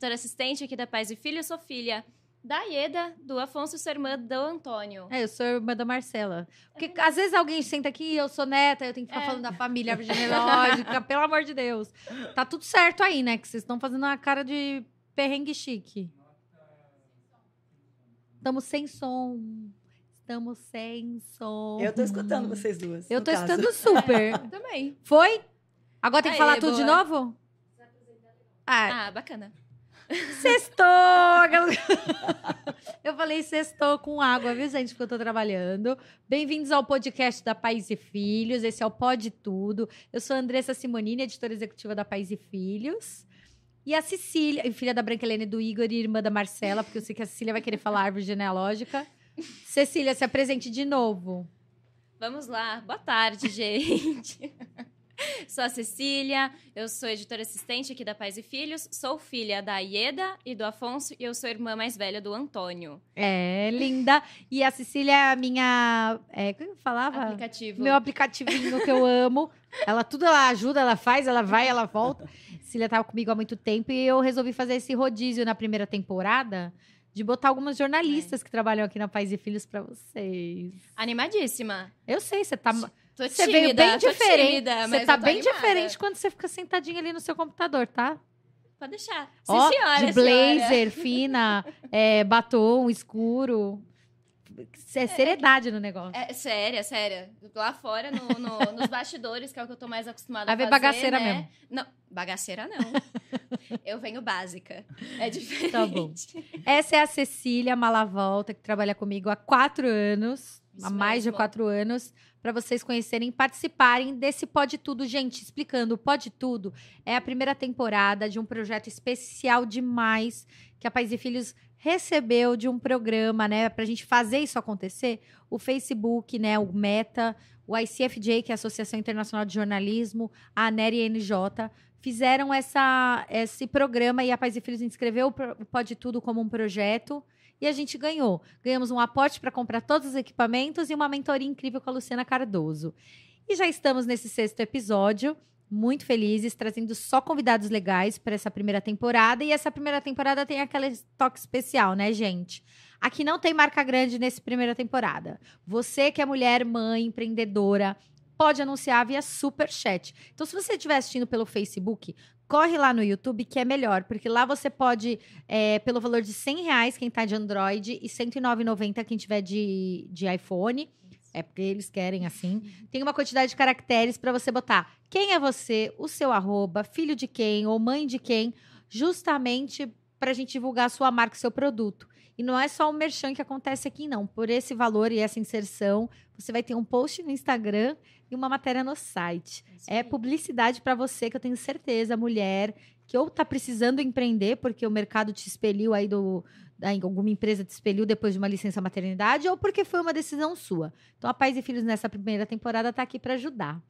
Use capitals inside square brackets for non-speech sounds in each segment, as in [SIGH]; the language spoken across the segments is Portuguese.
editora assistente aqui da Paz e Filho. Eu sou filha da Ieda, do Afonso, sua irmã do Antônio. É, eu sou irmã da Marcela. Porque às vezes alguém senta aqui, eu sou neta, eu tenho que ficar É. falando da família genealógica, [LAUGHS] pelo amor de Deus. Tá tudo certo aí, né? Que vocês estão fazendo uma cara de perrengue chique. Estamos sem som. Estamos sem som. Eu tô escutando vocês duas. Eu tô caso. escutando super. [LAUGHS] Também. Foi? Agora tem que Aê, falar tudo de boa. novo? Ah, Ah, bacana. Sextou! [LAUGHS] Eu falei sextou com água, viu, gente? Porque eu tô trabalhando. Bem-vindos ao podcast da Pais e Filhos. Esse é o Pode Tudo. Eu sou a Andressa Simonini, editora executiva da Pais e Filhos. E a Cecília, filha da Branca Helene do Igor e irmã da Marcela, porque eu sei que a Cecília vai querer falar árvore genealógica. Cecília, se apresente de novo. Vamos lá. Boa tarde, gente. [LAUGHS] Sou a Cecília, eu sou editora assistente aqui da Pais e Filhos, sou filha da Ieda e do Afonso e eu sou irmã mais velha do Antônio. É, linda. E a Cecília é a minha. É, como eu falava? Aplicativo. Meu aplicativinho que eu amo. Ela tudo ela ajuda, ela faz, ela vai, ela volta. Cecília tava comigo há muito tempo e eu resolvi fazer esse rodízio na primeira temporada de botar algumas jornalistas que trabalham aqui na Pais e Filhos pra vocês. Animadíssima. Eu sei, você tá Tô você tímida, veio bem diferente. tímida, você tá bem animada. diferente quando você fica sentadinha ali no seu computador, tá? Pode deixar. Sim, Ó, senhora, de senhora. blazer, fina, é, batom escuro. É seriedade no negócio. É séria, séria. Lá fora, no, no- [LAUGHS] nos bastidores, que é o que eu tô mais acostumada Vai a ver fazer, bagaceira né? mesmo. Não, bagaceira não. [LAUGHS] eu venho básica. É diferente. Tá bom. Essa é a Cecília Malavolta, que trabalha comigo há quatro anos, Isso há mais de mesmo. quatro anos, para vocês conhecerem e participarem desse Pode Tudo. Gente, explicando, o Pode Tudo é a primeira temporada de um projeto especial demais que a Pais e Filhos recebeu de um programa, né, pra gente fazer isso acontecer. O Facebook, né, o Meta, o ICFJ, que é a Associação Internacional de Jornalismo, a ANER e a NJ, fizeram essa, esse programa e a Pais e Filhos inscreveu o Pode Tudo como um projeto e a gente ganhou. Ganhamos um aporte para comprar todos os equipamentos e uma mentoria incrível com a Luciana Cardoso. E já estamos nesse sexto episódio, muito felizes, trazendo só convidados legais para essa primeira temporada. E essa primeira temporada tem aquele toque especial, né, gente? Aqui não tem marca grande nessa primeira temporada. Você que é mulher, mãe, empreendedora, pode anunciar via Superchat. Então, se você estiver assistindo pelo Facebook, corre lá no YouTube, que é melhor, porque lá você pode, é, pelo valor de 100 reais, quem tá de Android, e R$ 109,90 quem tiver de, de iPhone. É porque eles querem assim. Tem uma quantidade de caracteres para você botar quem é você, o seu arroba, filho de quem ou mãe de quem, justamente para a gente divulgar a sua marca, o seu produto. E não é só o merchan que acontece aqui, não. Por esse valor e essa inserção, você vai ter um post no Instagram e uma matéria no site. É publicidade para você, que eu tenho certeza, mulher, que ou tá precisando empreender, porque o mercado te expeliu aí do. Alguma empresa te expeliu depois de uma licença maternidade, ou porque foi uma decisão sua. Então, a Pais e Filhos, nessa primeira temporada, tá aqui para ajudar.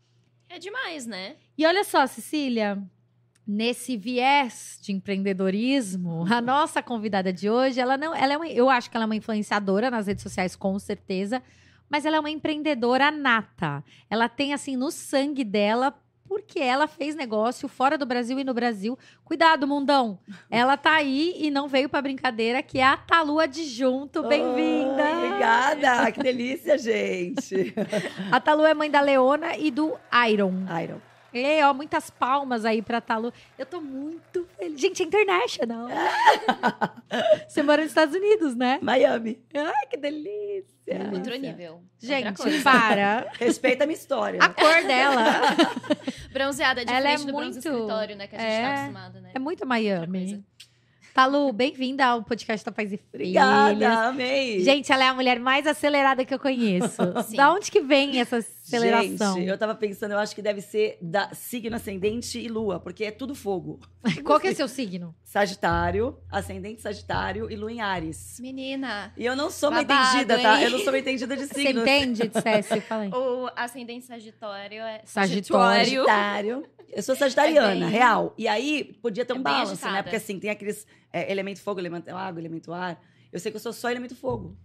É demais, né? E olha só, Cecília, nesse viés de empreendedorismo, a nossa convidada de hoje, ela não, ela é uma, eu acho que ela é uma influenciadora nas redes sociais, com certeza, mas ela é uma empreendedora nata. Ela tem assim no sangue dela porque ela fez negócio fora do Brasil e no Brasil. Cuidado, mundão. Ela tá aí e não veio pra brincadeira, que é a Talu Adjunto. Bem-vinda. Oi, Obrigada, que delícia, gente. [LAUGHS] A Talu é mãe da Leona e do Iron. Iron. É, ó, muitas palmas aí pra Talu. Eu tô muito feliz. Gente, é international. [LAUGHS] Você mora nos Estados Unidos, né? Miami. Ai, que delícia. Outro nível. Gente, para. [LAUGHS] Respeita a minha história. A cor dela [LAUGHS] Bronzeada de Ela é do bronze muito- escritório, né? Que a gente é, tá acostumado, né? é muito Miami. Talu, bem-vinda ao podcast da Paz e Filhos. Obrigada, amei. Gente, ela é a mulher mais acelerada que eu conheço. Sim. Da onde que vem essa aceleração? Gente, eu tava pensando, eu acho que deve ser da signo ascendente e lua, porque é tudo fogo. [LAUGHS] Qual que é seu signo? Sagitário, ascendente Sagitário e lua em Ares. Menina, E eu não sou uma Babado, entendida, tá? hein? Eu não sou uma entendida de Você signos. entende, [LAUGHS] dissesse? Fala aí. o ascendente sagitário é... Sagitário. Sagitário. Eu sou sagitariana, É bem- real. E aí, podia ter É um bem balance, agitada. né? Porque assim, tem aqueles é, elemento fogo, elemento água, elemento ar. Eu sei que eu sou só elemento fogo.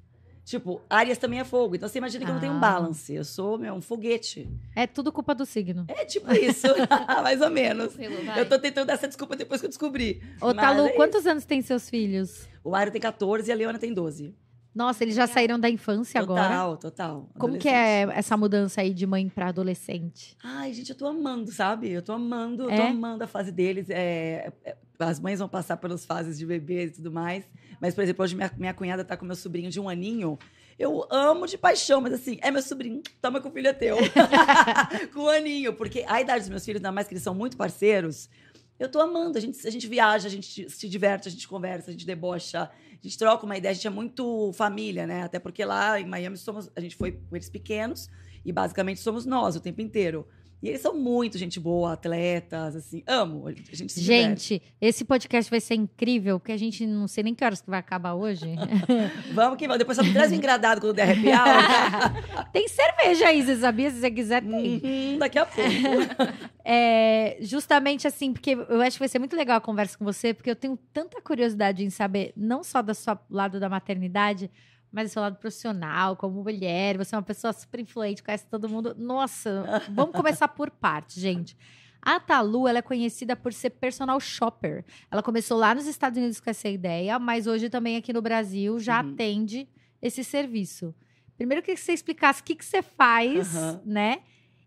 Tipo, Áries também é fogo. Então você imagina que eu não tenho um Ah. balance. Eu sou, meu, um foguete. É tudo culpa do signo. É tipo isso, [LAUGHS] [LAUGHS] mais ou menos. Eu tô tentando dar essa desculpa depois que eu descobri. Ô, Mas Talu, é quantos anos tem seus filhos? O Airo tem 14 e a Leona tem 12. Nossa, eles já saíram da infância agora. Total, total. Como que é essa mudança aí de mãe pra adolescente? Ai, gente, eu tô amando, sabe? Eu tô amando, eu tô É? amando a fase deles. É, é, as mães vão passar pelas fases de bebês e tudo mais. Mas, por exemplo, hoje minha, minha cunhada tá com meu sobrinho de um aninho. Eu amo de paixão, mas assim, é meu sobrinho, toma que o filho é teu. [LAUGHS] [LAUGHS] com um aninho. Porque a idade dos meus filhos, ainda mais que eles são muito parceiros, eu tô amando. A gente, a gente viaja, a gente se diverte, a gente conversa, a gente debocha, a gente troca uma ideia. A gente é muito família, né? Até porque lá em Miami somos, a gente foi com eles pequenos e basicamente somos nós o tempo inteiro. E eles são muito gente boa, atletas, assim, amo. A gente. Gente, esse podcast vai ser incrível, porque a gente não sei nem que horas que vai acabar hoje. [LAUGHS] Vamos que vamos. Depois só me traz um engradado quando der happy hour. [LAUGHS] tem cerveja aí, você sabia? Se você quiser, tem. Uhum, daqui a pouco. [LAUGHS] É, justamente assim, porque eu acho que vai ser muito legal a conversa com você, porque eu tenho tanta curiosidade em saber, não só do seu lado da maternidade, mas do seu lado profissional, como mulher. Você é uma pessoa super influente, conhece todo mundo. Nossa, vamos começar por parte, gente. A Talu, ela é conhecida por ser personal shopper. Ela começou lá nos Estados Unidos com essa ideia, mas hoje também aqui no Brasil já Uhum. atende esse serviço. Primeiro, que você explicasse o que, que você faz, Aham. né?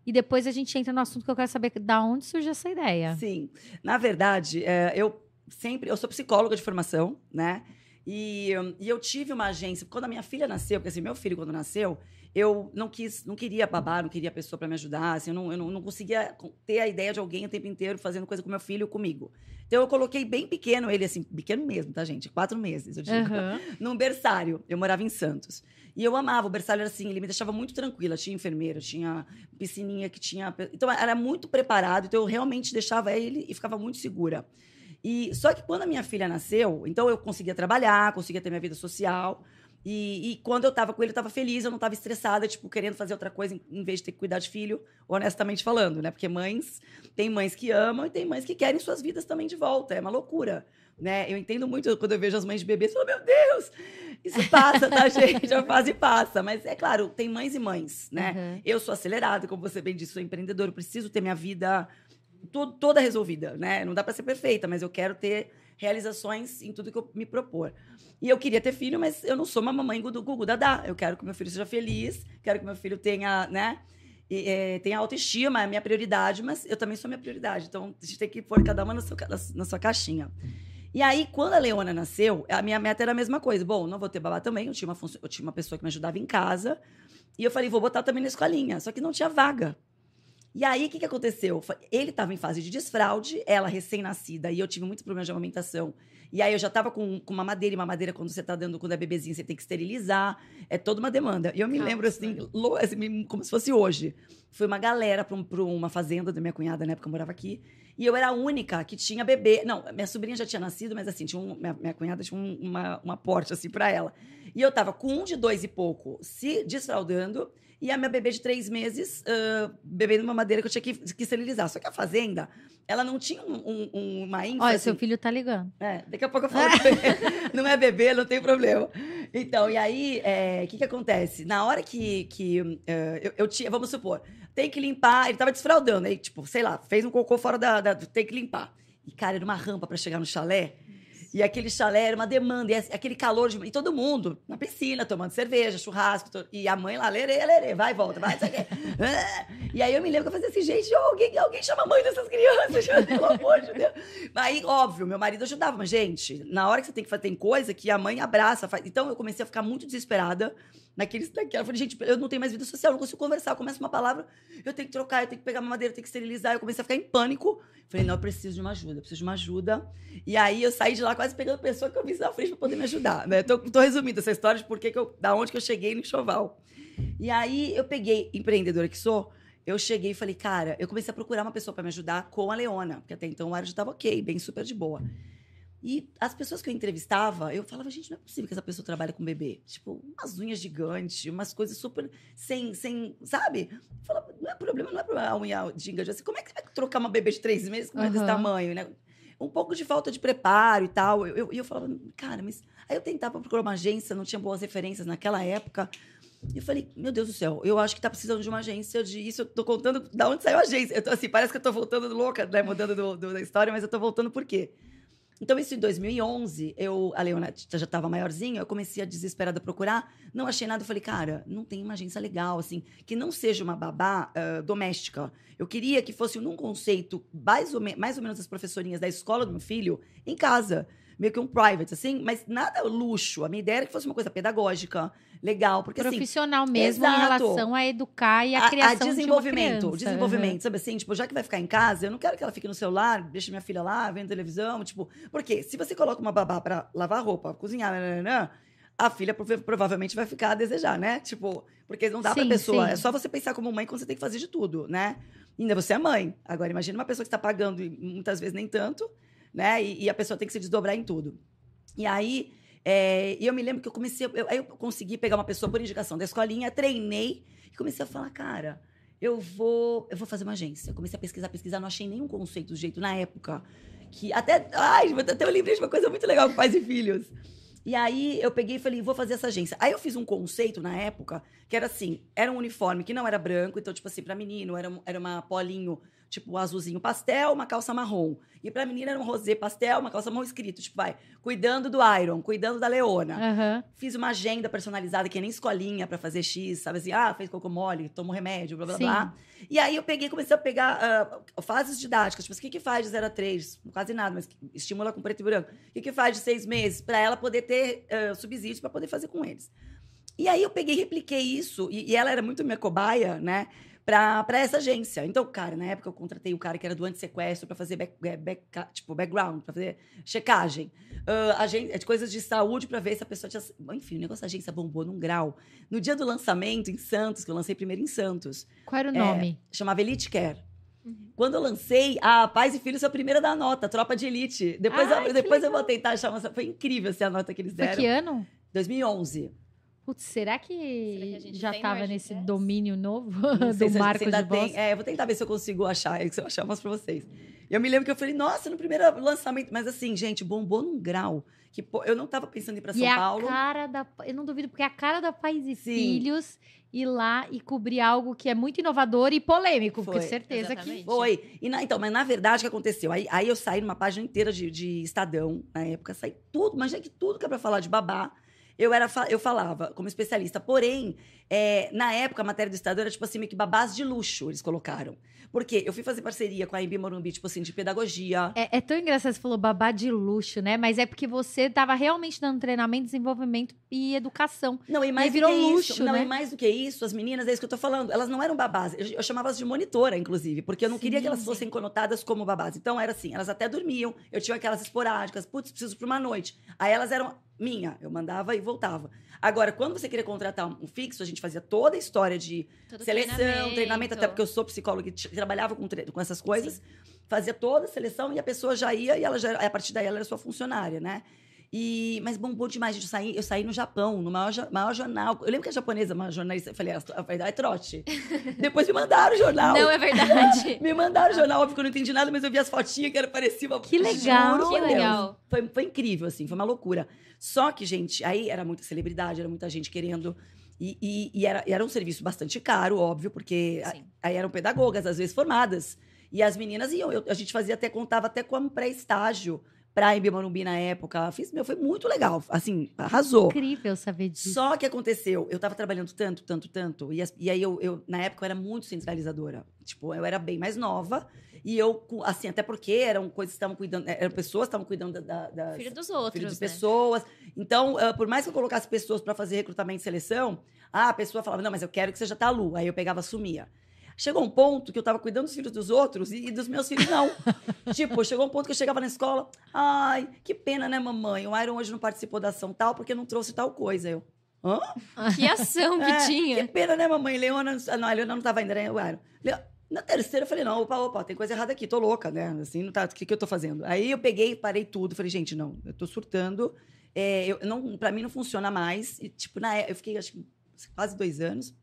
E depois a gente entra no assunto que eu quero saber da onde surgiu essa ideia. Sim. Na verdade, é, eu sempre. Eu sou psicóloga de formação, né? E, e eu tive uma agência. Quando a minha filha nasceu, porque assim, meu filho, quando nasceu, eu não quis, não queria babar, não queria pessoa para me ajudar. Assim, eu, não, eu não, não conseguia co- ter a ideia de alguém o tempo inteiro fazendo coisa com meu filho comigo. Então eu coloquei bem pequeno ele, assim, pequeno mesmo, tá, gente? Quatro meses, eu digo. Aham. [LAUGHS] num berçário. Eu morava em Santos. E eu amava, o berçário era assim, ele me deixava muito tranquila. Tinha enfermeira, tinha piscininha que tinha. Então era muito preparado, então eu realmente deixava ele e ficava muito segura. E só que quando a minha filha nasceu, então eu conseguia trabalhar, conseguia ter minha vida social. E, e quando eu tava com ele, eu tava feliz, eu não tava estressada, tipo, querendo fazer outra coisa em, em vez de ter que cuidar de filho, honestamente falando, né? Porque mães, tem mães que amam e tem mães que querem suas vidas também de volta. É uma loucura, né? Eu entendo muito quando eu vejo as mães de bebês, eu falo, meu Deus, isso passa, tá, [LAUGHS] gente? A fase passa. Mas é claro, tem mães e mães, né? Uhum. Eu sou acelerada, como você bem disse, sou empreendedora, eu preciso ter minha vida to- toda resolvida, né? Não dá para ser perfeita, mas eu quero ter realizações em tudo que eu me propor. E eu queria ter filho, mas eu não sou uma mamãe do Gugu Dadá. Eu quero que meu filho seja feliz, quero que meu filho tenha, né? e, é, tenha autoestima, é minha prioridade, mas eu também sou minha prioridade. Então, a gente tem que pôr cada uma na sua, na sua caixinha. E aí, quando a Leona nasceu, a minha meta era a mesma coisa. Bom, não vou ter babá também, eu tinha uma, eu tinha uma pessoa que me ajudava em casa. E eu falei, vou botar também na escolinha. Só que não tinha vaga. E aí, o que, que aconteceu? Ele estava em fase de desfraude, ela recém-nascida, e eu tive muito problema de amamentação. E aí, eu já estava com, com uma madeira, e uma madeira, quando você está dando, quando é bebezinho, você tem que esterilizar. É toda uma demanda. E eu me Nossa. lembro, assim, assim, como se fosse hoje. Foi uma galera para uma fazenda da minha cunhada, na época eu morava aqui. E eu era a única que tinha bebê. Não, minha sobrinha já tinha nascido, mas assim, tinha um- minha, minha cunhada tinha um- uma, uma porte, assim, para ela. E eu tava com um de dois e pouco se desfraudando. E a minha bebê de três meses bebendo uma madeira que eu tinha que, que esterilizar. Só que a fazenda, ela não tinha um- um- um- uma ênfase. Olha, seu filho tá ligando. É, daqui a pouco eu falo. que [LAUGHS] não é bebê, não tem problema. Então, e aí, o que que acontece? Na hora que, que eh, eu, eu tinha, vamos supor, tem que limpar, ele tava desfraudando, aí, tipo, sei lá, fez um cocô fora da, da- tem que limpar. E, cara, era uma rampa pra chegar no chalé. E aquele chalé era uma demanda, e aquele calor de. E todo mundo na piscina, tomando cerveja, churrasco, to- e a mãe lá, lerê, lerê, vai, volta, vai. Ah, [LAUGHS] E aí eu me lembro que eu fazia assim, gente, alguém, alguém chama a mãe dessas crianças, [LAUGHS] pelo amor de Deus. Aí, óbvio, meu marido ajudava, mas, gente, na hora que você tem que fazer, tem coisa que a mãe abraça, faz. Então eu comecei a ficar muito desesperada naqueles daquela. Eu falei, gente, eu não tenho mais vida social, não consigo conversar. Eu começo uma palavra, eu tenho que trocar, eu tenho que pegar uma madeira, eu tenho que esterilizar. Eu comecei a ficar em pânico. Falei, não, eu preciso de uma ajuda, eu preciso de uma ajuda. E aí eu saí de lá quase pegando a pessoa que eu vi na frente para poder me ajudar. Né? Tô, tô resumindo essa história de por que eu, da onde que eu cheguei no enxoval. E aí eu peguei, empreendedora que sou, eu cheguei e falei, cara, eu comecei a procurar uma pessoa para me ajudar com a Leona, porque até então o área já estava ok, bem super de boa. E as pessoas que eu entrevistava, eu falava, gente, não é possível que essa pessoa trabalhe com bebê. Tipo, umas unhas gigantes, umas coisas super. sem. sem sabe? Eu falava, não é problema, não é problema a unha gigante. Assim, como é que você vai trocar uma bebê de três meses com uma desse tamanho, né? Um pouco de falta de preparo e tal. E eu, eu, eu falava, cara, mas Aí eu tentava procurar uma agência, não tinha boas referências naquela época. E eu falei, meu Deus do céu, eu acho que tá precisando de uma agência de isso. Eu tô contando da onde saiu a agência. Eu tô, assim, parece que eu tô voltando louca, né? Mudando do, do, da história, mas eu tô voltando por quê? Então, isso em 2011, eu, a Leona já estava maiorzinha, eu comecei a desesperada procurar, não achei nada, falei, cara, não tem uma agência legal, assim, que não seja uma babá uh, doméstica. Eu queria que fosse num conceito mais ou, mais ou menos das professorinhas da escola do meu filho, em casa meio que um private, assim, mas nada luxo. A minha ideia era que fosse uma coisa pedagógica, legal, porque assim, Profissional mesmo exato. em relação a educar e a, a criação a desenvolvimento, de uma desenvolvimento, uhum. sabe assim, tipo, já que vai ficar em casa, eu não quero que ela fique no celular, deixe minha filha lá, vendo televisão, tipo, porque se você coloca uma babá para lavar roupa, cozinhar, nananã, a filha provavelmente vai ficar a desejar, né? Tipo, porque não dá sim, pra pessoa. Sim. É só você pensar como mãe quando você tem que fazer de tudo, né? Ainda você é mãe. Agora, imagina uma pessoa que está pagando, e muitas vezes nem tanto, né? E, e, a pessoa tem que se desdobrar em tudo. E aí, é, eu me lembro que eu comecei. Eu, aí eu consegui pegar uma pessoa por indicação da escolinha, treinei e comecei a falar, cara, eu vou, eu vou fazer uma agência. Eu comecei a pesquisar, pesquisar, não achei nenhum conceito do jeito na época. Que até. Ai, até eu lembrei de uma coisa muito legal com pais e filhos. E aí eu peguei e falei, vou fazer essa agência. Aí eu fiz um conceito na época, que era assim, era um uniforme que não era branco, então, tipo assim, para menino, era, era uma polinho tipo, azulzinho pastel, uma calça marrom. E pra menina era um rosé pastel, uma calça marrom escrito, tipo, vai, cuidando do Iron, cuidando da Leona. Uhum. Fiz uma agenda personalizada, que é nem escolinha para fazer X, sabe assim, ah, fez cocô mole, tomou remédio, blá, blá, Sim. blá. E aí eu peguei comecei a pegar uh, fases didáticas, tipo, o que que faz de 0 a 3? Quase nada, mas estimula com preto e branco. O que que faz de seis meses? para ela poder ter uh, subsídios para poder fazer com eles. E aí eu peguei e repliquei isso, e, e ela era muito minha cobaia, né? Para essa agência. Então, cara, na época eu contratei o cara que era do antissequestro para fazer back, é, back, tipo, background, para fazer checagem. Uh, agência, coisas de saúde para ver se a pessoa tinha. Enfim, o negócio da agência bombou num grau. No dia do lançamento, em Santos, que eu lancei primeiro em Santos. Qual era o nome? É, chamava Elite Care. Uhum. Quando eu lancei, a Pais e Filhos foi a primeira da nota, Tropa de Elite. Depois, Ai, eu, depois eu vou tentar achar uma. Foi incrível assim, a nota que eles deram. Foi que ano? 2011. Putz, será que, será que já estava nesse domínio novo [LAUGHS] do se Marco de tem. É, vou tentar ver se eu consigo achar, se eu achar umas para vocês. Eu me lembro que eu falei, nossa, no primeiro lançamento, mas assim, gente, bombou num grau que pô, eu não estava pensando em ir para São e Paulo. A cara da, eu não duvido porque é a cara da Pais e Sim. Filhos ir lá e cobrir algo que é muito inovador e polêmico, Foi. porque certeza Exatamente. que foi. E na, então, mas na verdade o que aconteceu? Aí, aí eu saí numa página inteira de, de Estadão na época, saí tudo, mas já que tudo que é para falar de babá eu, era, eu falava como especialista. Porém, é, na época, a matéria do Estado era tipo assim, meio que babás de luxo, eles colocaram. Porque eu fui fazer parceria com a Embi Morumbi, tipo assim, de pedagogia. É, é, tão engraçado você falou babá de luxo, né? Mas é porque você estava realmente dando treinamento, desenvolvimento e educação. Não, e mais e virou do que luxo, isso, né? Não, e mais do que isso, as meninas, é isso que eu tô falando, elas não eram babás. Eu, eu chamava elas de monitora, inclusive, porque eu não sim, queria que elas fossem conotadas como babás. Então era assim, elas até dormiam, eu tinha aquelas esporádicas, putz, preciso para uma noite. Aí elas eram minha, eu mandava e voltava. Agora, quando você queria contratar um fixo, a gente fazia toda a história de Todo seleção, treinamento. treinamento. até porque eu sou psicóloga e trabalhava com, com essas coisas. Sim. Fazia toda a seleção e a pessoa já ia e ela já, a partir daí ela era sua funcionária, né? E, mas bombou demais. Eu saí, eu saí no Japão, no maior, maior jornal. Eu lembro que a japonesa, uma jornalista, eu falei, a verdade é trote. [LAUGHS] Depois me mandaram o jornal. Não é verdade. [LAUGHS] me mandaram o jornal, óbvio que eu não entendi nada, mas eu vi as fotinhas que era parecia uma. Que legal, Juro, que legal. Foi, foi incrível, assim, foi uma loucura. Só que, gente, aí era muita celebridade, era muita gente querendo. E, e, e era, era um serviço bastante caro, óbvio, porque a, aí eram pedagogas, às vezes formadas. E as meninas iam. Eu, a gente fazia até, contava até como pré-estágio pra Embi Morumbi na época. Fiz, meu, foi muito legal. Assim, arrasou. Incrível saber disso. Só que aconteceu, eu tava trabalhando tanto, tanto, tanto. E, e aí, eu, eu, na época, eu era muito centralizadora. Tipo, eu era bem mais nova. E eu, assim, até porque eram coisas que estavam cuidando, é, eram pessoas que estavam cuidando da, da filho dos outros, filho de né? pessoas. Então, uh, por mais que eu colocasse pessoas para fazer recrutamento e seleção, a pessoa falava: "Não, mas eu quero que seja Talu". Aí eu pegava, sumia. Chegou um ponto que eu tava cuidando dos filhos dos outros e, e dos meus filhos não. [LAUGHS] tipo, chegou um ponto que eu chegava na escola, ai, que pena, né, mamãe? O Iron hoje não participou da ação tal porque não trouxe tal coisa. Eu, hã? [LAUGHS] Que ação que é, tinha. Que pena, né, mamãe? Leona, não, a Leona não tava ainda, né, o Iron. Na terceira, eu falei, não, opa, opa, tem coisa errada aqui, tô louca, né? Assim, não tá, o que, que eu tô fazendo? Aí eu peguei, parei tudo, falei, gente, não, eu tô surtando, é, eu, não, pra mim não funciona mais. E, tipo, na, eu fiquei, acho que quase dois anos,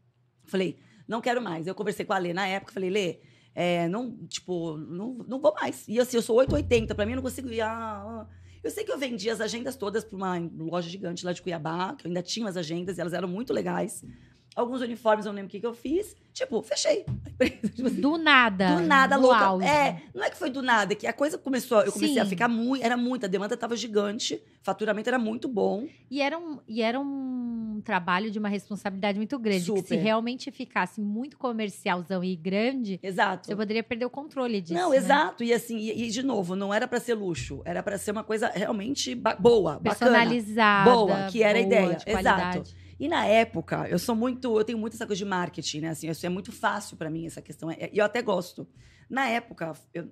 falei, não quero mais. Eu conversei com a Lê na época, falei, Lê, é, não, tipo, não, não vou mais. E assim, eu sou 880, pra mim eu não consigo ir, ah, ah. Eu sei que eu vendi as agendas todas para uma loja gigante lá de Cuiabá, que eu ainda tinha as agendas, e elas eram muito legais. Alguns uniformes, eu não lembro o que, que eu fiz. Tipo, fechei. a empresa. [LAUGHS] Tipo assim, Do nada. do nada, no louca. auge. É, não é que foi do nada, que a coisa começou. Eu comecei a Sim. ficar muito. Era muita, a demanda estava gigante, faturamento era muito bom. E era, um, e era um trabalho de uma responsabilidade muito grande. Que se Super. realmente ficasse muito comercialzão e grande, Exato. você poderia perder o controle disso. Não, né? exato. E assim, e, e, de novo, não era para ser luxo, era para ser uma coisa realmente ba- boa, bacana. Personalizada. Boa, que era a ideia. de Exato. E na época, eu sou muito, eu tenho muito essa coisa de marketing, né? Assim, isso é muito fácil para mim essa questão. E eu até gosto. Na época, eu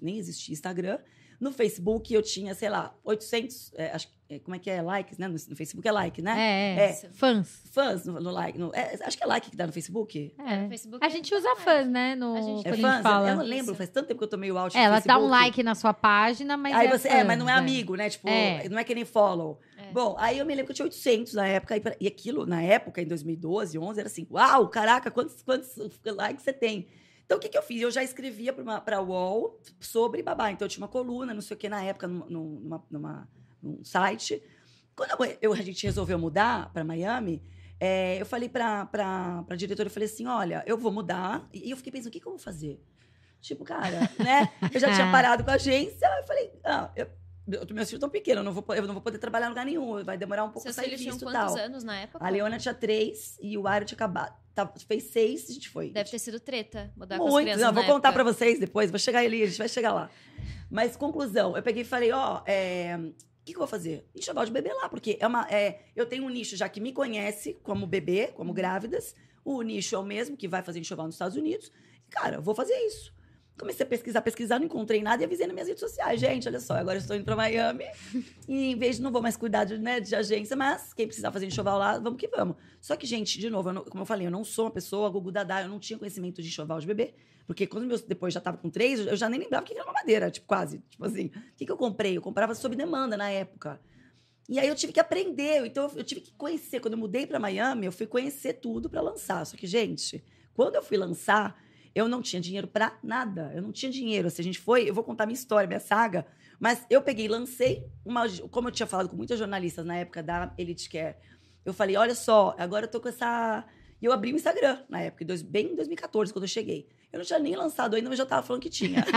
nem existia Instagram. No Facebook eu tinha, sei lá, 800, é, acho, é, como é que é likes, né? No, no Facebook é like, né? É, é. É. Fãs. Fãs no, no like, no- é, acho que é like que dá no Facebook. No É. Facebook A é gente usa mais. fãs, né? No, A gente- É quando a fãs? gente fala. Eu não lembro, faz tanto tempo que eu tomei o out É, ela dá um like na sua página, mas aí é você, é, mas fãs, não é amigo, né? Tipo, É. não é que nem follow. É. Bom, aí eu me lembro que eu tinha 800 na época, e aquilo, na época, em 2012, 11, era assim, uau, caraca, quantos, quantos likes você tem? Então, o que, que eu fiz? Eu já escrevia para pra UOL sobre babá. Então, eu tinha uma coluna, não sei o que, na época, numa, numa, numa- num site. Quando eu, eu- a gente resolveu mudar para Miami, é, eu falei pra, pra, pra diretora, eu falei assim, olha, eu vou mudar. E eu fiquei pensando, o que, que eu vou fazer? Tipo, cara, né? Eu já tinha [LAUGHS] parado com a agência, eu falei, ah, eu- meus filhos estão pequenos, eu não, vou, eu não vou poder trabalhar em lugar nenhum, vai demorar um pouco Seus pra sair filhos tinham e quantos tal. anos na época? A Leona tinha três e o Airo tinha acabado. Tava- fez seis, a gente foi. Deve ter sido treta mudar com as Muito. crianças Não, vou na contar época. pra vocês depois, vou chegar ali, a gente vai chegar lá. Mas, conclusão, eu peguei e falei, ó, é, o que, que eu vou fazer? Enxoval de bebê lá, porque é uma, é, eu tenho um nicho já que me conhece como bebê, Uhum. como grávidas. O nicho é o mesmo, que vai fazer enxoval nos Estados Unidos. E, cara, eu vou fazer isso. Comecei a pesquisar, pesquisar, não encontrei nada e avisei nas minhas redes sociais. Gente, olha só, agora estou indo para Miami. E em vez de não vou mais cuidar de, né, de agência, mas quem precisar fazer enxoval lá, vamos que vamos. Só que, gente, de novo, eu não- como eu falei, eu não sou uma pessoa, Gugu Dadá, eu não tinha conhecimento de enxoval de bebê. Porque quando meus, depois já tava com três, eu já nem lembrava o que era uma madeira, tipo, quase. Tipo assim, o que, que eu comprei? Eu comprava sob demanda na época. E aí eu tive que aprender, então eu tive que conhecer. Quando eu mudei para Miami, eu fui conhecer tudo para lançar. Só que, gente, quando eu fui lançar, eu não tinha dinheiro para nada. Eu não tinha dinheiro. Se a gente foi, eu vou contar minha história, minha saga. Mas eu peguei, lancei uma. Como eu tinha falado com muitas jornalistas na época da Elite Care, eu falei: olha só, agora eu tô com essa. E eu abri o Instagram na época, bem em 2014, quando eu cheguei. Eu não tinha nem lançado ainda, mas já tava falando que tinha. [LAUGHS]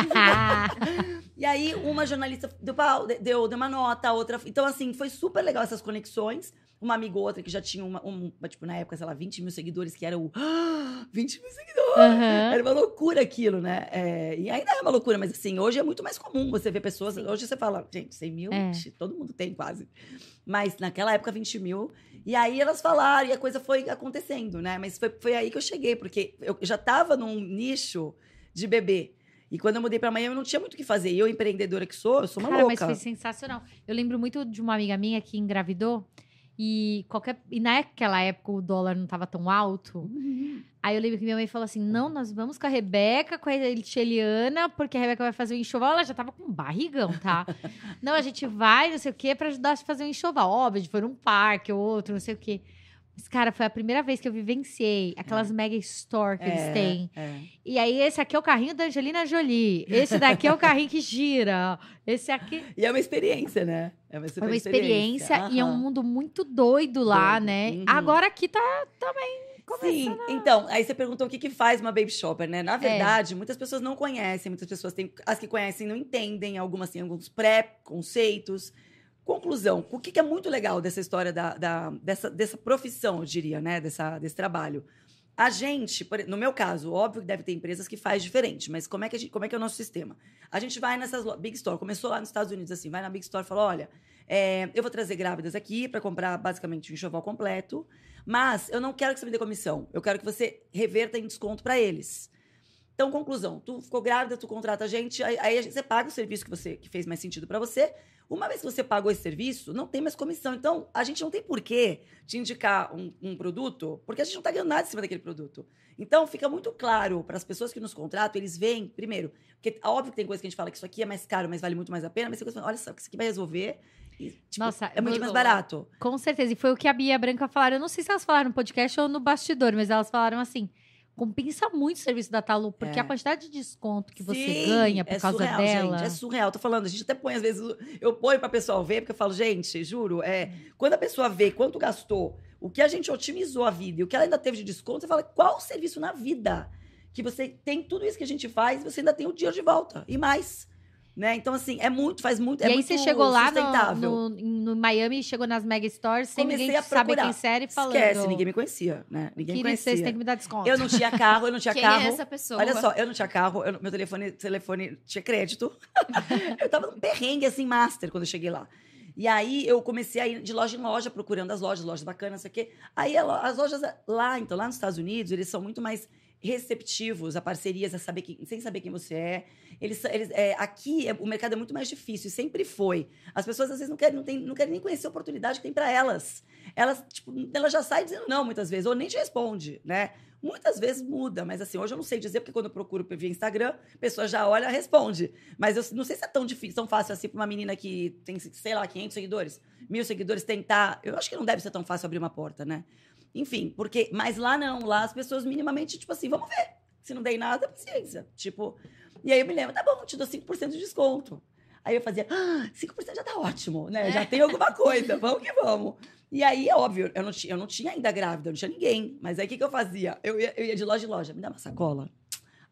E aí, uma jornalista deu, deu, deu uma nota, a outra. Então, assim, foi super legal essas conexões. Uma amiga ou outra que já tinha uma, um, tipo, na época, sei lá, 20 mil seguidores, que era o. 20 mil seguidores! Aham. Era uma loucura aquilo, né? É, e ainda é uma loucura, mas assim, hoje é muito mais comum você ver pessoas. Sim. Hoje você fala, gente, 100 mil, É. todo mundo tem quase. Mas naquela época, 20 mil. E aí elas falaram, e a coisa foi acontecendo, né? Mas foi, foi aí que eu cheguei, porque eu já tava num nicho de bebê. E quando eu mudei pra Miami, eu não tinha muito o que fazer. E eu, empreendedora que sou, eu sou uma Cara, mas louca. foi sensacional. Eu lembro muito de uma amiga minha que engravidou e qualquer e naquela época o dólar não tava tão alto. Uhum. Aí eu lembro que minha mãe falou assim: "Não, nós vamos com a Rebeca, com a Eliana, porque a Rebeca vai fazer o enxoval, ela já tava com um barrigão, tá? [LAUGHS] não, a gente vai, não sei o quê, pra ajudar a fazer o enxoval. Óbvio, a gente foi num parque ou outro, não sei o quê. Mas, cara, foi a primeira vez que eu vivenciei aquelas mega store que eles É, têm. é. E aí, esse aqui é o carrinho da Angelina Jolie. Esse daqui é o carrinho que gira. Esse aqui. E é uma experiência, né? É uma, uma experiência e é um mundo muito doido lá, Doido. né? Uhum. Agora aqui tá. Sim, então, aí você perguntou o que, que faz uma baby shopper, né? É. Na verdade, muitas pessoas não conhecem, muitas pessoas têm. As que conhecem não entendem, algumas têm alguns pré-conceitos. Conclusão, o que, é muito legal dessa história da, da- dessa, dessa profissão, eu diria, né? Dessa, desse trabalho. A gente, no meu caso, óbvio que deve ter empresas que faz diferente, mas como é que, gente- como é, que é o nosso sistema? A gente vai nessas Big Store, começou lá nos Estados Unidos assim, vai na Big Store e fala: olha, é, eu vou trazer grávidas aqui para comprar basicamente um enxoval completo, mas eu não quero que você me dê comissão, eu quero que você reverta em desconto para eles. Então, conclusão, tu ficou grávida, tu contrata a gente, aí, aí você paga o serviço que você que fez mais sentido para você. Uma vez que você pagou esse serviço, não tem mais comissão. Então, a gente não tem por que te indicar um, um produto, porque a gente não está ganhando nada em cima daquele produto. Então, fica muito claro para as pessoas que nos contratam, eles veem, primeiro, porque óbvio que tem coisa que a gente fala que isso aqui é mais caro, mas vale muito mais a pena, mas tem coisa que olha só, que isso aqui vai resolver. E, tipo, Nossa, é muito mais barato. Com certeza. E foi o que a Bia Branca falaram. Eu não sei se elas falaram no podcast ou no bastidor, mas elas falaram assim: compensa muito o serviço da Talu, porque É. a quantidade de desconto que você Sim, ganha por é causa surreal, dela. Gente, é surreal. Tô falando, a gente até põe, às vezes, eu ponho pra pessoal ver, porque eu falo, gente, juro, é, quando a pessoa vê quanto gastou, o que a gente otimizou a vida e o que ela ainda teve de desconto, você fala, qual o serviço na vida que você tem tudo isso que a gente faz e você ainda tem o dinheiro de volta e mais. Né? Então, assim, é muito, faz muito. e é aí muito você chegou lá no, no, no Miami, chegou nas mega stores, sem Comecei ninguém saber quem era e falando. Esquece, ninguém me conhecia, né? Ninguém Queria que vocês conhecia. têm que me dar desconto. Eu não tinha carro, eu não tinha Quem carro. é essa pessoa? Olha só, eu não tinha carro, eu meu telefone, telefone tinha crédito. [LAUGHS] eu tava num perrengue, assim, master, quando eu cheguei lá. E aí eu comecei a ir de loja em loja, procurando as lojas, lojas bacanas, não sei o quê. Aí as lojas lá, então, lá nos Estados Unidos, eles são muito mais receptivos a parcerias, a saber quem, sem saber quem você é. Eles, eles, é, aqui é- o mercado é muito mais difícil, sempre foi. As pessoas às vezes não querem, não, tem, não querem nem conhecer a oportunidade que tem para elas. Elas, tipo, ela já sai dizendo não muitas vezes, ou nem te responde, né? Muitas vezes muda, mas assim, hoje eu não sei dizer, porque quando eu procuro via Instagram, a pessoa já olha e responde. Mas eu não sei se é tão difícil, tão fácil assim pra uma menina que tem, sei lá, 500 seguidores, mil seguidores tentar. Eu acho que não deve ser tão fácil abrir uma porta, né? Enfim, porque. Mas lá não, lá as pessoas minimamente, tipo assim, vamos ver. Se não dei nada, paciência. Tipo. E aí eu me lembro, tá bom, te dou 5% de desconto. Aí eu fazia, ah, 5% já tá ótimo, né? Já tem alguma coisa, vamos que vamos. E aí, é óbvio, eu não, tinha, eu não tinha ainda grávida, eu não tinha ninguém. Mas aí o que, que eu fazia? Eu ia, eu ia de loja em loja, me dá uma sacola.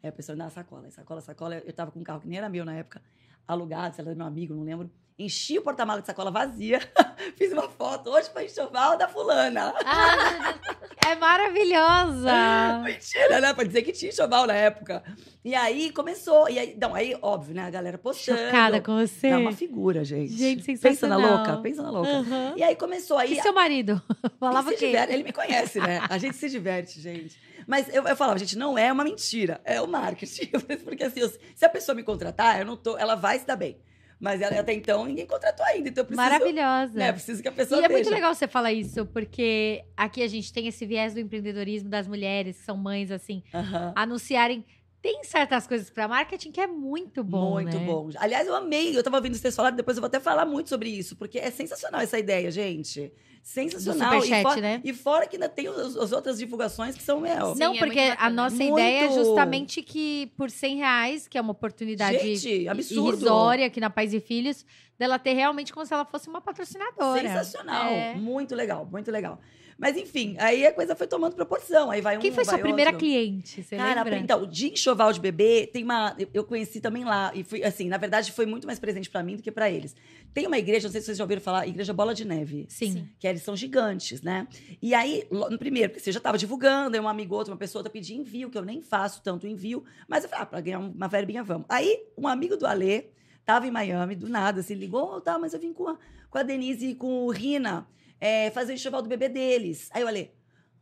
Aí a pessoa me dá uma sacola, sacola, sacola. Eu tava com um carro que nem era meu na época, alugado, sei lá, meu amigo, não lembro. Enchi o porta-malas de sacola vazia, [LAUGHS] fiz uma foto hoje pra enxoval da fulana. Ah, [LAUGHS] É maravilhosa! [LAUGHS] Mentira, né? Pra dizer que tinha enxoval na época. E aí começou. E aí, não, aí, óbvio, né? A galera postando. Chocada com você. É uma figura, gente. Gente, Pensa na sensacional. louca, pensa na louca. Aham. E aí começou aí. E seu marido? Falava se diverte, ele me conhece, né? A gente se diverte, gente. Mas eu, eu falava, gente, não é uma mentira, é o marketing. Porque assim, eu- se a pessoa me contratar, eu não tô, ela vai se dar bem. Mas ela, até então ninguém contratou ainda, então eu preciso. Maravilhosa. Né, preciso que a pessoa E é muito legal você falar isso, porque aqui a gente tem esse viés do empreendedorismo das mulheres, que são mães, assim, Aham. anunciarem. Tem certas coisas para marketing que é muito bom. muito né? bom. Aliás, eu amei. Eu tava ouvindo vocês falar, depois eu vou até falar muito sobre isso, porque é sensacional essa ideia, gente. Sensacional. superchat, e, fora, né? e fora que ainda tem os- as outras divulgações que são. Sim, Não, é porque muito a nossa Muito. ideia é justamente que por 100 reais, que é uma oportunidade Gente, absurdo. irrisória aqui na Pais e Filhos, dela ter realmente como se ela fosse uma patrocinadora. Sensacional. É. Muito legal, muito legal. Mas enfim, aí a coisa foi tomando proporção. Aí vai um, Quem foi sua vai primeira outro. cliente? Você Cara, lembra? então, de enxoval de bebê, tem uma. eu- conheci também lá. E fui, assim, na verdade, foi muito mais presente pra mim do que pra eles. Tem uma igreja, não sei se vocês já ouviram falar, Igreja Bola de Neve. Sim. Que eles são gigantes, né? E aí, no primeiro, porque você já tava divulgando, aí um amigo, outro, uma pessoa outra pedia envio, que eu nem faço tanto envio, mas eu falei, ah, pra ganhar uma verbinha, vamos. Aí, um amigo do Alê tava em Miami, do nada, se ligou, oh, tá, mas eu vim com a, com a Denise e com o Rina é, fazer o enxoval do bebê deles. Aí eu Alê,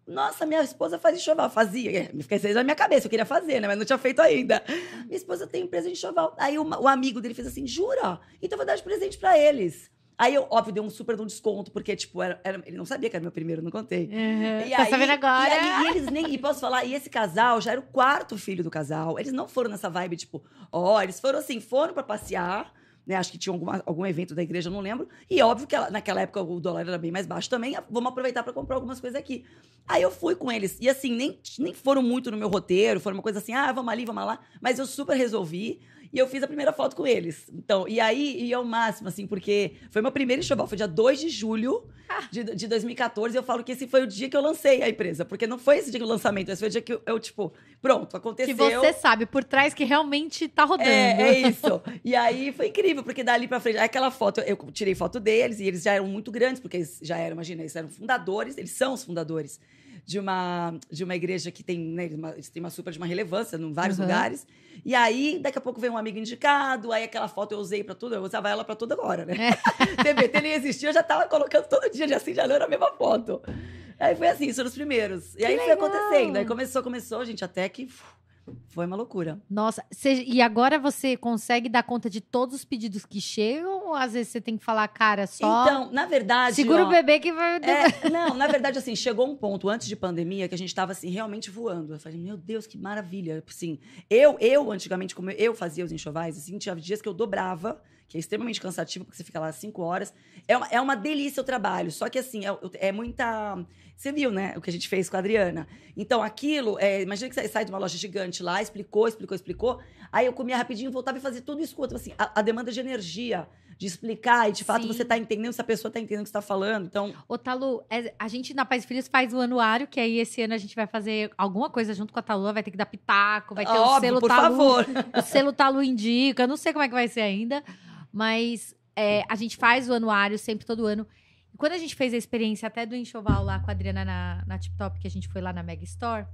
nossa, minha esposa faz enxoval. Fazia. É, Fiquei isso na minha cabeça, eu queria fazer, né? Mas não tinha feito ainda. Minha esposa tem empresa de enxoval. Aí o, o amigo dele fez assim: jura? Então eu vou dar de presente pra eles. Aí eu, óbvio, dei um super de um desconto, porque, tipo, era, era- ele não sabia que era meu primeiro, não contei. Uhum. E tá aí- sabendo agora? E, aí- e eles nem. E posso falar, e esse casal já era o quarto filho do casal. Eles não foram nessa vibe, tipo, ó, eles foram assim, foram pra passear. Né, acho que tinha alguma- algum evento da igreja, não lembro. E óbvio que ela- naquela época o dólar era bem mais baixo também. ah, Vamos aproveitar para comprar algumas coisas aqui. Aí eu fui com eles. E assim, nem, nem foram muito no meu roteiro, foram uma coisa assim, ah, vamos ali, vamos lá. Mas eu super resolvi. E eu fiz a primeira foto com eles. Então, e aí ia ao máximo, assim, porque foi meu primeiro enxoval, foi dia 2 de julho de, de 2014. E eu falo que esse foi o dia que eu lancei a empresa. Porque não foi esse dia do lançamento, esse foi o dia que eu, eu, tipo, pronto, Que aconteceu. você sabe por trás que realmente tá rodando. É, é isso. E aí foi incrível, porque dali pra frente, aquela foto, eu tirei foto deles e eles já eram muito grandes, porque eles já eram, imagina, eles eram fundadores, eles são os fundadores de uma, de uma igreja que tem, né, uma, têm uma super de uma relevância em vários Uhum. lugares. E aí, daqui a pouco veio um amigo indicado, aí aquela foto eu usei pra tudo, eu usava ela pra tudo agora, né? TBT nem existia, eu já tava colocando todo dia de assim, de janeiro a mesma foto. Aí foi assim, isso nos primeiros. E aí foi acontecendo. Aí começou, começou, gente, até que uf, foi uma loucura. Nossa, cê- e agora você consegue dar conta de todos os pedidos que chegam? Ou às vezes você tem que falar, cara, só Então, na verdade. segura ó, o bebê que vai. É, não, na [LAUGHS] verdade, assim, chegou um ponto antes de pandemia que a gente tava, assim, realmente voando. Eu falei, meu Deus, que maravilha. Assim, eu, eu antigamente, como eu fazia os enxovais, assim, tinha dias que eu dobrava, que é extremamente cansativo, porque você fica lá cinco horas. É uma, é uma delícia o trabalho, só que assim, é, é muita. Você viu, né, o que a gente fez com a Adriana. Então, aquilo, é, imagina que você sai de uma loja gigante lá, explicou, explicou, explicou. Aí eu comia rapidinho, voltava e fazia tudo isso com outro. Assim, a, a demanda de energia de explicar e de fato Sim. você tá entendendo se a pessoa tá entendendo o que você tá falando. Então, Ô, Talu, é- a gente na Paz e Filhos faz o anuário, que aí esse ano a gente vai fazer alguma coisa junto com a Talu, vai ter que dar pitaco, vai ter o óbvio, selo por Talu. favor. [LAUGHS] O selo Talu indica, eu não sei como é que vai ser ainda, mas é, a gente faz o anuário sempre todo ano. E quando a gente fez a experiência até do enxoval lá com a Adriana na, na Tip Top, que a gente foi lá na Mega Store,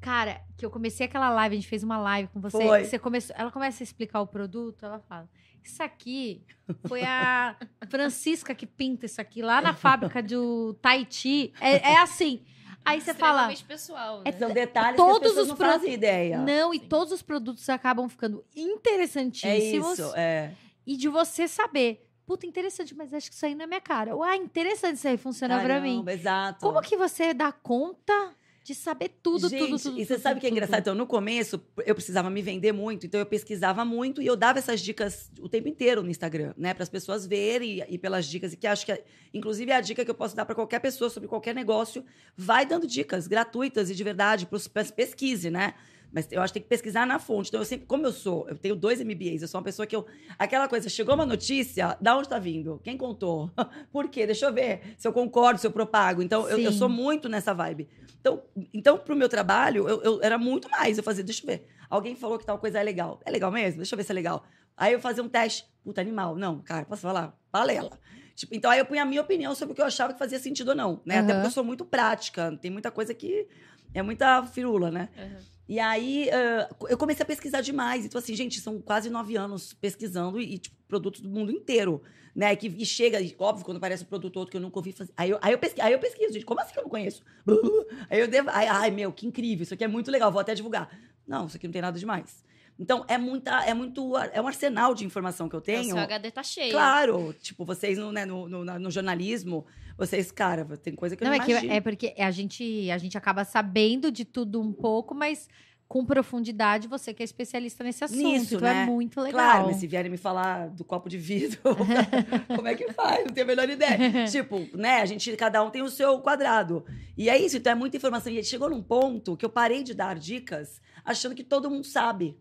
cara, que eu comecei aquela live, a gente fez uma live com você, Foi. você começou, ela começa a explicar o produto, ela fala: Isso aqui foi a [LAUGHS] Francisca que pinta isso aqui lá na fábrica do Tahiti. É, é assim. Aí você fala. Extremamente pessoal, É né? São detalhes Todos que as pessoas os não fazem ideia. Não, e Sim. todos os produtos acabam ficando É interessantíssimos. isso, é. E de você saber, puta, interessante, mas acho que isso aí não é minha cara. Ué, interessante isso aí, funciona pra mim. Exato. Como que você dá conta de saber tudo, Gente, tudo, tudo? E você tudo, sabe o que é tudo? engraçado? Então, no começo, eu precisava me vender muito, então eu pesquisava muito e eu dava essas dicas o tempo inteiro no Instagram, né? Para as pessoas verem e, e pelas dicas, e que acho que, inclusive, é a dica que eu posso dar para qualquer pessoa sobre qualquer negócio. Vai dando dicas gratuitas e de verdade, para pesquise, né? Mas eu acho que tem que pesquisar na fonte. Então, eu sempre, como eu sou, eu tenho dois MBAs, eu sou uma pessoa que eu. Aquela coisa, chegou uma notícia, da onde tá vindo? Quem contou? [LAUGHS] Por quê? Deixa eu ver se eu concordo, se eu propago. Então, eu, eu sou muito nessa vibe. Então, então pro meu trabalho, eu, eu era muito mais. Eu fazia, deixa eu ver. Alguém falou que tal coisa é legal. É legal mesmo? Deixa eu ver se é legal. Aí eu fazia um teste. Puta, animal. Não, cara, posso falar? Balela. Tipo, então aí eu punha a minha opinião sobre o que eu achava que fazia sentido ou não, né? Até Aham. porque eu sou muito prática. Tem muita coisa que é muita firula, né? Uhum. E aí, ah, eu comecei a pesquisar demais. Então, assim, gente, são quase nove anos pesquisando e, tipo, produtos do mundo inteiro, né? Que, e chega, e, óbvio, quando aparece um produto outro que eu nunca ouvi fazer. Aí eu, aí eu, pesqui, aí eu pesquiso, gente, como assim que eu não conheço? [LAUGHS] Aí eu devo. Ai, ai, meu, que incrível, isso aqui é muito legal, vou até divulgar. Não, isso aqui não tem nada demais. Então, é muita, é muito. É um arsenal de informação que eu O tenho. seu HD tá cheio. Claro, tipo, vocês no, né, no, no, no jornalismo, vocês, cara, tem coisa que eu Não, não, é que imagino. é porque a gente, a gente acaba sabendo de tudo um pouco, mas com profundidade você que é especialista nesse assunto. Nisso, então é né? muito legal. Claro, mas se vierem me falar do copo de vidro, [LAUGHS] [LAUGHS] como é que faz? Não tenho a menor ideia. [LAUGHS] tipo, né? A gente, cada um tem o seu quadrado. E é isso, então é muita informação. E chegou num ponto que eu parei de dar dicas achando que todo mundo sabe.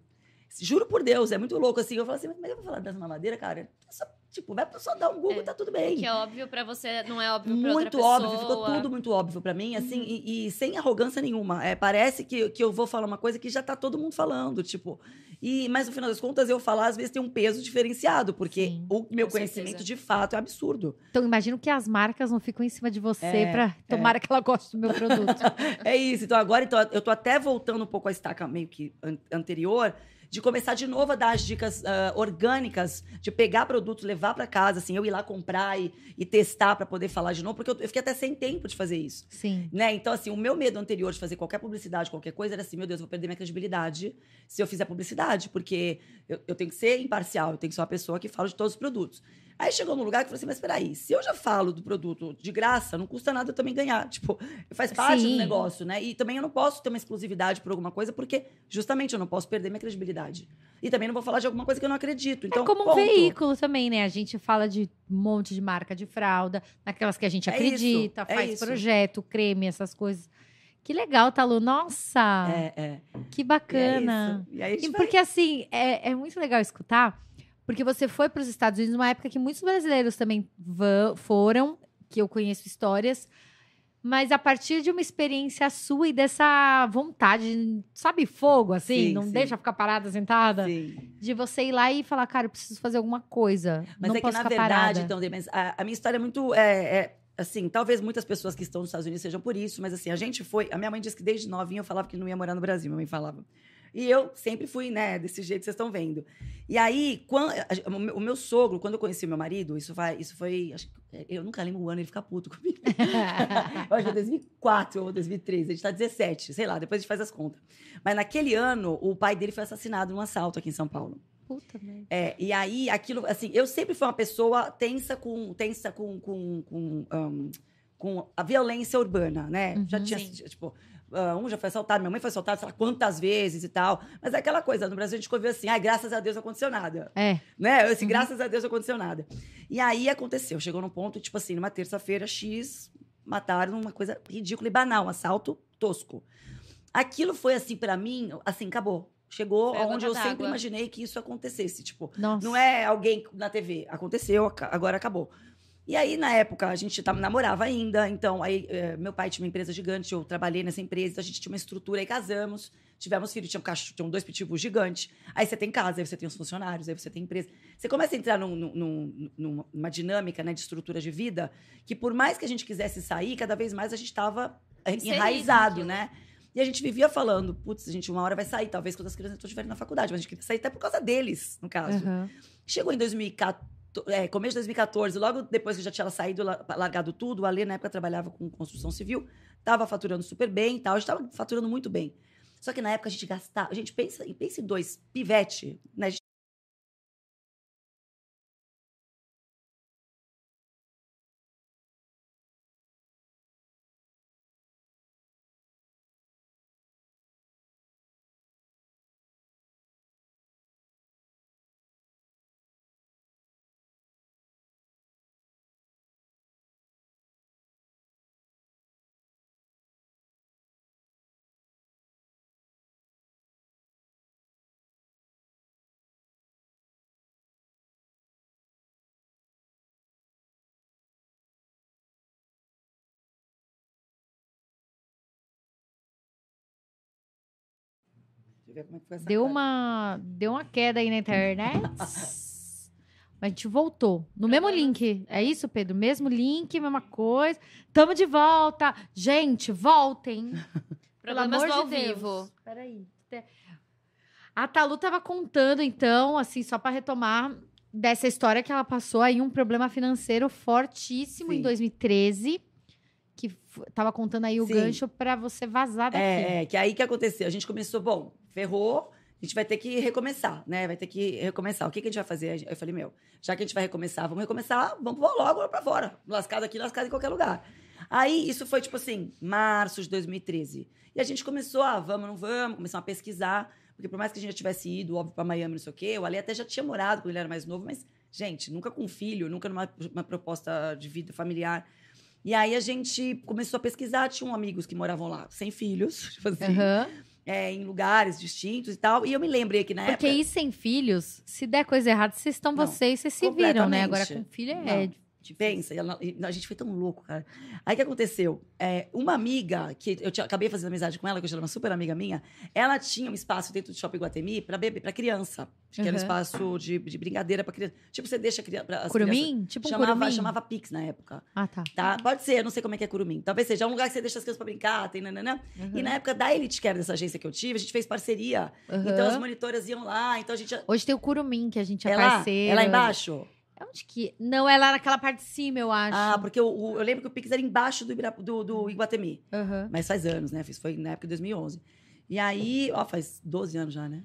Juro por Deus, é muito louco assim. Eu falo assim, mas eu vou falar dessa mamadeira, cara? Só, tipo, vai só dar um Google, É, tá tudo bem. Que é óbvio pra você, não é óbvio pra outra Muito pessoa. óbvio, ficou tudo muito óbvio pra mim, assim, Uhum. e, e sem arrogância nenhuma. É, parece que, que eu vou falar uma coisa que já tá todo mundo falando, tipo. E, mas no final das contas, eu falar, às vezes, tem um peso diferenciado, porque Sim, o meu conhecimento, certeza. de fato, é absurdo. Então imagino que as marcas não ficam em cima de você É, pra tomara que ela goste do meu produto. [LAUGHS] É isso. Então, agora então, eu tô até voltando um pouco à estaca meio que an- anterior, de começar de novo a dar as dicas ah, orgânicas, de pegar produtos, levar pra casa, assim, eu ir lá comprar e, e testar pra poder falar de novo, porque eu, eu fiquei até sem tempo de fazer isso. Sim. Né? Então, assim, o meu medo anterior de fazer qualquer publicidade, qualquer coisa, era assim, meu Deus, eu vou perder minha credibilidade se eu fizer publicidade, porque eu, eu tenho que ser imparcial, eu tenho que ser uma pessoa que fala de todos os produtos. Aí chegou num lugar que eu falei assim, mas peraí, se eu já falo do produto de graça, não custa nada eu também ganhar. Tipo, faz parte Sim. do negócio, né? E também eu não posso ter uma exclusividade por alguma coisa, porque justamente eu não posso perder minha credibilidade. E também não vou falar de alguma coisa que eu não acredito. Então, é como um ponto. veículo também, né? A gente fala de um monte de marca de fralda, naquelas que a gente É acredita, isso, é faz isso. projeto, creme, essas coisas. Que legal, Talu. Nossa, É, é. que E é bacana. isso. E aí E vai- porque assim, é, é muito legal escutar, porque você foi para os Estados Unidos numa época que muitos brasileiros também foram, que eu conheço histórias, mas a partir de uma experiência sua e dessa vontade, sabe, fogo, assim, Sim, não sim. deixa ficar parada, sentada, Sim. de você ir lá e falar, cara, eu preciso fazer alguma coisa, Mas não é que, posso na ficar verdade, parada. então, a, a minha história é muito. É, é, assim, talvez muitas pessoas que estão nos Estados Unidos sejam por isso, mas assim, a gente foi. A minha mãe disse que desde novinha eu falava que não ia morar no Brasil, minha mãe falava. E eu sempre fui, né, desse jeito que vocês estão vendo. E aí, quando, o meu- sogro, quando eu conheci meu marido, isso, vai, isso foi. acho que- eu nunca lembro o ano, ele fica puto comigo. [LAUGHS] eu acho que é 2004 ou 2013, a gente tá 17, sei lá, depois a gente faz as contas. Mas naquele ano, o pai dele foi assassinado num assalto aqui em São Paulo. Puta merda. É, e aí, aquilo, assim, eu sempre fui uma pessoa tensa com, tensa com, com, com, ahn, com a violência urbana, né? Uhum. Já tinha, Sim. tipo, ah, um já foi assaltado, minha mãe foi assaltada, sei lá quantas vezes e tal. Mas é aquela coisa, no Brasil a gente ouviu assim, ai, graças a Deus não aconteceu nada. É. Né? Assim, Uhum. graças a Deus não aconteceu nada. E aí aconteceu, chegou num ponto, tipo assim, numa terça-feira X, mataram uma coisa ridícula e banal, um assalto tosco. Aquilo foi assim pra mim, assim, acabou. Chegou Foi onde eu sempre imaginei que isso acontecesse, tipo, Nossa. não é alguém na TV. Aconteceu, agora acabou. E aí, na época, a gente namorava ainda. Então, aí, eh, meu pai tinha uma empresa gigante, eu trabalhei nessa empresa, a gente tinha uma estrutura, aí casamos, tivemos filhos, tinha um cachorro, tinham dois pitbulls gigantes. Aí você tem casa, aí você tem os funcionários, aí você tem empresa. Você começa a entrar num- num- num- num- numa dinâmica né, de estrutura de vida que, por mais que a gente quisesse sair, cada vez mais a gente estava enraizado, né? E a gente vivia falando, putz, a gente uma hora vai sair, talvez quando as crianças estiverem na faculdade, mas a gente queria sair até por causa deles, no caso. Aham. Chegou em 2014, é, começo de 2014, logo depois que já tinha saído, la- largado tudo, o Alê, na época, trabalhava com construção civil, estava faturando super bem e tal, a gente ver como é que foi essa Deu cara. uma, deu uma queda aí na internet. Mas [LAUGHS] a gente voltou. No mesmo link. É isso, Pedro? Mesmo link, mesma coisa. Tamo de volta. Gente, voltem. [LAUGHS] Pelo Problemas amor do ao de Deus. vivo. Peraí. A Talu tava contando, então, assim, só pra retomar dessa história que ela passou aí, um problema financeiro fortíssimo em Sim. 2013. Que tava contando aí o Sim. gancho pra você vazar daqui. É, é, que aí que aconteceu? A gente começou, bom, ferrou, a gente vai ter que recomeçar, né? Vai ter que recomeçar. O que, que a gente vai fazer? Eu falei, meu, já que a gente vai recomeçar, vamos recomeçar, vamos logo pra fora. Lascado aqui, lascado em qualquer lugar. Aí, isso foi, tipo assim, março de 2013. E a gente começou, ah, vamos, não vamos, começamos a pesquisar. Porque por mais que a gente já tivesse ido, óbvio, pra Miami, não sei o quê, o Ali até já tinha morado quando ele era mais novo, mas, gente, nunca com filho, nunca numa uma proposta de vida familiar. E aí a gente começou a pesquisar, tinham amigos que moravam lá sem filhos, [LAUGHS] tipo assim, Aham. É, em lugares distintos e tal. E eu me lembrei que na Porque época. ir sem filhos, se der coisa errada, vocês estão Não, vocês, vocês se viram, né? Agora com filho é Não. Pensa, e ela- e a gente foi tão louco, cara. Aí o que aconteceu? É, uma amiga, que eu tinha- acabei fazendo amizade com ela, que hoje ela é uma super amiga minha, ela tinha um espaço dentro do Shopping Guatemi pra bebê, pra criança. Que era um Uhum. espaço de, de brincadeira pra criança. Tipo, você deixa a criança. as crianças- Curumim? Tipo um chamava, curumim? chamava Pix na época. Ah, tá. Tá? Pode ser, eu não sei como é que é Curumim. Talvez seja um lugar que você deixa as crianças pra brincar, tem nananã. E na época da Elite Care, dessa agência que eu tive, a gente fez parceria. Aham. Então as monitoras iam lá, então a gente. Hoje tem o curumim, que a gente é, É lá? parceiro. É lá embaixo? É onde que... Não, é lá naquela parte de cima, eu acho. Ah, porque o- eu lembro que o Pix era embaixo do, Ibira- do, do Iguatemi. Aham. Mas faz anos, né? Fiz- Foi na época de 2011. E aí, ó, faz 12 anos já, né?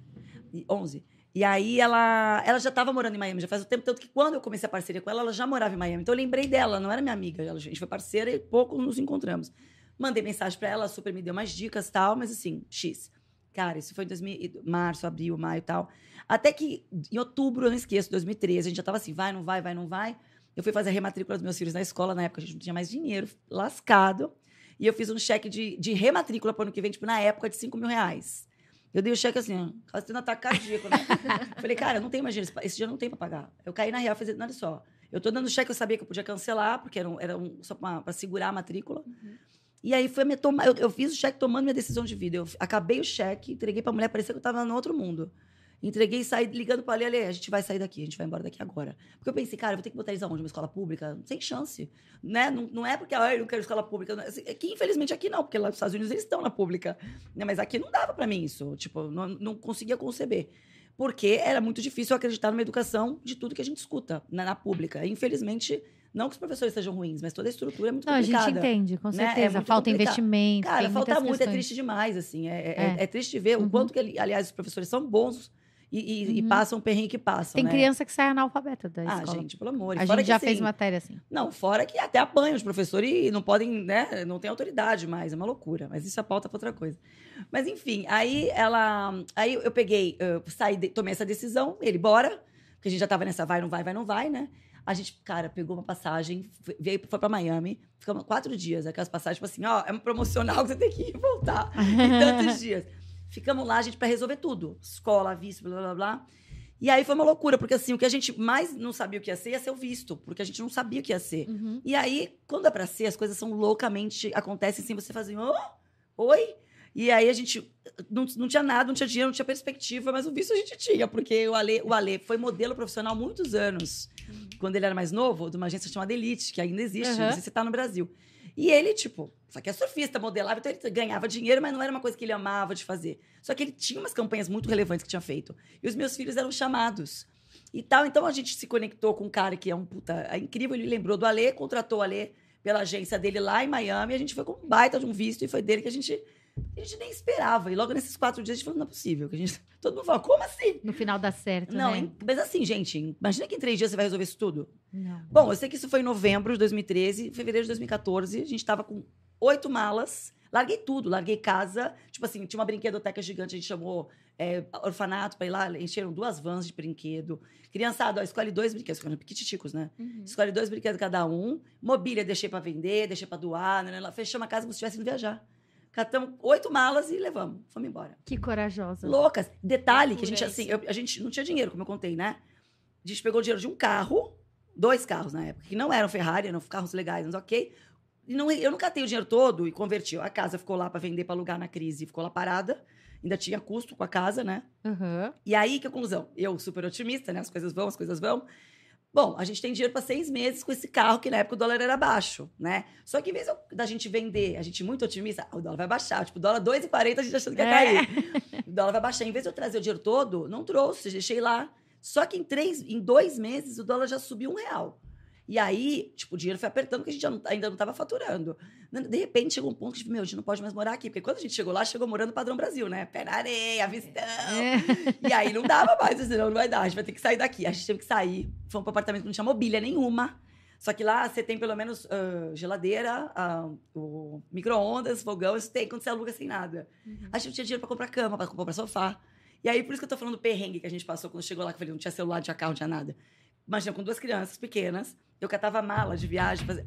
E 11. E aí ela, ela já estava morando em Miami, já faz o tempo, tanto que quando eu comecei a parceria com ela, ela já morava em Miami. Então eu lembrei dela, não era minha amiga. Ela- a gente foi parceira e pouco nos encontramos. Mandei mensagem pra ela, super me deu mais dicas e tal, mas assim, X. Cara, isso foi em 2000, e- março, abril, maio e tal. Até que em outubro, eu não esqueço, 2013, a gente já tava assim, vai, não vai, vai, não vai. Eu fui fazer a rematrícula dos meus filhos na escola, na época a gente não tinha mais dinheiro, lascado. E eu fiz um cheque de, de rematrícula para o ano que vem, tipo, na época, de 5 mil reais. Eu dei o cheque assim, quase tendo ataque cardíaco, né? [LAUGHS] Falei, cara, eu não tenho mais dinheiro, esse- dia não tem para pagar. Eu caí na real falei, olha só, eu tô dando cheque, eu sabia que eu podia cancelar, porque era, um, era um, só para segurar a matrícula. E aí foi me tomar. Eu, eu fiz o cheque tomando minha decisão de vida. Eu acabei o cheque, entreguei pra mulher, parecia que eu tava no outro mundo. Entreguei e saí ligando pra Ale, a gente vai sair daqui, a gente vai embora daqui agora. Porque eu pensei, cara, eu vou ter que botar eles aonde? Uma escola pública? Sem chance. Né? Não, não é porque ah, eu não quero escola pública. não- assim, É que, infelizmente, aqui não, porque lá nos Estados Unidos eles estão na pública. Né? Mas aqui não dava pra mim isso. Tipo, não, não conseguia conceber. Porque era muito difícil eu acreditar numa educação de tudo que a gente escuta na, na pública. Infelizmente, não que os professores sejam ruins, mas toda a estrutura é muito Não, a gente complicada. entende, com né? É certeza. Falta complicado. investimento. Cara, falta muito, é questões. triste demais, assim. É, é, É. é triste ver Uhum. o quanto que, ali- aliás, os professores são bons e, e- e Uhum. passam o perrengue que passam, Tem né? criança que sai analfabeta da Ah, escola. gente, pelo amor. E a fora gente que, já fez assim, matéria assim. Não, fora que até apanham os professores e não podem, né? Não tem autoridade mais, é uma loucura. Mas isso é pauta pra outra coisa. Mas enfim, aí ela. Aí eu peguei, eu saí, tomei essa decisão, ele, bora. Porque a gente já tava nessa vai, não vai, vai, não vai, né? A gente, cara, pegou uma passagem, foi- veio, foi pra Miami, ficamos quatro dias, aquelas passagens, tipo assim, ó, é uma promocional que você tem que ir e voltar em tantos [LAUGHS] dias. Ficamos lá, gente, pra resolver tudo. Escola, visto, blá, blá, blá. E aí foi uma loucura, porque assim, o que a gente mais não sabia o que ia ser, ia ser o visto, porque a gente não sabia o que ia ser. Uhum. E aí, quando é pra ser, as coisas são loucamente. Acontecem sem você fazer. Oh, oi? E aí a gente. Não, não tinha nada, não tinha dinheiro, não tinha perspectiva, mas o visto a gente tinha, porque o Ale, o Ale foi modelo profissional muitos anos. Quando ele era mais novo, de uma agência chamada Elite, que ainda existe, Uhum. não sei se tá no Brasil. E ele, tipo, só que é surfista, modelava, então ele ganhava dinheiro, mas não era uma coisa que ele amava de fazer. Só que ele tinha umas campanhas muito relevantes que tinha feito. E os meus filhos eram chamados. E tal, então a gente se conectou com um cara que é um puta é incrível, ele lembrou do Alê, contratou o Alê pela agência dele lá em Miami, a gente foi com um baita de um visto, e foi dele que a gente, a gente nem esperava. E logo nesses quatro dias a gente falou, não é possível. Que a gente, [LAUGHS] todo mundo falou, como assim? No final dá certo, Não, né? em- mas assim, gente, imagina que em três dias você vai resolver isso tudo. Não. Bom, eu sei que isso foi em novembro de 2013, fevereiro de 2014, a gente tava com oito malas, larguei tudo, larguei casa, tipo assim, tinha uma brinquedoteca gigante, a gente chamou é, orfanato pra ir lá, encheram duas vans de brinquedo. Criançada, ó, escolhe dois brinquedos, ficaram piquiticos, né? Uhum. Escolhe dois brinquedos cada um, mobília deixei pra vender, deixei pra doar, né? Lá Fechamos a casa como se estivesse indo viajar. Catamos oito malas e levamos, fomos embora. Que corajosa. Loucas. Detalhe que a gente, assim, eu- a gente não tinha dinheiro, como eu contei, né? A gente pegou o dinheiro de um carro, dois carros na época, que não eram Ferrari, eram carros legais, mas ok. Não, eu nunca tenho o dinheiro todo e converti. A casa ficou lá para vender, para alugar na crise, ficou lá parada. Ainda tinha custo com a casa, né? Aham. E aí, que a conclusão? Eu, super otimista, né? As coisas vão, as coisas vão. Bom, a gente tem dinheiro para seis meses com esse carro, que na época o dólar era baixo, né? Só que em vez da gente vender, a gente muito otimista, ah, o dólar vai baixar. Tipo, o dólar 2,40 a gente achando que ia É. cair. [LAUGHS] O dólar vai baixar. Em vez de eu trazer o dinheiro todo, não trouxe, deixei lá. Só que em, três, em dois meses o dólar já subiu um real. E aí, tipo, o dinheiro foi apertando, porque a gente não- ainda não estava faturando. De repente chegou um ponto que, meu, a gente não pode mais morar aqui. Porque quando a gente chegou lá, chegou morando padrão Brasil, né? Pé na areia, vistão. É. [LAUGHS] E aí não dava mais, senão não vai dar, a gente vai ter que sair daqui. A gente teve que sair. Fomos para apartamento que não tinha mobília nenhuma. Só que lá você tem pelo menos ah, geladeira, ah, o micro-ondas, fogão, isso tem quando você aluga sem nada. A gente não tinha dinheiro para comprar cama, para comprar sofá. E aí, por isso que eu tô falando do perrengue que a gente passou quando chegou lá, que eu falei, não tinha celular, não tinha carro, não tinha nada. Imagina, com duas crianças pequenas, eu catava mala de viagem, fazer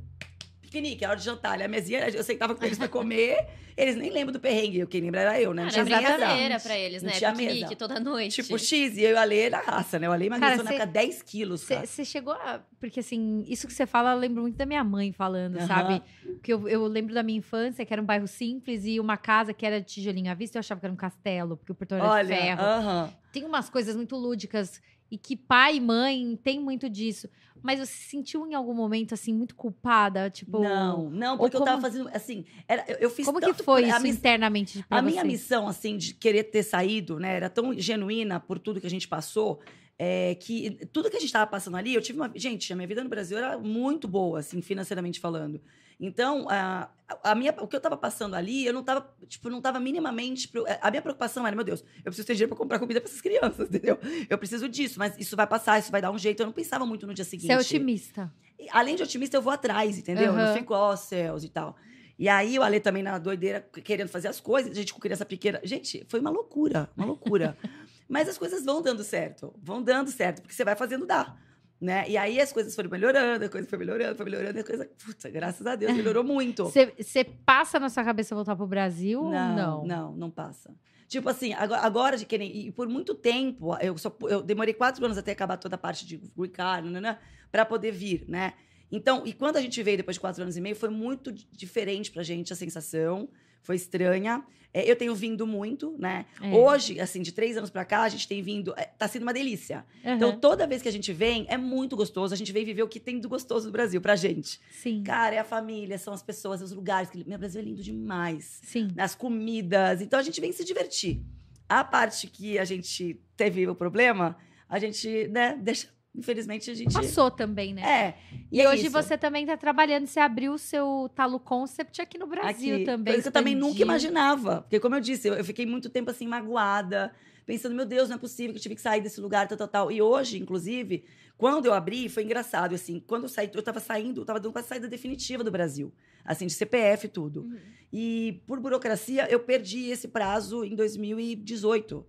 piquenique, a hora de jantar. Ali, a mesinha, eu sentava com eles pra comer, eles nem lembram do perrengue, quem lembra era eu, né? Não Era tinha mesa. brincadeira pra eles, Não né? tinha Piquenique mesa. toda noite. Tipo, X, e eu e Ale na raça, né? O Ale emagreceu Cara, na época 10 quilos, cara. Você chegou a. Porque, assim, isso que você fala, eu lembro muito da minha mãe falando, Aham. sabe? Porque eu, eu lembro da minha infância, que era um bairro simples e uma casa que era de tijolinho à vista, eu achava que era um castelo, porque o portão era de Olha, ferro. aham. Tem umas coisas muito lúdicas e que pai e mãe tem muito disso. Mas você se sentiu em algum momento, assim, muito culpada? Tipo. Não, não, porque eu como- tava fazendo, assim, era, eu, eu fiz Como que foi isso miss- internamente A minha missão, assim, de querer ter saído, né, era tão genuína por tudo que a gente passou, é, que tudo que a gente tava passando ali, eu tive uma. Gente, a minha vida no Brasil era muito boa, assim, financeiramente falando. Então, a, a minha, o que eu tava passando ali, eu não tava, tipo, não tava minimamente. A minha preocupação era, meu Deus, eu preciso ter dinheiro pra comprar comida pra essas crianças, [LAUGHS] entendeu? Eu preciso disso, mas isso vai passar, isso vai dar um jeito. Eu não pensava muito no dia seguinte. Você é otimista. Além de otimista, eu vou atrás, entendeu? Eu Aham. não fico, ó céus e tal. E aí, o Ale também na doideira, querendo fazer as coisas, a gente com criança pequena. Gente, foi uma loucura, uma loucura. [LAUGHS] Mas as coisas vão dando certo, vão dando certo, porque você vai fazendo dar. Né? E aí as coisas foram melhorando, a coisa foi melhorando, foi melhorando, a coisa, puta, graças a Deus, melhorou muito. Você passa na sua cabeça voltar pro Brasil ou Não, não? não, não passa. Tipo assim, agora, agora de querer. E por muito tempo, eu, só, eu demorei quatro anos até acabar toda a parte de green card, né, para poder vir, né? Então, e quando a gente veio depois de quatro anos e meio, foi muito di- diferente pra gente a sensação. Foi estranha. É, eu tenho vindo muito, né? É. Hoje, assim, de três anos pra cá, a gente tem vindo. é, tá sendo uma delícia. Aham. Então, toda vez que a gente vem, é muito gostoso. A gente vem viver o que tem do gostoso do Brasil pra gente. Sim. Cara, é a família, são as pessoas, os lugares. que- Meu Brasil é lindo demais Sim. nas comidas. Então a gente vem se divertir. A parte que a gente teve o problema, a gente, né, deixa infelizmente, a gente. Passou também, né? É. E, é hoje isso. você também tá trabalhando, você abriu o seu Talo Concept aqui no Brasil Aqui. também. Coisa que eu também nunca imaginava. Porque, como eu disse, eu, eu fiquei muito tempo assim, magoada, pensando, meu Deus, não é possível que eu tive que sair desse lugar, tal, tal, tal. E hoje, inclusive, quando eu abri, foi engraçado, assim, quando eu saí, eu tava saindo, eu tava dando pra saída definitiva do Brasil. Assim, de CPF e tudo. Uhum. E por burocracia, eu perdi esse prazo em 2018.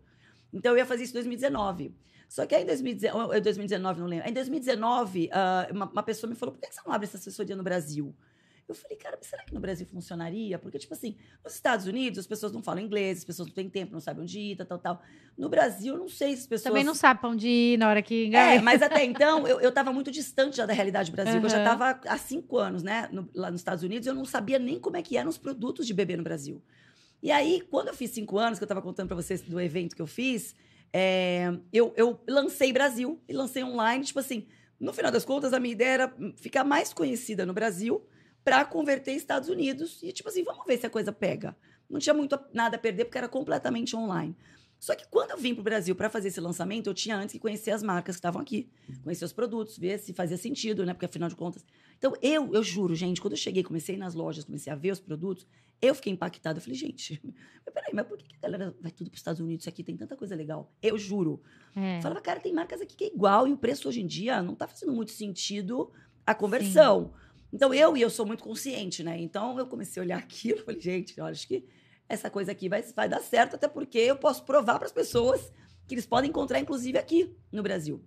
Então eu ia fazer isso em 2019. Só que aí em 2019, ou 2019 não lembro. Em 2019, ah, uma, uma pessoa me falou: por que você não abre essa assessoria no Brasil? Eu falei, cara, mas será que no Brasil funcionaria? Porque, tipo assim, nos Estados Unidos as pessoas não falam inglês, as pessoas não têm tempo, não sabem onde ir, tal, tal, tal. No Brasil, eu não sei se as pessoas. Também não sabe pra onde ir na hora que É, mas até [LAUGHS] então eu, eu tava muito distante já da realidade do Brasil. Eu já tava há cinco anos, né? no- lá nos Estados Unidos, eu não sabia nem como é que eram os produtos de bebê no Brasil. E aí, quando eu fiz cinco anos, que eu tava contando pra vocês do evento que eu fiz, é, eu, eu lancei Brasil e lancei online, tipo assim. No final das contas, a minha ideia era ficar mais conhecida no Brasil para converter Estados Unidos. E, tipo assim, vamos ver se a coisa pega. Não tinha muito nada a perder, porque era completamente online. Só que quando eu vim para o Brasil para fazer esse lançamento, eu tinha antes que conhecer as marcas que estavam aqui, conhecer os produtos, ver se fazia sentido, né? Porque afinal de contas. Então, eu, eu juro, gente, quando eu cheguei, comecei nas lojas, comecei a ver os produtos, eu fiquei impactada. Eu falei, gente, [LAUGHS] mas peraí, mas por que a galera vai tudo para os Estados Unidos? Isso aqui tem tanta coisa legal. Eu juro. É. Eu falava, cara, tem marcas aqui que é igual e o preço hoje em dia não tá fazendo muito sentido a conversão. Então eu e eu sou muito consciente, né? Então eu comecei a olhar [LAUGHS] aquilo e falei, gente, olha, acho que essa coisa aqui vai, vai dar certo, até porque eu posso provar para as pessoas que eles podem encontrar, inclusive, aqui no Brasil.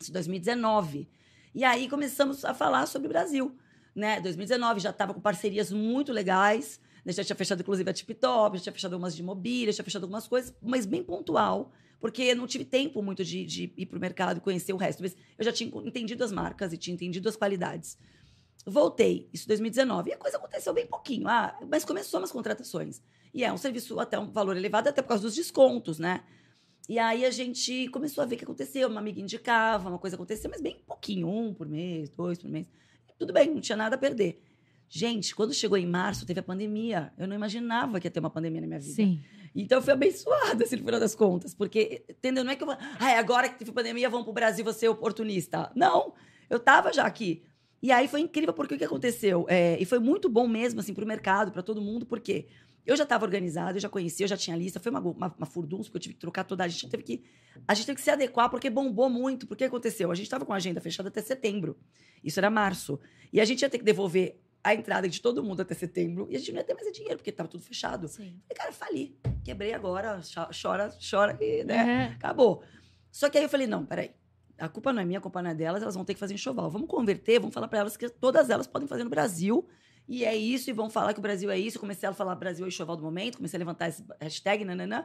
Isso em 2019. E aí começamos a falar sobre o Brasil. Né? 2019 já estava com parcerias muito legais. né? Já tinha fechado, inclusive, a Tip Top, já tinha fechado umas de mobília, já tinha fechado algumas coisas, mas bem pontual, porque eu não tive tempo muito de, de ir para o mercado e conhecer o resto. Mas eu já tinha entendido as marcas e tinha entendido as qualidades. Voltei, isso em 2019. E a coisa aconteceu bem pouquinho. Ah, mas começou umas contratações. E é um serviço até um valor elevado, até por causa dos descontos, né? E aí a gente começou a ver o que aconteceu. Uma amiga indicava, uma coisa acontecia, mas bem pouquinho, um por mês, dois por mês. Tudo bem, não tinha nada a perder. Gente, quando chegou em março, teve a pandemia. Eu não imaginava que ia ter uma pandemia na minha vida. Sim. Então eu fui abençoada, assim, no final das contas. Porque, entendeu? Não é que eu. Ah, agora que teve pandemia, vamos pro Brasil, você é oportunista. Não, eu tava já aqui. E aí foi incrível, porque o que aconteceu? É, e foi muito bom mesmo, assim, pro mercado, para todo mundo, porque eu já estava organizada, eu já conhecia, eu já tinha lista. Foi uma, uma, uma furdunça, porque eu tive que trocar toda. A gente teve que. A gente teve que se adequar, porque bombou muito. Porque aconteceu? A gente estava com a agenda fechada até setembro. Isso era março. E a gente ia ter que devolver a entrada de todo mundo até setembro. E a gente não ia ter mais dinheiro, porque estava tudo fechado. Sim. Falei, cara, fali. Quebrei agora, cho- chora, chora e, né? Uhum. Acabou. Só que aí eu falei, não, peraí. A culpa não é minha, a culpa não é delas, elas vão ter que fazer enxoval. Vamos converter, vamos falar para elas que todas elas podem fazer no Brasil. E é isso, e vão falar que o Brasil é isso. Eu comecei a falar Brasil é o enxoval do momento, comecei a levantar esse hashtag, nananã.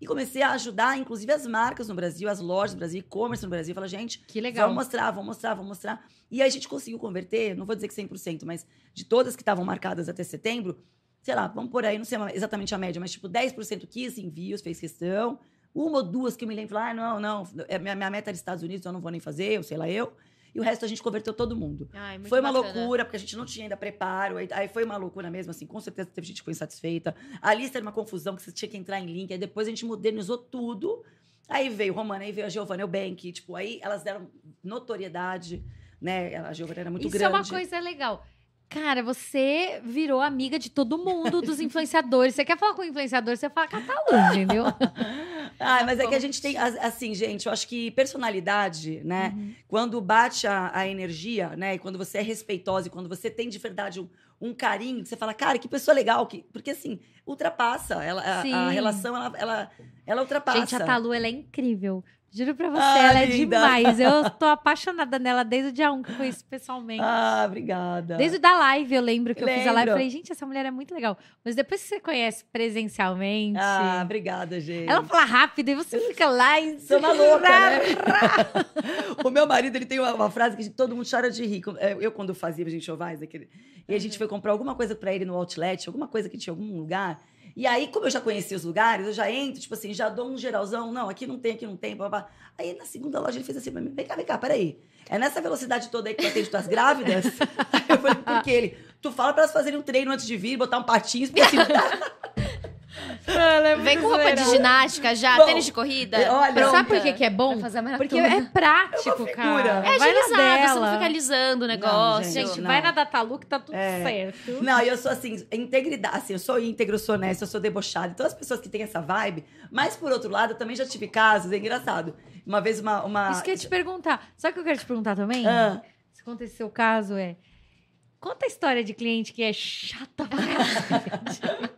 E comecei a ajudar, inclusive, as marcas no Brasil, as lojas no Brasil, e-commerce no Brasil. Falar, gente, Que legal. Vamos mostrar, vamos mostrar, vamos mostrar. E aí a gente conseguiu converter, não vou dizer que 100%, mas de todas que estavam marcadas até setembro, sei lá, vamos por aí, não sei exatamente a média, mas tipo 10% quis envios, fez questão. Uma ou duas que eu me lembro, ah, não, não, é, minha, minha meta era Estados Unidos, eu não vou nem fazer, ou sei lá eu. E o resto a gente converteu todo mundo. Ai, Foi uma bacana. loucura, porque a gente não tinha ainda preparo. Aí, aí foi uma loucura mesmo, assim. Com certeza teve gente que foi insatisfeita. A lista era uma confusão, que você tinha que entrar em link. Aí depois a gente modernizou tudo. Aí veio Romana, aí veio a Giovanna Eubank. Tipo, aí elas deram notoriedade, né? A Giovanna era muito Isso grande. é uma coisa legal. Cara, você virou amiga de todo mundo, dos [LAUGHS] influenciadores. Você quer falar com o influenciador, você fala Catalã, entendeu? [LAUGHS] Ah, mas é que a gente tem, as- assim, gente, eu acho que personalidade, né? Uhum. Quando bate a, a energia, né? E quando você é respeitosa e quando você tem de verdade um, um carinho, você fala, cara, que pessoa legal. Que... Porque, assim, ultrapassa. Ela, a, Sim. a relação, ela, ela, ela ultrapassa. Gente, a Talu, ela é incrível. Juro pra você, Ah, ela é linda. demais. Eu [LAUGHS] tô apaixonada nela desde o dia 1 que eu conheci pessoalmente. Ah, obrigada. Desde o da live, eu lembro que eu fiz a live. Lembro. Eu falei, gente, essa mulher é muito legal. Mas depois que você conhece presencialmente. Ah, obrigada, gente. ela fala rápido e você fica lá e. Sou uma louca, né? [LAUGHS] o meu marido, ele tem uma, uma frase que todo mundo chora de rir. É, Eu, quando fazia a gente ovais, aquele, e a gente foi comprar alguma coisa pra ele no outlet, alguma coisa que tinha em algum lugar. E aí, como eu já conhecia os lugares, eu já entro, tipo assim, já dou um geralzão. Não, aqui não tem, aqui não tem. Blá, blá. Aí, na segunda loja, ele fez assim pra mim, vem cá, vem cá, peraí. É nessa velocidade toda aí que tu atende tuas grávidas? [LAUGHS] aí eu falei, por que ele? Tu fala pra elas fazerem um treino antes de vir, botar um patins, porque assim, [LAUGHS] Vem com roupa de ginástica já, Bom, tênis de corrida. olha, pronta Sabe por que, que é bom? Fazer a Porque maratona. é prático, É cara. É Vai na agilizado, você não fica alisando o negócio. gente, Gente, Não. vai na Datalu que tá tudo É. certo. Não, e eu sou assim, integridade, assim, eu sou íntegro, sou honesta, eu sou debochada. Então as pessoas que têm essa vibe, mas por outro lado, eu também já tive casos, é engraçado. Uma vez uma. uma... Isso que eu ia te perguntar. Sabe o que eu quero te perguntar também? Ah, Se acontecer o caso, é. Conta a história de cliente que é chata pra caralho.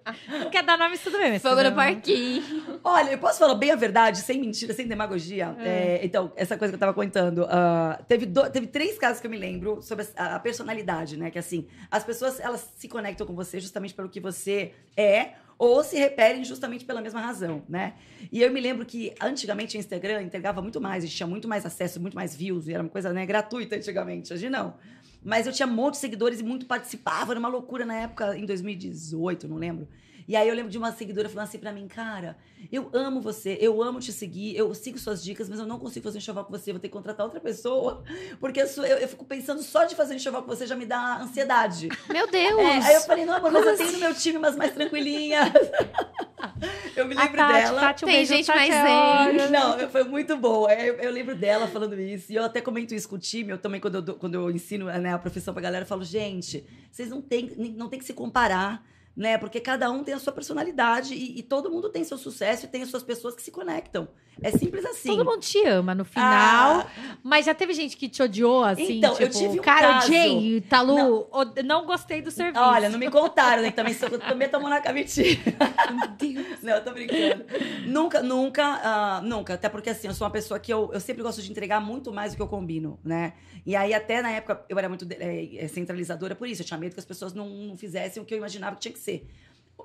Não quer dar nome, tudo bem. Fogo no parquinho. Olha, eu posso falar bem a verdade, sem mentira, sem demagogia. É, então, essa coisa que eu tava contando. ah, teve, do- teve três casos que eu me lembro sobre a, a personalidade, né? Que assim, as pessoas elas se conectam com você justamente pelo que você é ou se reperem justamente pela mesma razão, né? E eu me lembro que antigamente o Instagram entregava muito mais, a gente tinha muito mais acesso, muito mais views, e era uma coisa né, gratuita antigamente, hoje não. Mas eu tinha um monte de seguidores e muito participava, era uma loucura na época, em 2018, não lembro. E aí eu lembro de uma seguidora falando assim pra mim, cara, eu amo você, eu amo te seguir, eu sigo suas dicas, mas eu não consigo fazer um enxoval com você, vou ter que contratar outra pessoa, porque eu, sou- eu- eu fico pensando só de fazer um enxoval com você já me dá ansiedade. Meu Deus. É, aí eu falei, não, amor, mas eu tenho no meu time umas mais tranquilinhas. [LAUGHS] eu me lembro Tati, dela. Tati, um Tem beijo, gente mais é zen. Não, foi muito boa. Eu, eu lembro dela falando isso. E eu até comento isso com o time. Eu também, quando eu, quando eu ensino né, a profissão pra galera, eu falo, gente, vocês não têm, não tem que se comparar. Né? Porque cada um tem a sua personalidade e, e todo mundo tem seu sucesso e tem as suas pessoas que se conectam. É simples assim. Todo mundo te ama no final. Ah, Mas já teve gente que te odiou, assim? Então, eu tipo, tive um cara, caso- odiei, Talu, Não. od- não gostei do serviço. Olha, não me contaram, né? Também, sou, também tomou na mentira. Meu Deus. Não, eu tô brincando. nunca, nunca, ah, nunca. Até porque, assim, eu sou uma pessoa que eu, eu sempre gosto de entregar muito mais do que eu combino, né? E aí, até na época, eu era muito eh, centralizadora por isso. Eu tinha medo que as pessoas não, não fizessem o que eu imaginava que tinha que ser.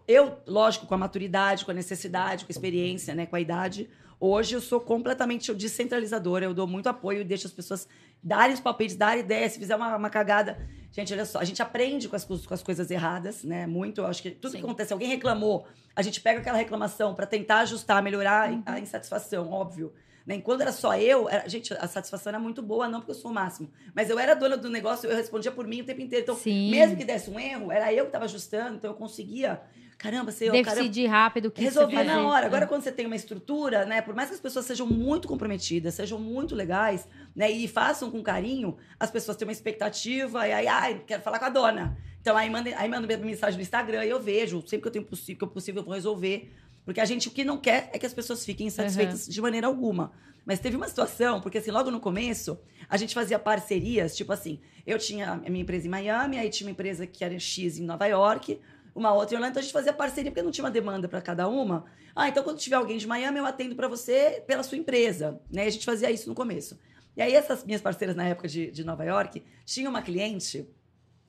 Eu, lógico, com a maturidade, com a necessidade, com a experiência, né? Com a idade. Hoje eu sou completamente descentralizadora. Eu dou muito apoio e deixo as pessoas darem os palpites, darem ideias. Se fizer uma, uma cagada... Gente, olha só. A gente aprende com as, co- com as coisas erradas, né? Muito. Eu acho que tudo Sim. que acontece, alguém reclamou, a gente pega aquela reclamação para tentar ajustar, melhorar Uhum. a insatisfação, óbvio. Né? Enquanto era só eu, era- gente, a satisfação era muito boa, não porque eu sou o máximo. Mas eu era dona do negócio, eu respondia por mim o tempo inteiro. Então, Sim. mesmo que desse um erro, era eu que estava ajustando, então eu conseguia. Caramba, você. caramba, Decidir rápido o que Resolver na hora. É. Agora, quando você tem uma estrutura, né? Por mais que as pessoas sejam muito comprometidas, sejam muito legais, né? E façam com carinho, as pessoas têm uma expectativa, e aí, ai, quero falar com a dona. Então, aí manda, aí manda mensagem no Instagram e eu vejo. Sempre que eu tenho possível, que eu possível, eu vou resolver. Porque a gente, o que não quer é que as pessoas fiquem insatisfeitas de maneira alguma. Mas teve uma situação, porque assim, logo no começo, a gente fazia parcerias, tipo assim, eu tinha a minha empresa em Miami, aí tinha uma empresa que era X em Nova York, uma outra em Orlando, então a gente fazia parceria, porque não tinha uma demanda para cada uma. Ah, então quando tiver alguém de Miami, eu atendo para você pela sua empresa. Né? E a gente fazia isso no começo. E aí essas minhas parceiras na época de, de Nova York, tinha uma cliente,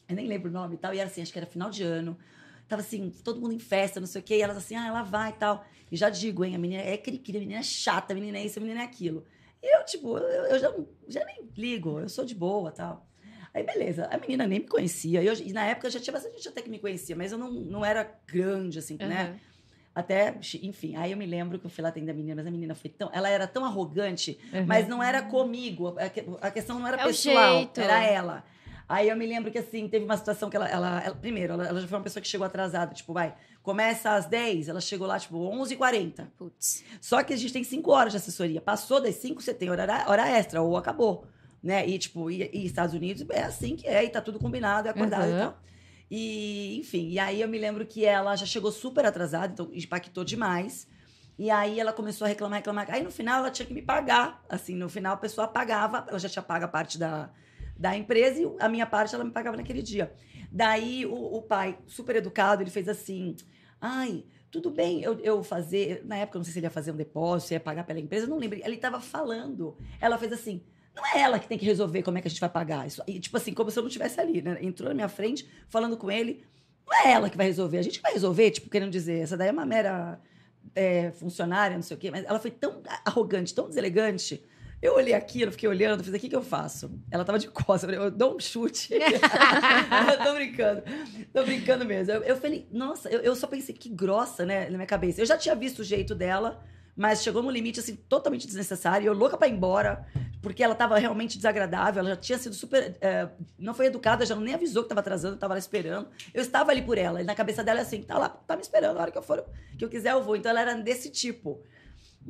eu nem lembro o nome e tal, e era assim, acho que era final de ano. Tava assim, todo mundo em festa, não sei o quê, e elas assim, ah, ela vai e tal. E já digo, hein, a menina é cri-cri, a menina é chata, a menina é isso, a menina é aquilo. E eu, tipo, eu, eu já, já nem ligo, eu sou de boa tal. Aí, beleza, a menina nem me conhecia. E, eu- e na época já tinha bastante gente até que me conhecia, mas eu não, não era grande, assim, né? Uhum. Até, enfim, aí eu me lembro que eu fui lá atender a menina, mas a menina foi tão. Ela era tão arrogante, Uhum. mas não era comigo. A, que- a questão não era É pessoal, era ela. Aí eu me lembro que, assim, teve uma situação que ela. ela, ela- primeiro, ela, ela já foi uma pessoa que chegou atrasada, tipo, vai, começa às 10, ela chegou lá, tipo, 11h40. Putz. Só que a gente tem 5 horas de assessoria. Passou das 5, você tem hora, hora extra, ou acabou. Né? E, tipo, e, e Estados Unidos é assim que é, e tá tudo combinado, é acordado Uhum. e tal. E, enfim, e aí eu me lembro que ela já chegou super atrasada, então impactou demais. E aí ela começou a reclamar, reclamar. Aí no final ela tinha que me pagar. Assim, no final a pessoa pagava, ela já tinha pago a parte da, da empresa e a minha parte ela me pagava naquele dia. Daí o, o pai, super educado, ele fez assim: ai, tudo bem eu, eu fazer. Na época, eu não sei se ele ia fazer um depósito, ia pagar pela empresa, não lembro. Ele estava falando. Ela fez assim: não é ela que tem que resolver como é que a gente vai pagar. Isso, e, tipo assim, como se eu não estivesse ali, né? Entrou na minha frente, falando com ele. Não é ela que vai resolver, a gente vai resolver, tipo, querendo dizer, essa daí é uma mera é, funcionária, não sei o quê. Mas ela foi tão arrogante, tão deselegante. Eu olhei aquilo, fiquei olhando, fiz, o que que eu faço? Ela tava de [LAUGHS] costas, eu falei, eu dou um chute. eu [LAUGHS] [LAUGHS] tô brincando, tô brincando mesmo. Eu, eu falei, nossa, eu, eu só pensei, que grossa, né, na minha cabeça. Eu já tinha visto o jeito dela, mas chegou num limite, assim, totalmente desnecessário. Eu louca pra ir embora. porque ela tava realmente desagradável, ela já tinha sido super. é, não foi educada, já nem avisou que tava atrasando, tava lá esperando. Eu estava ali por ela, e na cabeça dela é assim: tá lá, tá me esperando, a hora que eu for, que eu quiser eu vou. Então ela era desse tipo.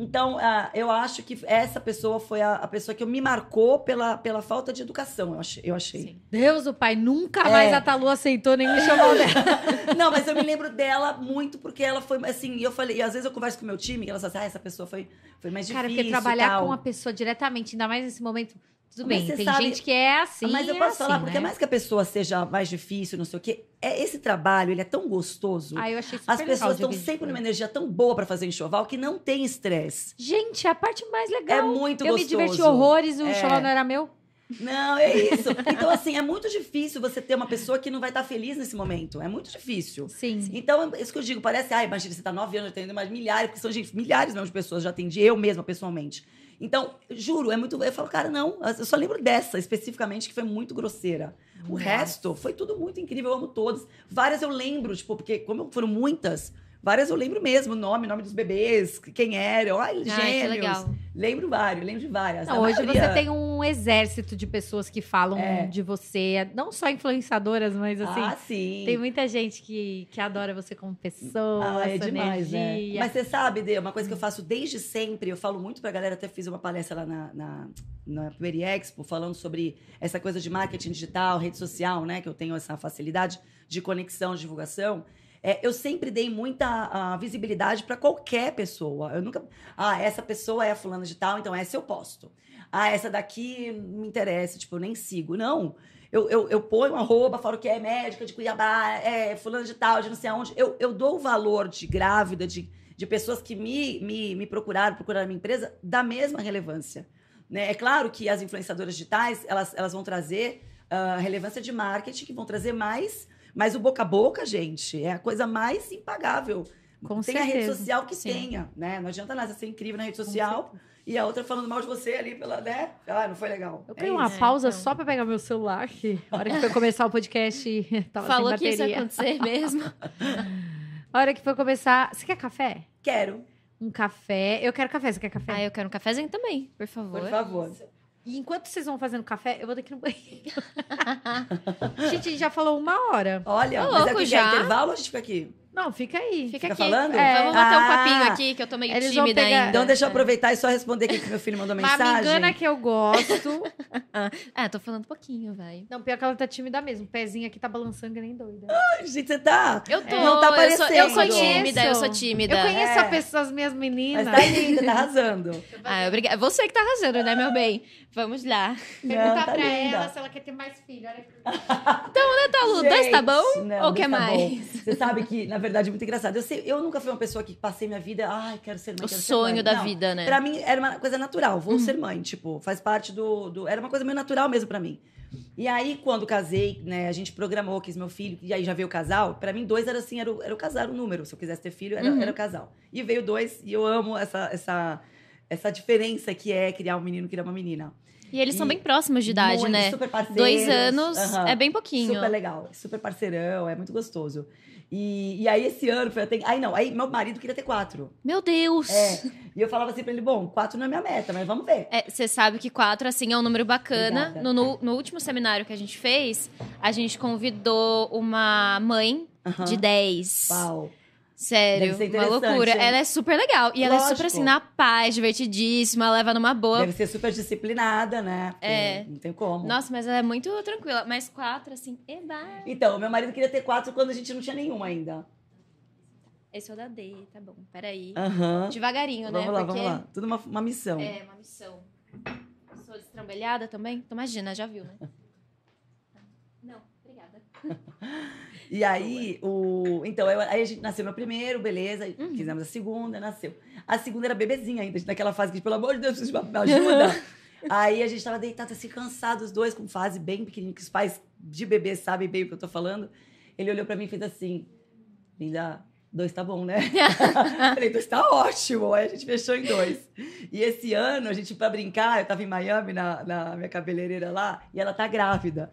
Então, ah, eu acho que essa pessoa foi a, a pessoa que me marcou pela, pela falta de educação, eu achei. Eu achei. Sim. Deus, o pai nunca É. mais a Talu aceitou nenhum enxoval dela. [LAUGHS] Não, mas eu me lembro dela muito porque ela foi assim. E eu falei, e às vezes eu converso com o meu time e elas falam assim: ah, essa pessoa foi, foi mais Cara, difícil. porque trabalhar tal. com uma pessoa diretamente, ainda mais nesse momento. Tudo Mas bem, tem sabe- gente que é assim. Mas eu é posso assim, falar, porque né? mais que a pessoa seja mais difícil, não sei o quê, é, esse trabalho ele é tão gostoso. Ah, eu achei super As pessoas estão sempre numa energia tão boa pra fazer enxoval que não tem estresse. Gente, a parte mais legal. É muito eu gostoso. me diverti horrores, o É. enxoval não era meu. Não, é isso. Então, assim, é muito difícil você ter uma pessoa que não vai estar feliz nesse momento. É muito difícil. Sim. Então, é isso que eu digo, parece, ai, imagina, você tá nove anos atendendo, mas milhares, porque são, gente, milhares mesmo de pessoas, já atendi eu mesma pessoalmente. Então, juro, é muito. Eu falo, cara, não, eu só lembro dessa especificamente, que foi muito grosseira. O Nossa. resto foi tudo muito incrível, eu amo todas. Várias eu lembro, tipo, porque como foram muitas, várias eu lembro mesmo, nome, nome dos bebês, quem eram, ai, gêmeos. Ai, legal. Lembro vários, lembro de várias. Não, hoje maioria- você tem um exército de pessoas que falam É. de você, não só influenciadoras, mas assim, ah, sim. tem muita gente que, que adora você como pessoa, Ah, é demais, né? Mas você sabe, Dê, uma coisa que eu faço desde sempre, eu falo muito pra galera, até fiz uma palestra lá na, na, na Peri Expo, falando sobre essa coisa de marketing digital, rede social, né? Que eu tenho essa facilidade de conexão, de divulgação. É, eu sempre dei muita ah, visibilidade pra qualquer pessoa. Eu nunca. Ah, essa pessoa é a fulana de tal, então essa eu posto. Ah, essa daqui me interessa, tipo, eu nem sigo. Não. Eu, eu, eu ponho uma arroba, falo que é médica de Cuiabá, é fulano de tal, de não sei aonde. Eu, eu dou o valor de grávida, de, de pessoas que me, me, me procuraram, procuraram a minha empresa, da mesma relevância. Né? É claro que as influenciadoras digitais, elas, elas vão trazer ah, relevância de marketing, que vão trazer mais, mas o boca a boca, gente, é a coisa mais impagável. Com Tem a rede certeza. social que Sim. tenha, né? Não adianta nada você ser incrível na rede social e a outra falando mal de você ali pela, né? Ah, não foi legal. Eu É queria uma isso. É, pausa então. só pra pegar meu celular, que a hora que foi começar o podcast [LAUGHS] tava Falou sem que isso ia acontecer mesmo. [LAUGHS] A hora que foi começar... Você quer café? Quero, Um café. Eu quero café. Você quer café? Ah, eu quero um cafezinho também, por favor. por favor. E enquanto vocês vão fazendo café, eu vou ir no banheiro. [LAUGHS] gente, a gente já falou uma hora. Olha, Ô, mas é louco, que já? é intervalo ou a gente fica aqui? Não, fica aí. Fica, Fica aqui. falando? É. Vamos bater um Ah. papinho aqui, que eu tô meio Eles tímida pegar- ainda. Então deixa eu aproveitar e só responder aqui que meu filho mandou [LAUGHS] Uma mensagem. amigana que eu gosto. [LAUGHS] Ah, tô falando pouquinho, vai. Não, pior que ela tá tímida mesmo. O pezinho aqui tá balançando que nem doida. Ai, Gente, você tá? Eu tô, Não tá eu, sou, eu sou aparecendo. tímida, eu sou tímida. Eu conheço É. a pessoa, as minhas meninas. Mas tá linda, tá arrasando. Ah, obrigada. Você que tá arrasando, né, meu bem? Vamos lá. Perguntar Não, tá pra linda. ela se ela quer ter mais filho. Olha que... Tá, Lu, dois tá bom? Não, Ou quer tá mais? bom. Você sabe que, na verdade, é muito engraçado. Eu, sei- eu nunca fui uma pessoa que passei minha vida, ai, quero ser mãe, O sonho mãe. da Não. vida, né? Pra mim era uma coisa natural, vou ser mãe, tipo, faz parte do, do- Era uma coisa meio natural mesmo pra mim. E aí, quando casei, né, a gente programou, quis meu filho, e aí já veio o casal. Pra mim, dois era assim, era o, era o casal, o número. Se eu quisesse ter filho, era, Uhum. era o casal. E veio dois, e eu amo essa, essa, essa diferença que é criar um menino, criar uma menina. E eles são E bem próximos de idade, Muito, né? Super parceiros. Dois anos Aham. é bem pouquinho. Super legal, super parceirão, é muito gostoso. E, e aí, esse ano, foi até. Aí não, aí meu marido queria ter quatro. Meu Deus! É. E eu falava assim pra ele: bom, quatro não é minha meta, mas vamos ver. É, Você sabe que quatro, assim, é um número bacana. No, no, no último seminário que a gente fez, a gente convidou uma mãe Aham. de 10. Uau. Sério, uma loucura. hein? Ela é super legal. E ela é super Lógico. assim, na paz, divertidíssima, leva numa boa. Deve ser super disciplinada, né? Porque É. Não tem como. Nossa, mas ela é muito tranquila. Mas quatro, assim, eba. Então, meu marido queria ter quatro quando a gente não tinha nenhum ainda. Esse é o da D, tá bom. Peraí. Aham. Devagarinho, né? Vamos lá, Porque vamos lá. Tudo uma, uma missão. É, uma missão. Sou destrambelhada também? Então imagina, já viu, né? [LAUGHS] Não, obrigada. [LAUGHS] E aí, o. Então, eu- aí a gente nasceu meu primeiro, beleza. Uhum. Fizemos a segunda, nasceu. A segunda era bebezinha ainda, naquela fase que, pelo amor de Deus, preciso de uma [LAUGHS] ajuda. aí a gente tava deitado assim, cansados, os dois, com fase bem pequenininha, que os pais de bebê sabem bem o que eu tô falando. Ele olhou pra mim e fez assim: Linda, dois tá bom, né? [LAUGHS] Falei, dois tá ótimo. Aí a gente fechou em dois. E esse ano, a gente, pra brincar, eu tava em Miami, na, na minha cabeleireira lá, e ela tá grávida.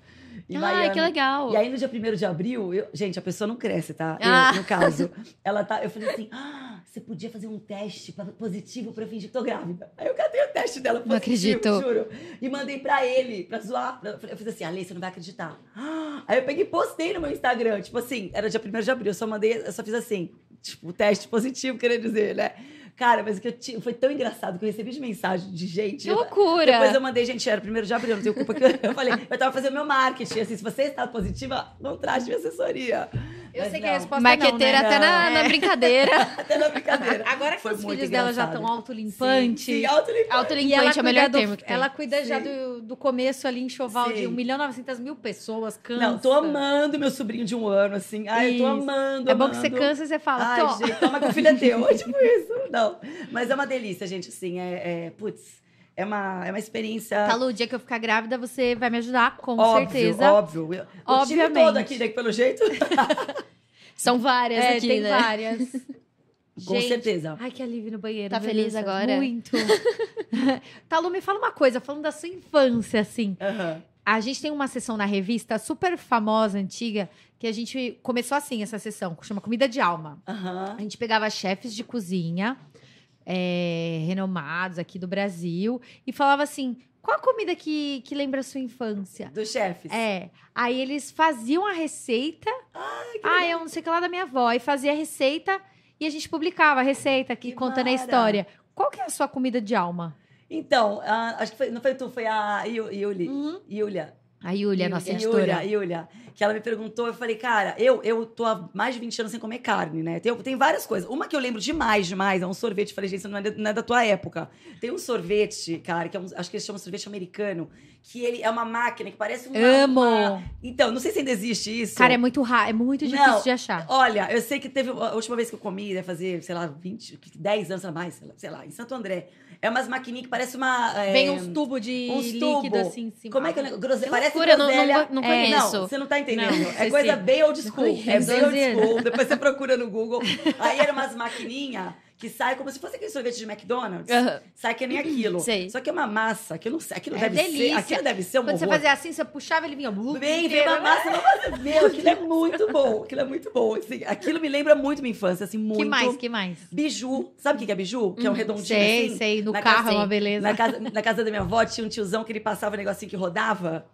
Em Ai, Miami. que legal. E aí, no dia 1 de abril, eu- gente, a pessoa não cresce, tá? Eu, Ah. no caso. [LAUGHS] Ela tá. Eu falei assim: ah, você podia fazer um teste pra- positivo pra eu fingir que tô grávida. Aí eu catei o teste dela positivo, Não acredito. juro. E mandei pra ele, pra zoar. Eu fiz assim, Ale, você não vai acreditar. [GASPS] Aí eu peguei e postei no meu Instagram. Tipo assim, era dia 1 de abril, eu só mandei, eu só fiz assim, tipo, teste positivo, querendo dizer, né? Cara, mas o que eu tinha, foi tão engraçado que eu recebi de mensagem de gente. Que loucura! Depois eu mandei, gente, era 1 de abril, não tenho culpa que eu, eu falei, eu tava fazendo meu marketing, assim, se você está positiva, não traz minha assessoria. Eu Mas sei que não. a resposta Marqueteira é não, né? até na, na brincadeira. [LAUGHS] Até na brincadeira. [LAUGHS] Agora que Foi os filhos dela já engraçado. estão autolimpantes. Sim, sim, autolimpante. E ela Autolimpante é o melhor cuida, termo do, que tem. ela cuida já Sim. do, do começo ali, enxoval de Sim. 1 milhão e 900 mil pessoas. Cansa. Não, tô amando meu sobrinho de um ano, assim. Ai, eu tô Isso. amando, É bom que você cansa e você fala, Ai, gente, toma que o filho é teu. [LAUGHS] É tipo isso. Não. Mas é uma delícia, gente, assim. É, é putz, é uma, é uma experiência... Tá, Lu, o dia que eu ficar grávida, você vai me ajudar, com óbvio, certeza. óbvio. Eu, o time Obviamente. todo aqui, né, que pelo jeito. [LAUGHS] São várias É, aqui, tem né? várias. [LAUGHS] Com Gente, certeza. Ai, que alívio no banheiro. Tá feliz Deus agora? Muito. [LAUGHS] Talu, me fala uma coisa, falando da sua infância, assim. Aham. A gente tem uma sessão na revista super famosa, antiga, que a gente começou assim, essa sessão, que chama Comida de Alma. Aham. A gente pegava chefes de cozinha, é, renomados aqui do Brasil, e falava assim: qual a comida que, que lembra a sua infância? Dos chefes. É. Aí eles faziam a receita. ah, eu não sei o que lá da minha avó. E fazia a receita e a gente publicava a receita aqui Que contando a mara. história. Qual que é a sua comida de alma? Então, ah, acho que foi, não foi tu, foi a Yu- Yuli. Uhum. Yulia. A Yulia, nossa Yulia, editora. Yulia, que ela me perguntou, eu falei, cara, eu, eu tô há mais de 20 anos sem comer carne, né? Tem, tem várias coisas. Uma que eu lembro demais, demais, é um sorvete. Eu falei, gente, isso não é, da- não é da tua época. Tem um sorvete, cara, que é um, acho que eles chamam sorvete americano, que ele é uma máquina que parece uma... Amo! uma- Então, não sei se ainda existe isso. Cara, é muito raro, é muito difícil Não. de achar. Olha, eu sei que teve. A última vez que eu comi, deve fazer, sei lá, 20, 10 anos a mais, sei lá, sei lá, em Santo André. É umas maquininhas que parece uma. é, Vem uns tubos de uns líquido tubo. assim em cima. Como é que é? Grose... Parece loucura, não- groselha. não- não É, conheço. Não, você não tá entendendo. Não, é sei coisa sim. bem old school. [LAUGHS] É bem old school. Depois você procura no Google. Aí eram umas maquininhas que saem como se fosse aquele sorvete de McDonald's. Aham. Sai que nem aquilo. Sei. Só que é uma massa. Aquilo, sei- aquilo É deve delícia. ser. Aquilo deve ser um Quando você horror. fazia assim, você puxava, ele vinha. blu, Vem, vem uma né? massa, uma massa. [LAUGHS] Meu, aquilo é muito bom. Aquilo é muito bom. Assim, aquilo me lembra muito minha infância, assim, muito. Que mais, que mais? Biju. Sabe o que é biju? Que é um redondinho Sei, assim? sei. No na carro casa- é uma beleza. Na casa, na casa da minha avó tinha um tiozão que ele passava um negocinho que rodava.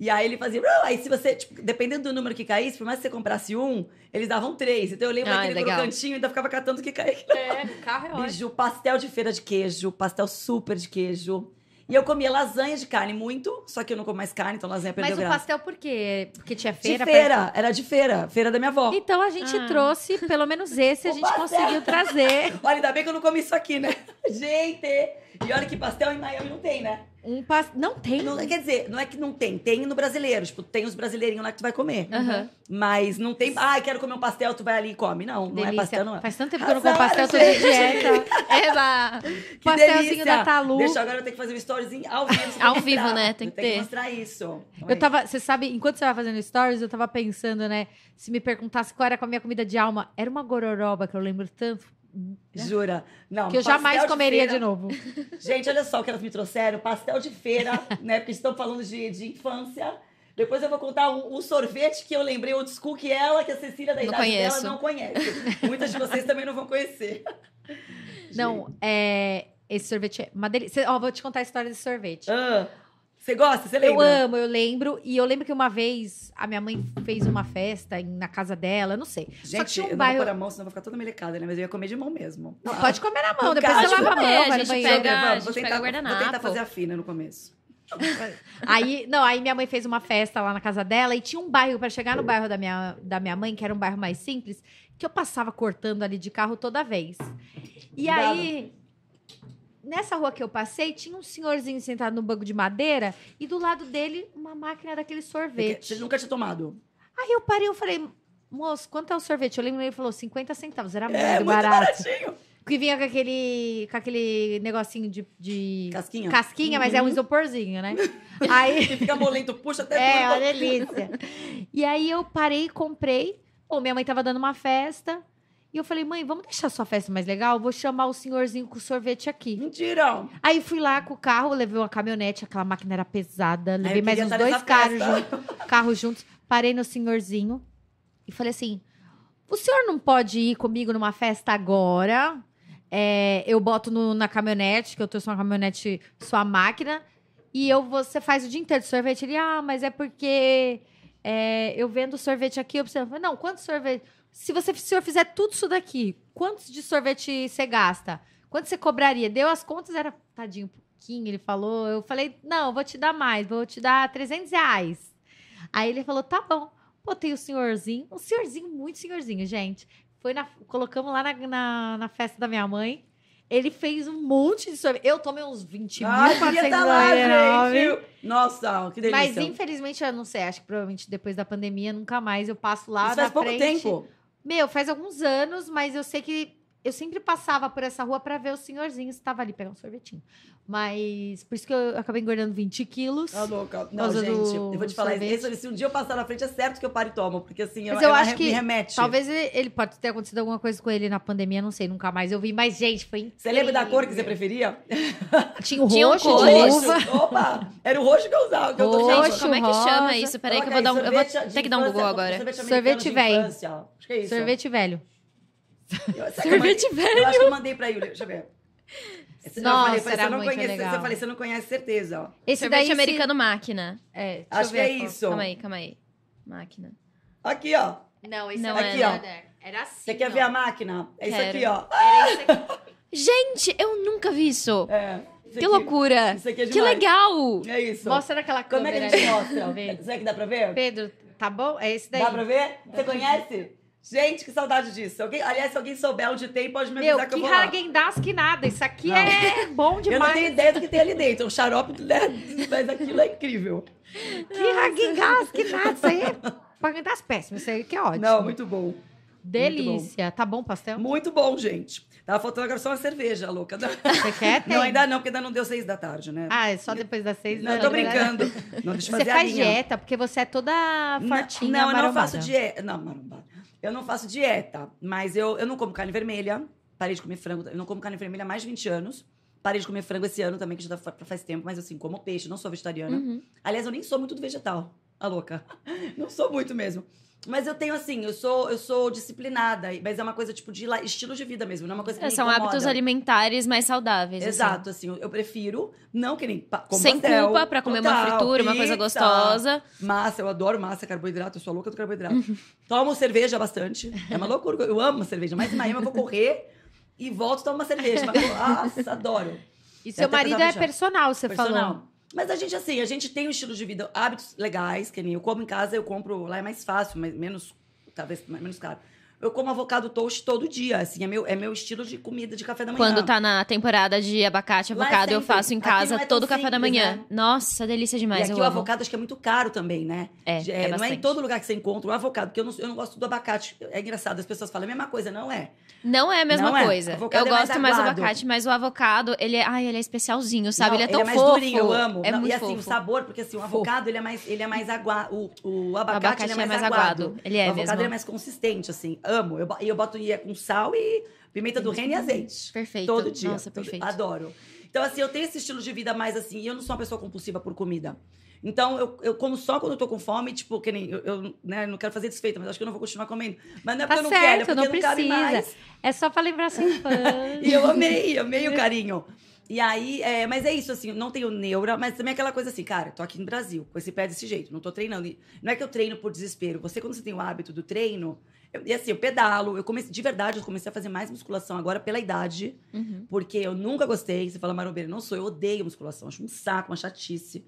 E aí ele fazia. Aí se você, tipo, dependendo do número que caísse, por mais que você comprasse um, eles davam três. Então eu lembro Ah, daquele crocantinho e ainda ficava catando o que caía. É, no carro é ótimo. Biju, pastel de feira de queijo, pastel super de queijo. E eu comia lasanha de carne muito, só que eu não como mais carne, então lasanha perdeu Mas o graça. pastel por quê? Porque tinha De feira? feira, era de feira, feira da minha avó. Então a gente Ah. trouxe, pelo menos esse a [LAUGHS] O gente pastel. conseguiu trazer. [LAUGHS] Olha, ainda bem que eu não comi isso aqui, né? [LAUGHS] Gente! E olha que pastel em Miami não tem, né? Um pas... Não tem. Não, quer dizer, não é que não tem, tem no brasileiro. Tipo, tem os brasileirinhos lá que tu vai comer. Aham. Mas não tem. Ah, quero comer um pastel, tu vai ali e come. Não, não é pastel, não é. Faz tanto tempo que eu não como pastel, tô de gente. dieta. [LAUGHS] Eba! Que pastelzinho delícia. da Talu. Deixa, agora eu tenho que fazer um storyzinho ao vivo. Ao tem vivo, mostrar. né? Tem que ter. mostrar isso. Então, Eu aí. tava, você sabe, enquanto você tava fazendo stories, eu tava pensando, né? Se me perguntasse qual era a minha comida de alma, era uma gororoba que eu lembro tanto, Jura? Não, que eu jamais comeria feira- de novo. [LAUGHS] Gente, olha só o que elas me trouxeram: pastel de feira, [LAUGHS] né? Porque estão falando de, de infância. Depois eu vou contar um, um sorvete que eu lembrei old school que ela, que a Cecília da Não idade conheço. dela não conhece. Muitas de vocês também não vão conhecer. Não, é. Esse sorvete é uma delícia. Ó, vou te contar a história desse sorvete. Ah, você gosta? Você Eu lembra? amo, eu lembro. E eu lembro que uma vez a minha mãe fez uma festa em- na casa dela, eu não sei. Só que Gente, tinha eu um não bairro. vou pôr a mão, senão eu vou ficar toda melecada, né? Mas eu ia comer de mão mesmo. Não, pode comer na mão, depois caso, você lava a comer, mão, a vai no gente banheiro. pega- gente pega tentar, guardanapo. Vou tentar fazer a fina no começo. Aí, não, aí minha mãe fez uma festa lá na casa dela e tinha um bairro para chegar no bairro da minha, da minha mãe, que era um bairro mais simples, que eu passava cortando ali de carro toda vez. E Cuidado. aí, nessa rua que eu passei, tinha um senhorzinho sentado no banco de madeira e do lado dele uma máquina daquele sorvete. Você nunca tinha tomado? Aí eu parei, eu falei, moço, quanto é o sorvete? Eu lembro ele falou 50 centavos, era muito, É, muito barato. baratinho. Que vinha com aquele, com aquele negocinho de, de Casquinha? casquinha, mas é um Uhum. isoporzinho, né? [LAUGHS] Aí Que fica molento, puxa até [LAUGHS] é, uma delícia. E aí eu parei e comprei. Pô, minha mãe tava dando uma festa. E eu falei, mãe, vamos deixar sua festa mais legal? Vou chamar o senhorzinho com sorvete aqui. Mentira! Aí fui lá com o carro, levei uma caminhonete, aquela máquina era pesada. Levei mais uns dois carros, festa. jun- carros juntos. Parei no senhorzinho e falei assim: O senhor não pode ir comigo numa festa agora? É, eu boto no- na caminhonete, que eu trouxe uma caminhonete, sua máquina, e eu, você faz o dia inteiro de sorvete. Ele, ah, mas é porque é, eu vendo sorvete aqui, eu preciso. Não, quantos sorvete? Se você se senhor fizer tudo isso daqui, quantos de sorvete você gasta? Quanto você cobraria? Deu as contas, era tadinho, pouquinho, ele falou. Eu falei, não, eu vou te dar mais, vou te dar 300 reais. Aí ele falou, tá bom. Botei o senhorzinho, um senhorzinho, muito senhorzinho, gente. Foi na, colocamos lá na, na, na festa da minha mãe. Ele fez um monte de sorvete. Eu tomei uns 20 mil, Ai, queria estar lá, 499. gente. Nossa, que delícia. Mas infelizmente, eu não sei, acho que provavelmente depois da pandemia, nunca mais eu passo lá Isso na faz pouco frente. tempo. Meu, faz alguns anos, mas eu sei que eu sempre passava por essa rua pra ver os senhorzinhos que estavam ali pegando um sorvetinho. Mas por isso que eu acabei engordando 20 quilos. Tá louca. Não, causa gente, do eu vou te falar, esse, se um dia eu passar na frente, é certo que eu paro e tomo, porque assim, Mas eu, eu acho re- que me remete. Talvez ele, ele pode ter acontecido alguma coisa com ele na pandemia, não sei, nunca mais eu vi. Mas, gente, foi incrível. Você lembra da cor que você preferia? Tinha o Tinha um roxo. Roxo. Opa! Era o roxo que eu usava. Que eu tô Roxo, Gente, como é que rosa. chama isso? Peraí que eu vou dar um. Eu vou ter que dar um Google agora. Sorvete, Sorvete velho. Acho que é isso. Sorvete velho. Eu- sabe Sorvete eu mandei- velho. Eu acho que eu mandei pra Yulia. Deixa eu ver. Não, eu falei, Nossa, era você não muito conhece, legal. Você falei, você não conhece certeza, ó. Esse Sorvete daí. se- americano máquina. É, deixa Acho eu que é isso. Calma aí, calma aí. Máquina. Aqui, ó. Não, esse Não é, Aqui, ó. Era, era assim. Você quer ó. ver a máquina? É isso Quero. aqui, ó. Era esse aqui. Gente, eu nunca vi isso. É. Isso Que aqui. loucura. Isso aqui é Que legal. É isso. Mostra naquela Como é câmera. que a gente aí. mostra? Será que dá pra ver? Pedro, tá bom? É esse daí. Dá pra ver? Você conhece? Gente, que saudade disso. Alguém, aliás, se alguém souber onde tem, pode me Meu, avisar que, que eu vou lá. Häagen-Dazs que nada. Isso aqui Não. é bom [LAUGHS] Eu não demais. tenho ideia do que tem ali dentro. O xarope, né? Mas aquilo é incrível. Que Häagen-Dazs que nada. Isso aí é Häagen-Dazs péssimo. Isso aí que é ótimo. Não, muito bom. Delícia. Tá bom o pastel? Muito bom, gente. Tava faltando agora só uma cerveja, louca. Não, Você quer? Tem. não, ainda não, porque ainda não deu seis da tarde, né? Ah, é só depois das seis? não, eu né? tô brincando. [LAUGHS] Não, deixa eu Você fazer a faz dieta, porque você é toda fortinha, Não, eu não faço dieta. Não, marombada. Eu não faço dieta, mas eu, eu não como carne vermelha. Parei de comer frango. Eu não como carne vermelha há mais de 20 anos. Parei de comer frango esse ano também, que já tá- faz tempo, mas assim, como peixe, não sou vegetariana. Uhum. Aliás, eu nem sou muito do vegetal, a louca. [LAUGHS] Não sou muito mesmo. Mas eu tenho assim, eu sou, eu sou disciplinada, mas é uma coisa tipo de estilo de vida mesmo, não é uma coisa que É, São incomoda. hábitos alimentares mais saudáveis. assim. Exato, assim, eu- eu prefiro não que nem como Sem pastel, culpa pra comer uma total, fritura, uma coisa pizza, gostosa. Massa, eu adoro massa, carboidrato, eu sou louca do carboidrato. Tomo cerveja bastante. É uma loucura, eu amo cerveja, mas em Miami eu vou correr e volto e tomo uma cerveja. Mas, nossa, adoro. E seu até marido é personal, você falou. Mas a gente, assim, a gente tem um estilo de vida, hábitos legais, que nem eu como em casa, eu compro, lá é mais fácil, mas menos, talvez mais- menos caro. Eu como avocado toast todo dia, assim, é meu, é meu estilo de comida de café da manhã. Quando tá na temporada de abacate e é avocado, eu sempre. faço em Aqui casa é todo café da manhã. né? Nossa, delícia E demais. aqui eu o amo. avocado acho que é muito caro também, né? É, De- é não é em todo lugar que você encontra o avocado, porque eu não, eu não gosto do abacate. É engraçado, as pessoas falam a mesma coisa, não é? Não é a mesma Não é. coisa. Avocado eu é gosto mais do abacate, mas o avocado, ele é, ai, ele é especialzinho, sabe? Não, ele é tão mais fofo. durinho, eu amo. É Não, muito e assim, fofo. o sabor, porque assim, o Fofo. avocado, ele é mais, ele é mais aguado. O, o O abacate, abacate ele é mais, aguado. Ele o é avocado mesmo. ele é mais consistente, assim. Amo. Eu, e eu boto ia com sal e pimenta do reino e azeite. Perfeito. Todo dia. Nossa, Todo- perfeito. Adoro. Então, assim, eu tenho esse estilo de vida mais assim, e eu não sou uma pessoa compulsiva por comida. Então, eu, eu como só quando eu tô com fome, tipo, que nem. Eu, eu, né, não quero fazer desfeita, mas acho que eu não vou continuar comendo. Mas não é Tá porque eu não quero, é porque não não, cabe mais. É só pra lembrar sua infância. [LAUGHS] E eu amei, amei o carinho. E aí, é, mas é isso, assim, eu não tenho neura, mas também é aquela coisa assim, cara, tô aqui no Brasil, com esse pé desse jeito, não tô treinando. E não é que eu treino por desespero. Você, quando você tem o hábito do treino, eu- e assim, eu pedalo, eu comecei, de verdade, eu comecei a fazer mais musculação agora pela idade, Uhum. porque eu nunca gostei. Você fala, marombeira, não sou, eu odeio musculação, acho um saco, uma chatice.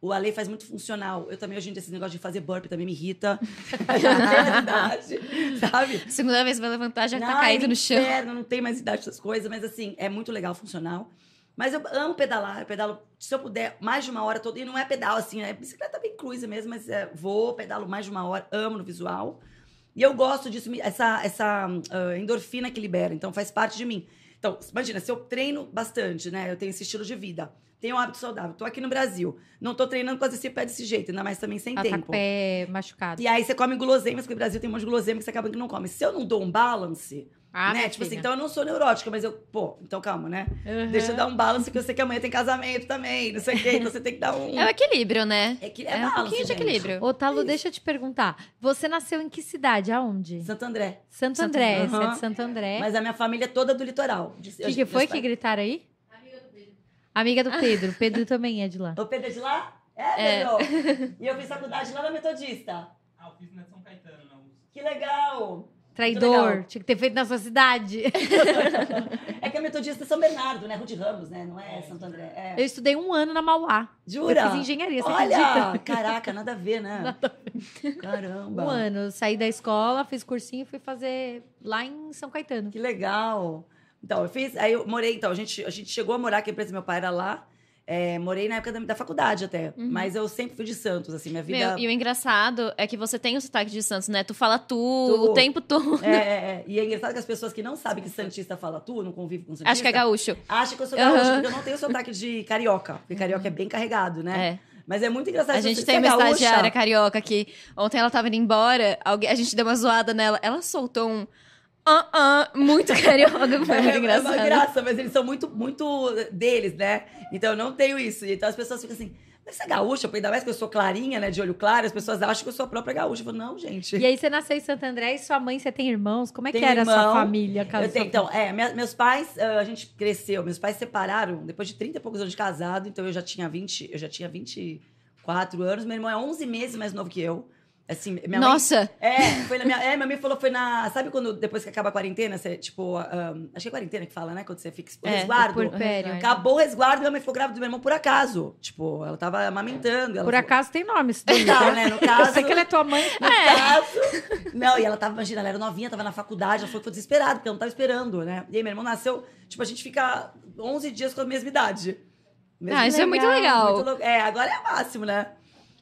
O Ale faz muito funcional. Eu também, hoje em dia, esse negócio de fazer burpee também me irrita. [LAUGHS] Pela idade, [LAUGHS] sabe? Segunda vez que vai levantar, já tá Ai, caído no chão. inferno, não tem mais idade essas coisas, mas assim, é muito legal, funcional. Mas eu amo pedalar, eu pedalo, se eu puder, mais de uma hora toda. E não é pedal assim, é bicicleta bem cruise mesmo, mas é, vou, pedalo mais de uma hora, amo no visual. E eu gosto disso, essa, essa ah, endorfina que libera, então faz parte de mim. Então, imagina, se eu treino bastante, né? Eu tenho esse estilo de vida, tenho um hábito saudável, tô aqui no Brasil, não tô treinando com esse pé desse jeito, ainda mais também sem Ela tá tempo. pé machucado. E aí você come guloseimas, porque o Brasil tem um monte de guloseimas que você acaba que não come. Se eu não dou um balance, Ah, né? Tipo assim, filha. então eu não sou neurótica, mas eu, pô, então calma, né? Uhum. Deixa eu dar um balance, que eu sei que amanhã tem casamento também, não sei o quê, então você tem que dar um. É o equilíbrio, né? É, É, um balance, pouquinho de gente. equilíbrio. Ô, Talo, Isso. deixa eu te perguntar. Você nasceu em que cidade? Aonde? Santo André. Santo Santo André. André. Você é de Santo André. Mas a minha família é toda do litoral. O que, que foi que gritaram aí? Amiga do [LAUGHS] Pedro. Pedro também é de lá. O Pedro é de lá? É, Pedro. [LAUGHS] e eu fiz faculdade lá na Metodista. Ah, eu fiz na São Caetano, USP. Que legal! Traidor. Tinha que ter feito na sua cidade. [LAUGHS] É que a Metodista é São Bernardo, né? Rude Ramos, né? Não é Santo André. É. Eu estudei um ano na Mauá. Jura? Eu fiz engenharia, você acredita? Olha! Caraca, nada a ver, né? Caramba. Um ano. Eu saí da escola, fiz cursinho e fui fazer lá em São Caetano. Que legal. Então, eu fiz. Aí eu morei, então, a gente, a gente chegou a morar, que a empresa do meu pai era lá. É, morei na época da, da faculdade até. Uhum. Mas eu sempre fui de Santos, assim, minha vida. Meu, e o engraçado é que você tem o sotaque de Santos, né? Tu fala tu, Tu. o tempo todo. É, é, é. E é engraçado que as pessoas que não sabem que Santista fala tu, não convive com Santista. Acho que é gaúcho. Acham que eu sou gaúcha, Aham. porque eu não tenho sotaque de carioca. Porque carioca é bem carregado, né? É. Mas é muito engraçado. A gente tem é uma gaúcha? estagiária carioca que ontem ela tava indo embora, alguém, a gente deu uma zoada nela, ela soltou um ah, ah, muito carioca, que [LAUGHS] foi É, muito É engraçado. uma graça, mas eles são muito, muito deles, né? Então eu não tenho isso. Então as pessoas ficam assim, mas você é gaúcha? Ainda mais que eu sou clarinha, né? De olho claro, as pessoas acham que eu sou a própria gaúcha. Eu falo, não, gente. E aí você nasceu em Santo André e sua mãe, você tem irmãos? Como é que Tenho era a sua irmão. família? tenho, sua- então, é, minha- meus pais, ah, a gente cresceu, meus pais separaram depois de 30 e poucos anos de casado, então eu já tinha 20, eu já tinha 24 anos, meu irmão é 11 meses mais novo que eu. Assim, minha mãe Nossa, É, foi na minha. É, minha mãe falou, foi na. Sabe quando depois que acaba a quarentena, você, tipo, ahn, acho que é quarentena que fala, né? Quando você fica. O É, resguardo. o puerpério. Acabou o resguardo, minha mãe ficou grávida do meu irmão por acaso. Tipo, ela tava amamentando. Ela Por falou- acaso tem nome isso daí. Não, né? No caso. Eu sei que ela é tua mãe. [LAUGHS] No caso. Não, e ela tava, imagina, ela era novinha, tava na faculdade, ela foi, foi desesperada, porque ela não tava esperando, né? E aí, meu irmão nasceu, tipo, a gente fica 11 dias com a mesma idade. Mesma ah, isso é muito legal. muito. É, agora é o máximo, né?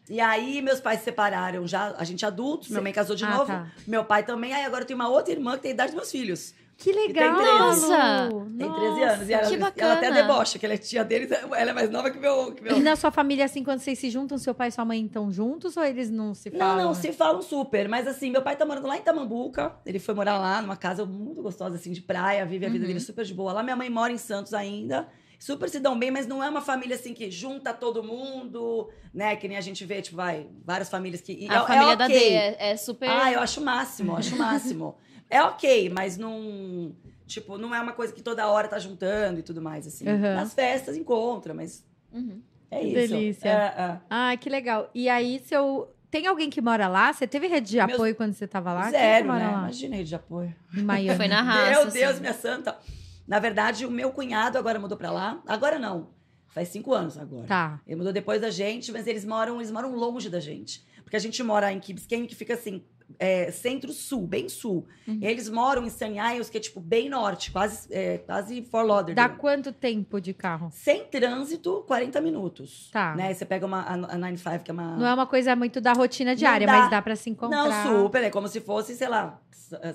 E aí, meus pais se separaram já, a gente adultos, minha mãe casou de Ah, novo, tá. meu pai também, aí agora eu tenho uma outra irmã que tem a idade dos meus filhos. Que legal. tem 13. Nossa! Tem 13 anos. E ela, que ela até bacana. debocha, que ela é tia deles, ela é mais nova que meu. Que meu... E na sua família, assim, quando vocês se juntam, seu pai e sua mãe estão juntos ou eles não se Não, falam? não, se falam super. Mas assim, meu pai tá morando lá em Tamambuca. Ele foi morar lá numa casa muito gostosa, assim, de praia, vive a vida Uhum. dele super de boa. Lá minha mãe mora em Santos ainda. Super se dão bem, mas não é uma família assim que junta todo mundo, né? Que nem a gente vê, tipo, vai, várias famílias que. e A é- família é da D é, é super. Ah, eu acho o máximo, eu acho o [LAUGHS] máximo. é ok, mas não. Tipo, não é uma coisa que toda hora tá juntando e tudo mais, assim. Uhum. Nas festas encontra, mas Uhum. é Que isso. delícia. É, é. Ah, que legal. E aí, seu... Tem alguém que mora lá? Você teve rede de Meus- apoio quando você tava lá? Quem que Zero, mora né? lá? Imagina rede de apoio. Em Miami. Foi na [LAUGHS] raça. Meu Deus, assim. minha santa. Na verdade, o meu cunhado agora mudou pra lá. Agora não. Faz cinco anos agora. Tá. Ele mudou depois da gente, mas eles moram, eles moram longe da gente. Porque a gente mora em Key Biscayne, que fica assim, é, centro-sul, bem sul. Uhum. Eles moram em Sunny Isles, que é tipo bem norte, quase, é, quase Fort Lauderdale. Dá quanto tempo de carro? Sem trânsito, 40 minutos. Tá. Né? Você pega uma, a, a 95, que é uma... Não é uma coisa muito da rotina diária, dá. mas dá pra se encontrar. Não, super. É como se fosse, sei lá,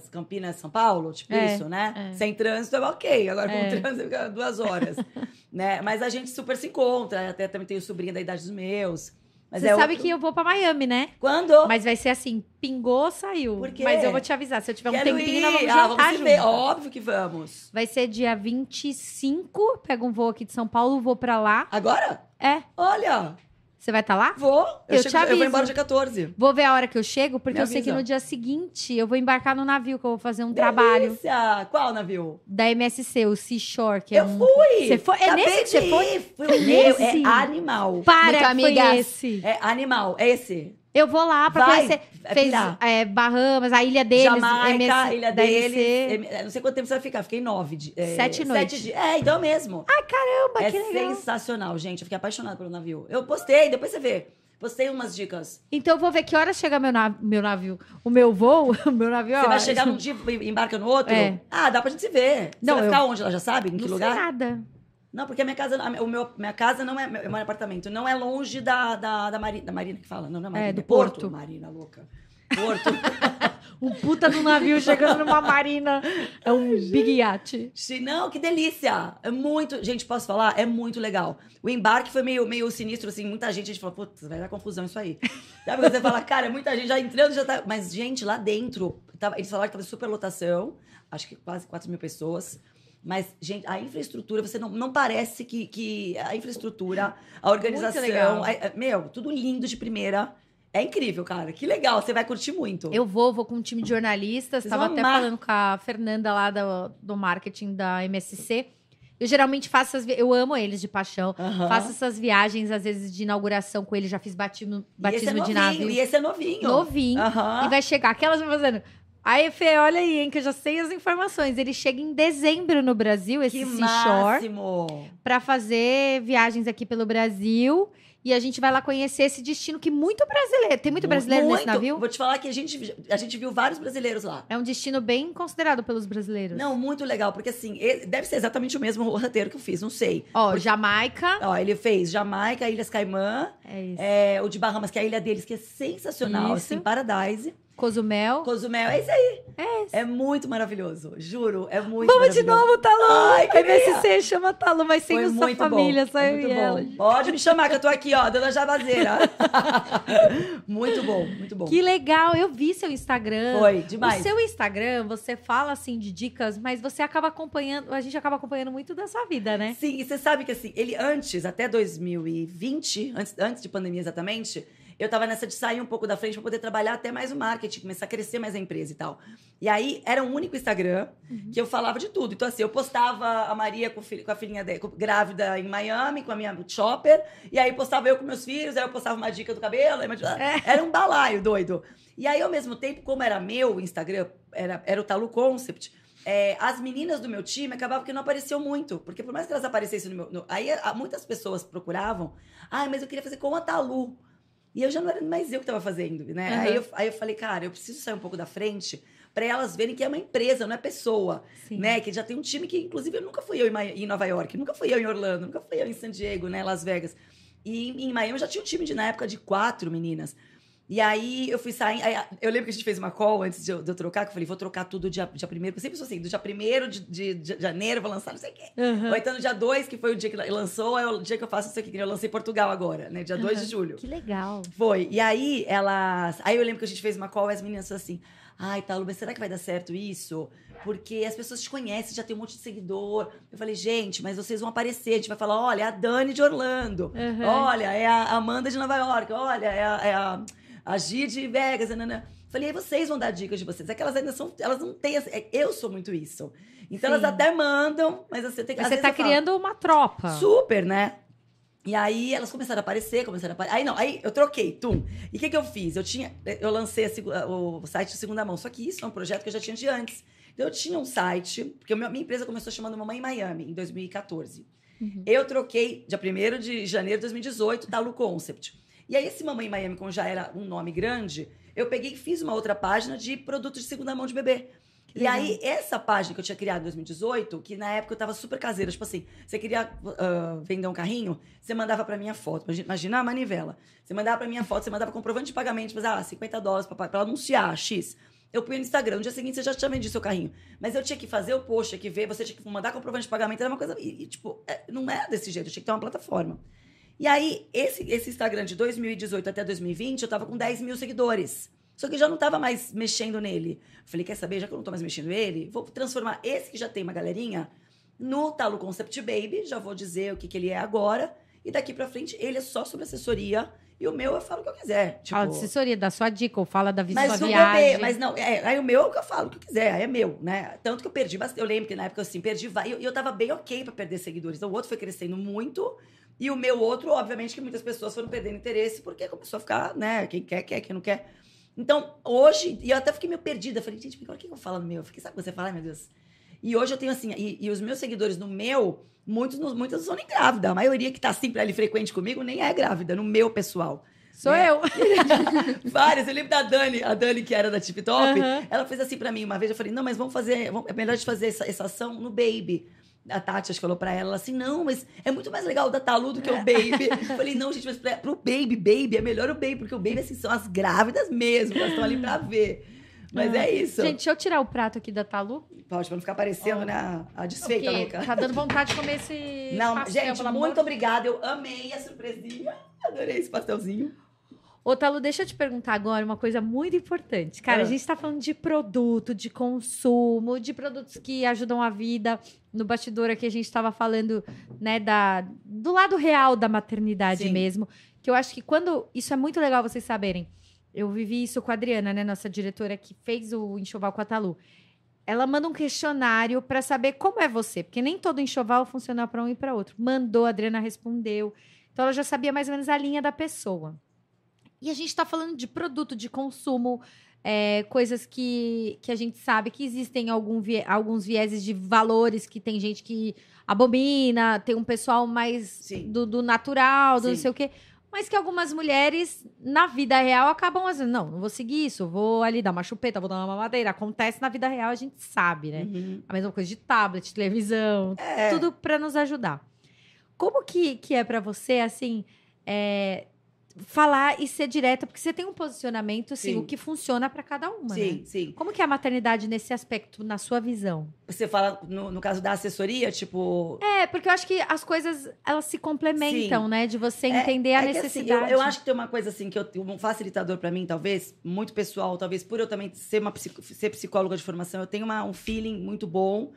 Campinas, São Paulo, tipo É, isso, né? é. Sem trânsito é ok. Agora É. com trânsito fica duas horas. [LAUGHS] né? Mas a gente super se encontra. Até também tenho sobrinha da idade dos meus. Mas Você é sabe outro- que eu vou pra Miami, né? Quando? Mas vai ser assim, pingou, saiu. Por quê? Mas eu vou te avisar, se eu tiver um Quero tempinho, ir. nós vamos ah, jantar vamos junto. ver. Óbvio que vamos. Vai ser dia 25, pega um voo aqui de São Paulo, vou pra lá. Agora? É, Olha, você vai estar lá? vou. Eu, Eu te chego, eu vou aviso. embora dia 14. Vou ver a hora que eu chego, porque Me eu sei que avisa. no dia seguinte eu vou embarcar no navio, que eu vou fazer um trabalho Delícia. Qual navio? da MSC, o Seashore, que é eu um... fui. Você foi? É Acabei nesse que você foi? Meu, Nesse? é animal. Para, Muito foi amigas. esse. É animal. É esse. Eu vou lá pra Vai, conhecer. é Fez pirar. é, Bahamas, a ilha deles, Jamaica, MS, ilha deles. MC. é, Não sei quanto tempo você vai ficar. Fiquei nove. é, Sete noites. Sete dias. É, então mesmo. Caramba, é que legal. sensacional, gente. Eu fiquei apaixonada pelo navio. Eu postei, depois você vê. Postei umas dicas. Então eu vou ver que hora chega meu, nav- meu navio. O meu voo, [LAUGHS] o meu navio Você vai chegar num dia e embarca no outro? É. Ah, dá pra gente se ver. Você Não, vai eu- ficar onde? Ela já sabe? Em que Não sei lugar? nada. Não, porque a minha casa, a- o meu, minha casa não é, meu, meu apartamento não é longe da, da, da, Marina, da Marina que fala, não, não é Marina, É, do Porto. Porto. Marina, louca. Porto. [LAUGHS] Um puta do navio chegando numa marina. É um big yacht. Não, que delícia! É muito. Gente, posso falar? É muito legal. O embarque foi meio, meio sinistro, assim. Muita gente, a gente falou, putz, vai dar confusão isso aí. [LAUGHS] Sabe quando você fala, cara, muita gente já entrando, já tá. Mas, gente, lá dentro, tava- eles falaram que tava super lotação, acho que quase 4 mil pessoas. Mas, gente, a infraestrutura, você não, não parece que, que a infraestrutura, a organização. a- a- meu, tudo lindo de primeira. É incrível, cara. Que legal, você vai curtir muito. Eu vou, vou com um time de jornalistas. Vocês Tava vão até amar. falando com a Fernanda lá do, do marketing da MSC. Eu geralmente faço as vi- Eu amo eles de paixão. Aham. Faço essas viagens, às vezes, de inauguração com eles. Já fiz batismo, é batismo de novinho, navio. E esse é novinho. Novinho. Aham. E vai chegar. Aquelas me fazendo. Aí, Fê, olha aí, hein, que eu já sei as informações. Ele chega em dezembro no Brasil, esse Que Seashore, pra fazer viagens aqui pelo Brasil. E a gente vai lá conhecer esse destino que muito brasileiro. Tem muito brasileiro nesse Muito. navio? Vou te falar que a gente, a gente viu vários brasileiros lá. É um destino bem considerado pelos brasileiros. Não, muito legal, porque assim, deve ser exatamente o mesmo roteiro que eu fiz, não sei. Ó, Jamaica. Ó, ele fez Jamaica, Ilhas Caimã, É isso. é, o de Bahamas, que é a ilha deles, que é sensacional, Isso. assim, Paradise. Cozumel. Cozumel, é isso aí. É muito maravilhoso, juro, é muito Vamos de novo, Talu! Ai, queria. MSC chama Talu, mas sem Foi a sua muito família, bom. só eu muito bom. ela. Pode me chamar, que eu tô aqui, ó, dando a jabazeira. [LAUGHS] muito bom, muito bom. Que legal, eu vi seu Instagram. Foi, demais. O seu Instagram, você fala assim de dicas, mas você acaba acompanhando, a gente acaba acompanhando muito da sua vida, né? Sim, e você sabe que assim, ele antes, até 2020, antes, antes de pandemia exatamente, eu tava nessa de sair um pouco da frente pra poder trabalhar até mais o marketing, começar a crescer mais a empresa e tal. E aí era um único Instagram que eu falava de tudo. Então, assim, eu postava a Maria com, com a filhinha de- com- grávida em Miami, com a minha shopper, e aí postava eu com meus filhos, aí eu postava uma dica do cabelo, uma- era um balaio doido. E aí, ao mesmo tempo, como era meu Instagram, era, era o Talu Concept, é, as meninas do meu time acabavam que não apareciam muito. Porque por mais que elas aparecessem no meu. no- aí muitas pessoas procuravam. Ah, mas eu queria fazer com a Talu. E eu já não era mais eu que estava fazendo, né? Aham. Aí, eu, aí eu falei, cara, eu preciso sair um pouco da frente para elas verem que é uma empresa, não é pessoa, Sim. né? Que já tem um time que, inclusive, eu nunca fui eu em, Nova York, nunca fui eu em Orlando, nunca fui eu em San Diego, né? Las Vegas. E em, em Miami eu já tinha um time de, na época, de quatro meninas. E aí eu fui sair. aí, eu lembro que a gente fez uma call antes de eu, de eu trocar, que eu falei, vou trocar tudo dia, dia primeiro. Eu sempre sou assim, do dia primeiro de, de, de janeiro, vou lançar não sei o quê. Aham. Ou então no dia 2, que foi o dia que lançou, é o dia que eu faço isso aqui, que eu lancei Portugal agora, né? Dia 2 de julho. Que legal. Foi. E aí, elas. Aí eu lembro que a gente fez uma call e as meninas falaram assim: ai, Talu, mas será que vai dar certo isso? Porque as pessoas te conhecem, já tem um monte de seguidor. Eu falei, gente, mas vocês vão aparecer. A gente vai falar: olha, é a Dani de Orlando. Uhum. Olha, é a Amanda de Nova York. Olha, é a, é a, a Gi de Vegas. Nanana. Falei, aí vocês vão dar dicas de vocês. É que elas ainda são. Elas não têm. é- eu sou muito isso. Então Sim. elas até mandam, mas você tem que. Você tá falo, criando uma tropa. Super, né? E aí elas começaram a aparecer, começaram a aparecer. Aí não, aí eu troquei, tum. E o que, que eu fiz? Eu tinha. Eu lancei a o site de segunda mão. Só que isso é um projeto que eu já tinha de antes. Então eu tinha um site, porque minha empresa começou chamando Mamãe em Miami, em 2014. Uhum. Eu troquei dia 1 de janeiro de 2018, Talu Concept. E aí, esse Mamãe Miami, como já era um nome grande, eu peguei e fiz uma outra página de produtos de segunda mão de bebê. E aí, essa página que eu tinha criado em 2018, que na época eu tava super caseira, tipo assim, você queria ah, vender um carrinho, você mandava pra minha foto. Imagina, a manivela. Você mandava pra minha foto, você mandava comprovante de pagamento, mas, ah, 50 dólares pra, pra anunciar, X. Eu punha no Instagram, no dia seguinte você já tinha vendido seu carrinho. Mas eu tinha que fazer o post, tinha que ver, você tinha que mandar comprovante de pagamento, era uma coisa. E, e, tipo, é, não é desse jeito, eu tinha que ter uma plataforma. E aí, esse, esse Instagram de 2018 até 2020, eu tava com 10 mil seguidores. Só que já não tava mais mexendo nele. Falei, quer saber? Já que eu não tô mais mexendo nele, vou transformar esse que já tem uma galerinha no Talo Concept Baby. Já vou dizer o que, que ele é agora. E daqui pra frente, ele é só sobre assessoria. E o meu eu falo o que eu quiser. Tipo, Fala de assessoria, dá sua dica, ou fala da vi- mas sua viagem. mas não, é, aí o meu é o que eu falo, o que eu quiser, aí é meu, né? Tanto que eu perdi bastante. Eu lembro que na época assim, perdi e eu, eu tava bem ok pra perder seguidores. Então o outro foi crescendo muito. E o meu outro, obviamente, que muitas pessoas foram perdendo interesse, porque começou a ficar, né? Quem quer, quer, quem não quer. Então, hoje, e eu até fiquei meio perdida. Falei, gente, agora o que eu falo no meu? Eu fiquei, sabe o que você fala? Ai, meu Deus. E hoje eu tenho assim, e, e os meus seguidores no meu, muitos, muitas não são nem grávida. A maioria que tá sempre ali frequente comigo nem é grávida, no meu pessoal. Sou É. eu. [LAUGHS] Várias. Eu lembro da Dani, a Dani que era da Tip Top. Aham. Ela fez assim pra mim uma vez. Eu falei, não, mas vamos fazer. vamos- é melhor a gente fazer essa, essa ação no Baby. A Tati acho que falou pra ela ela assim: não, mas é muito mais legal o da Talu do que o [LAUGHS] Baby. Eu falei, não, gente, mas pra, pro Baby, Baby, é melhor o Baby, porque o Baby, assim, são as grávidas mesmo, elas estão ali pra ver. Mas é isso. Gente, deixa eu tirar o prato aqui da Talu. Pode, pra não ficar parecendo, Ó. né, a- desfeita Porque louca. tá dando vontade de comer esse Não, pastel, gente, muito amor. obrigada. Eu amei a surpresinha. [LAUGHS] Adorei esse pastelzinho. Ô, Talo, deixa eu te perguntar agora uma coisa muito importante. Cara, Ah. a gente tá falando de produto, de consumo, de produtos que ajudam a vida. No bastidor aqui a gente tava falando, né, da, do lado real da maternidade Sim. mesmo. Que eu acho que quando. Isso é muito legal vocês saberem. Eu vivi isso com a Adriana, né, nossa diretora que fez o enxoval com a Talu. Ela manda um questionário pra saber como é você, porque nem todo enxoval funciona pra um e pra outro. Mandou, a Adriana respondeu. Então ela já sabia mais ou menos a linha da pessoa. E a gente está falando de produto, de consumo, é, coisas que, que a gente sabe que existem algum vie- alguns vieses de valores que tem gente que abomina, tem um pessoal mais do, do natural, do não Sim. sei o quê. Mas que algumas mulheres, na vida real, acabam assim, não, não vou seguir isso, vou ali dar uma chupeta, vou dar uma mamadeira. Acontece na vida real, a gente sabe, né? Uhum. A mesma coisa de tablet, televisão, É. tudo para nos ajudar. Como que, que é para você, assim, é, falar e ser direta? Porque você tem um posicionamento, assim, Sim. o que funciona para cada uma, né? Sim, sim. Como que é a maternidade nesse aspecto, na sua visão? Você fala, no, no caso da assessoria, tipo. É, porque eu acho que as coisas, elas se complementam, Sim. né? De você É- entender a é que, assim, necessidade. eu, eu acho que tem uma coisa assim que eu, um facilitador pra mim, talvez, muito pessoal, talvez por eu também ser uma ser psicóloga de formação, eu tenho uma- um feeling muito bom.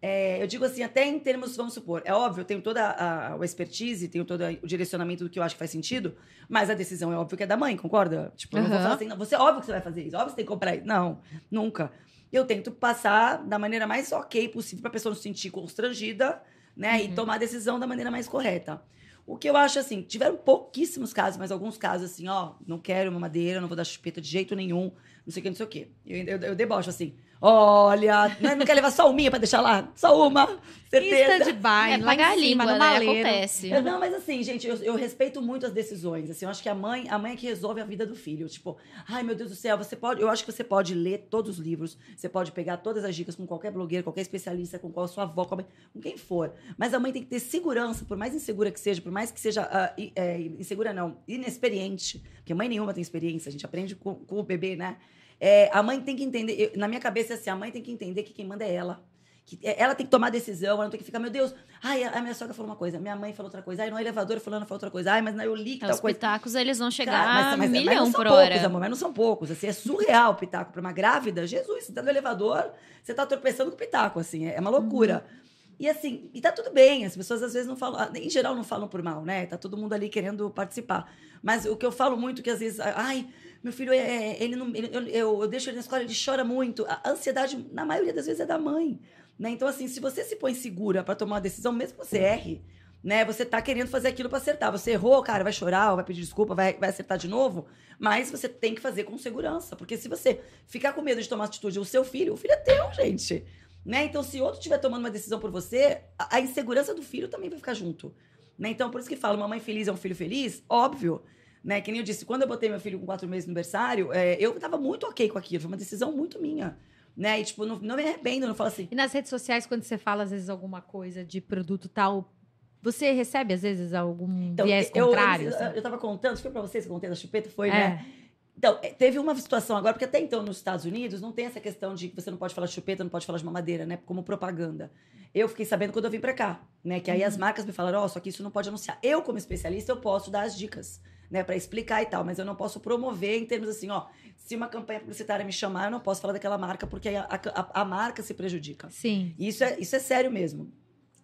É, eu digo assim, até em termos, vamos supor, é óbvio, eu tenho toda a, a expertise, tenho todo o direcionamento do que eu acho que faz sentido, mas a decisão é óbvio que é da mãe, concorda? Tipo, eu não vou falar assim, não, você é óbvio que você vai fazer isso, óbvio que você tem que comprar isso. Não, nunca. Eu tento passar da maneira mais ok possível pra pessoa não se sentir constrangida, né? E Uhum. tomar a decisão da maneira mais correta. O que eu acho assim, tiveram pouquíssimos casos, mas alguns casos assim, ó, não quero uma madeira, não vou dar chupeta de jeito nenhum, não sei o que, não sei o que. Eu, eu, eu debocho assim, olha, não, não quer levar só uma pra deixar lá? Só uma, certeza. Stand-by, É lá pagar a em cima, língua, no né? maleiro. Acontece. Eu- não, mas assim, gente, eu, eu respeito muito as decisões. Assim, eu acho que a mãe, a mãe é que resolve a vida do filho. Tipo, ai meu Deus do céu, você pode. Eu acho que você pode ler todos os livros, você pode pegar todas as dicas com qualquer blogueiro, qualquer especialista, com qual sua avó, com, a mãe- com quem for. Mas a mãe tem que ter segurança, por mais insegura que seja, por mais que seja i- é, insegura, não, inexperiente, porque mãe nenhuma tem experiência, a gente aprende com, com o bebê, né? É, a mãe tem que entender, eu- na minha cabeça é assim, a mãe tem que entender que quem manda é ela. Que é- ela tem que tomar decisão, ela não tem que ficar, meu Deus, ai, a minha sogra falou uma coisa, minha mãe falou outra coisa, ai, no elevador fulano falou outra coisa, ai, mas eu li que Os tal coisa. pitacos, eles vão chegar Cara, mas- mas- mas milhão não são por poucos, hora. amor, mas não são poucos. Assim, é surreal o pitaco pra uma grávida. Jesus, você tá no elevador, você tá tropeçando com o pitaco, assim, é uma loucura. E assim, e tá tudo bem, as pessoas às vezes não falam, ah, em geral não falam por mal, né? Tá todo mundo ali querendo participar. Mas o que eu falo muito que às vezes, ai, meu filho, é, é, ele não, ele- eu, eu, eu deixo ele na escola, ele chora muito. A ansiedade, na maioria das vezes, é da mãe. Né? Então, assim, se você se põe segura pra tomar uma decisão, mesmo que você erre, né? Você tá querendo fazer aquilo pra acertar. Você errou, cara, vai chorar, vai pedir desculpa, vai, vai acertar de novo. Mas você tem que fazer com segurança. Porque se você ficar com medo de tomar atitude, o seu filho, o filho é teu, gente. Né? Então, se outro estiver tomando uma decisão por você, a, a insegurança do filho também vai ficar junto. Né? Então, por isso que falo, uma mãe feliz é um filho feliz, óbvio. Né? Que nem eu disse, quando eu botei meu filho com quatro meses no aniversário, é, eu tava muito ok com aquilo. Foi uma decisão muito minha. Né? E, tipo, não, não me arrependo, não falo assim. E nas redes sociais, quando você fala, às vezes, alguma coisa de produto tal, você recebe, às vezes, algum viés Então, eu, contrário? Eu, assim? eu, eu tava contando, foi pra vocês que eu contei da chupeta? Foi, É. né? Então, é, teve uma situação agora, porque até então nos Estados Unidos não tem essa questão de que você não pode falar de chupeta, não pode falar de mamadeira, né? Como propaganda. Eu fiquei sabendo quando eu vim pra cá, né? Que aí as marcas me falaram, ó, só que isso não pode anunciar. Eu, como especialista, eu posso dar as dicas, né? Pra explicar e tal, mas eu não posso promover em termos assim, ó. Se uma campanha publicitária me chamar, eu não posso falar daquela marca, porque a, a, a marca se prejudica. Sim. E Isso é, isso é sério mesmo.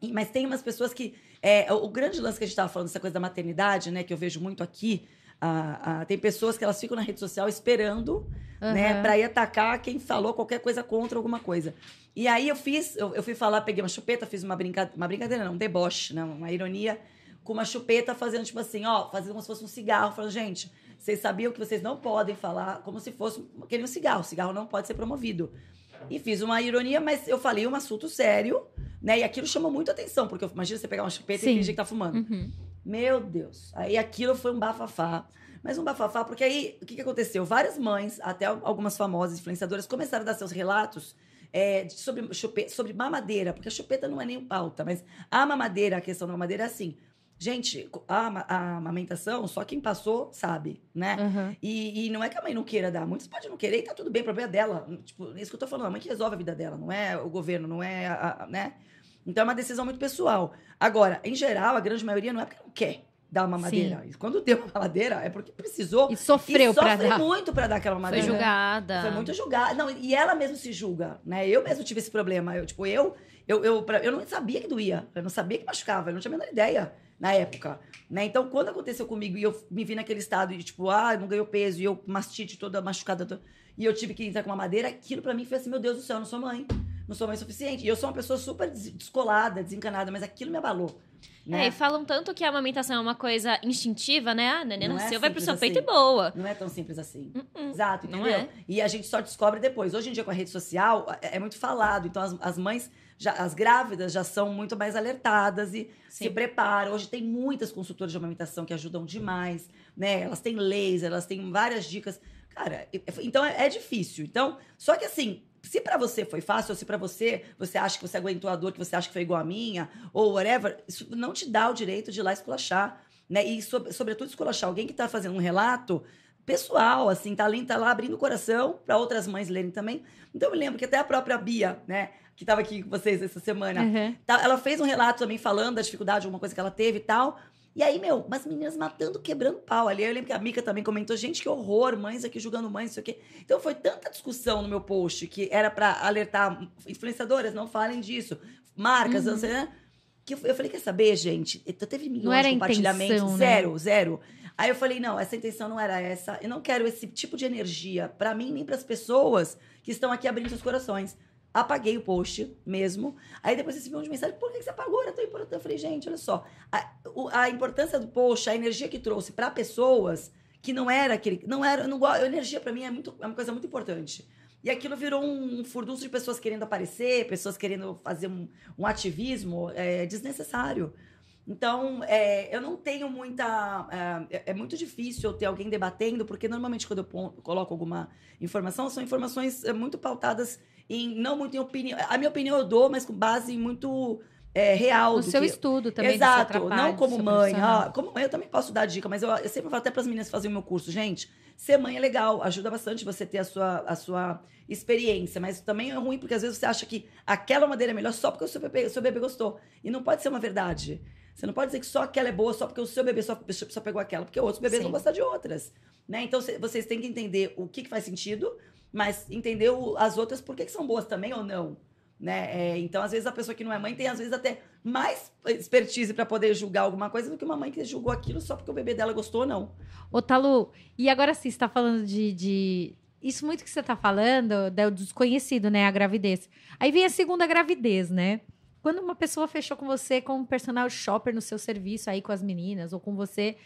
E- Mas tem umas pessoas que. é, o, grande lance que a gente estava falando, essa coisa da maternidade, né? Que eu vejo muito aqui. ah, ah, tem pessoas que elas ficam na rede social esperando, né? Aham. Pra ir atacar quem falou qualquer coisa contra alguma coisa. E aí eu fiz, eu, eu fui falar, peguei uma chupeta, fiz uma, brinca, uma brincadeira, não, um deboche, né? Uma ironia, com uma chupeta fazendo tipo assim, ó, fazendo como se fosse um cigarro, falando, gente, vocês sabiam que vocês não podem falar como se fosse aquele um cigarro. O cigarro não pode ser promovido. E fiz uma ironia, mas eu falei um assunto sério, né? E aquilo chamou muito atenção, porque eu- imagina você pegar uma chupeta Sim. e fingir que tá fumando. Uhum. Meu Deus. Aí aquilo foi um bafafá. Mas um bafafá, porque aí o que, que aconteceu? Várias mães, até algumas famosas influenciadoras, começaram a dar seus relatos é, sobre, chupe- sobre mamadeira, porque a chupeta não é nem pauta, mas a mamadeira, a questão da mamadeira é assim. Gente, a, ama- a amamentação, só quem passou sabe, né? Aham. E, e não é que a mãe não queira dar. Muitas podem não querer e tá tudo bem, o problema é dela. Tipo, isso que eu tô falando, a mãe que resolve a vida dela, não é o governo, não é a, a- né? Então é uma decisão muito pessoal. Agora, em geral, a grande maioria não é porque não quer dar uma mamadeira. E quando deu uma mamadeira, é porque precisou. E sofreu e pra dar. muito pra dar aquela Foi mamadeira. julgada. Foi muito julgada. Não, e ela mesmo se julga, né? Eu mesmo tive esse problema. Eu, tipo, eu, eu, eu, eu não sabia que doía. Eu não sabia que machucava. Eu não tinha a menor ideia na época. Né? Então, quando aconteceu comigo e eu me vi naquele estado de, tipo, ah, não ganhou peso, e eu mastite toda machucada, toda- e eu tive que entrar com uma madeira, aquilo pra mim foi assim, meu Deus do céu, eu não sou mãe. Não sou mãe suficiente. E eu sou uma pessoa super des- descolada, desencanada, mas aquilo me abalou. É, Né? e falam tanto que a amamentação é uma coisa instintiva, né? Ah, neném Não é nasceu, vai pro seu peito assim. e boa. Não é tão simples assim. Uh-uh. Exato, Não entendeu? é? E a gente só descobre depois. Hoje em dia, com a rede social, é, é muito falado. Então, as, as mães, já, as grávidas já são muito mais alertadas e se Sim. preparam. Hoje tem muitas consultoras de amamentação que ajudam demais, né? Elas têm laser, elas têm várias dicas. Cara, então é, é difícil. Então, só que assim, se pra você foi fácil, ou se pra você, você acha que você aguentou a dor, que você acha que foi igual a minha, ou whatever, isso não te dá o direito de ir lá esculachar, né? E, sob- sobretudo, esculachar alguém que tá fazendo um relato pessoal, assim, tá tá lá abrindo o coração para outras mães lerem também. Então, eu me lembro que até a própria Bia, né, que tava aqui com vocês essa semana, Uhum. Ela fez um relato também falando da dificuldade, alguma coisa que ela teve e tal. E aí, meu, umas meninas matando, quebrando pau ali. Eu lembro que a Mica também comentou, gente, que horror, mães aqui julgando mães, isso aqui. Então foi tanta discussão no meu post que era pra alertar influenciadoras, não falem disso. Marcas, não sei, né? Que eu, eu falei, quer saber, gente? Então, Teve milhões de compartilhamentos. intenção, né? Zero, zero. Aí eu falei, não, essa intenção não era essa. Eu não quero esse tipo de energia pra mim, nem pras pessoas que estão aqui abrindo seus corações. Apaguei o post mesmo. Aí depois recebi um de mensagem, por que você apagou? Era tão importante. Eu falei, gente, olha só. A, a importância do post, a energia que trouxe pra pessoas que não era aquele. Não era. Não, a energia pra mim é, muito, é uma coisa muito importante. E aquilo virou um, furdunço de pessoas querendo aparecer, pessoas querendo fazer um, um ativismo é, desnecessário. Então, é, eu não tenho muita. É, é muito difícil eu ter alguém debatendo, porque normalmente quando eu coloco alguma informação, são informações é, muito pautadas em. Não muito em opinião. A minha opinião eu dou, mas com base muito é, real. No seu que- estudo também. Exato, trabalho, não como mãe. Ah, como mãe eu também posso dar dica, mas eu, eu sempre falo até para as meninas fazem o meu curso, gente, ser mãe é legal, ajuda bastante você ter a sua, a sua experiência, mas também é ruim porque às vezes você acha que aquela madeira é melhor só porque o seu bebê, seu bebê gostou. E não pode ser uma verdade. Você não pode dizer que só aquela é boa só porque o seu bebê só, só pegou aquela, porque outros bebês Sim. vão gostar de outras. Né? Então cê- vocês têm que entender o que, que faz sentido, mas entender as outras por que, que são boas também ou não. Né? É, então, às vezes, a pessoa que não é mãe tem, às vezes, até mais expertise para poder julgar alguma coisa do que uma mãe que julgou aquilo só porque o bebê dela gostou ou não. Ô, Talu, e agora sim, você tá falando de, de- Isso muito que você tá falando, do desconhecido, né? A gravidez. Aí vem a segunda gravidez, né? Quando uma pessoa fechou com você como personal shopper no seu serviço aí com as meninas, ou com você,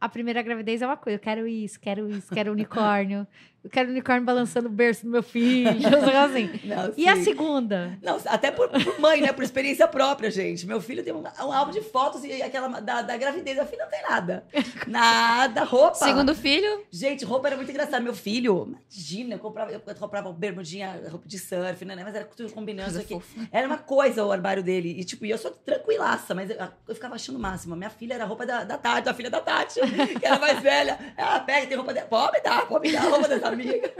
a primeira gravidez é uma coisa. Eu quero isso, quero isso, quero [LAUGHS] unicórnio. Eu quero unicórnio balançando o berço do meu filho. [LAUGHS] assim. Não, E a segunda? Não, até por, por mãe, né? Por experiência própria, gente. Meu filho tem um, um álbum de fotos e aquela da, da gravidez. A filha não tem nada. [LAUGHS] Nada, roupa. Segundo filho, Gente, roupa era muito engraçado. Meu filho, imagina, eu comprava, eu comprava bermudinha, roupa de surf, né? Mas era tudo combinando isso aqui. Era uma coisa o armário dele. E, tipo, e eu sou tranquilaça, mas eu, eu ficava achando o máximo. Minha filha era roupa da, da Tati, a filha da Tati, [LAUGHS] que era mais velha. Ela pega, tem roupa dela. Pode me dar, pode me dar a roupa dessa amiga.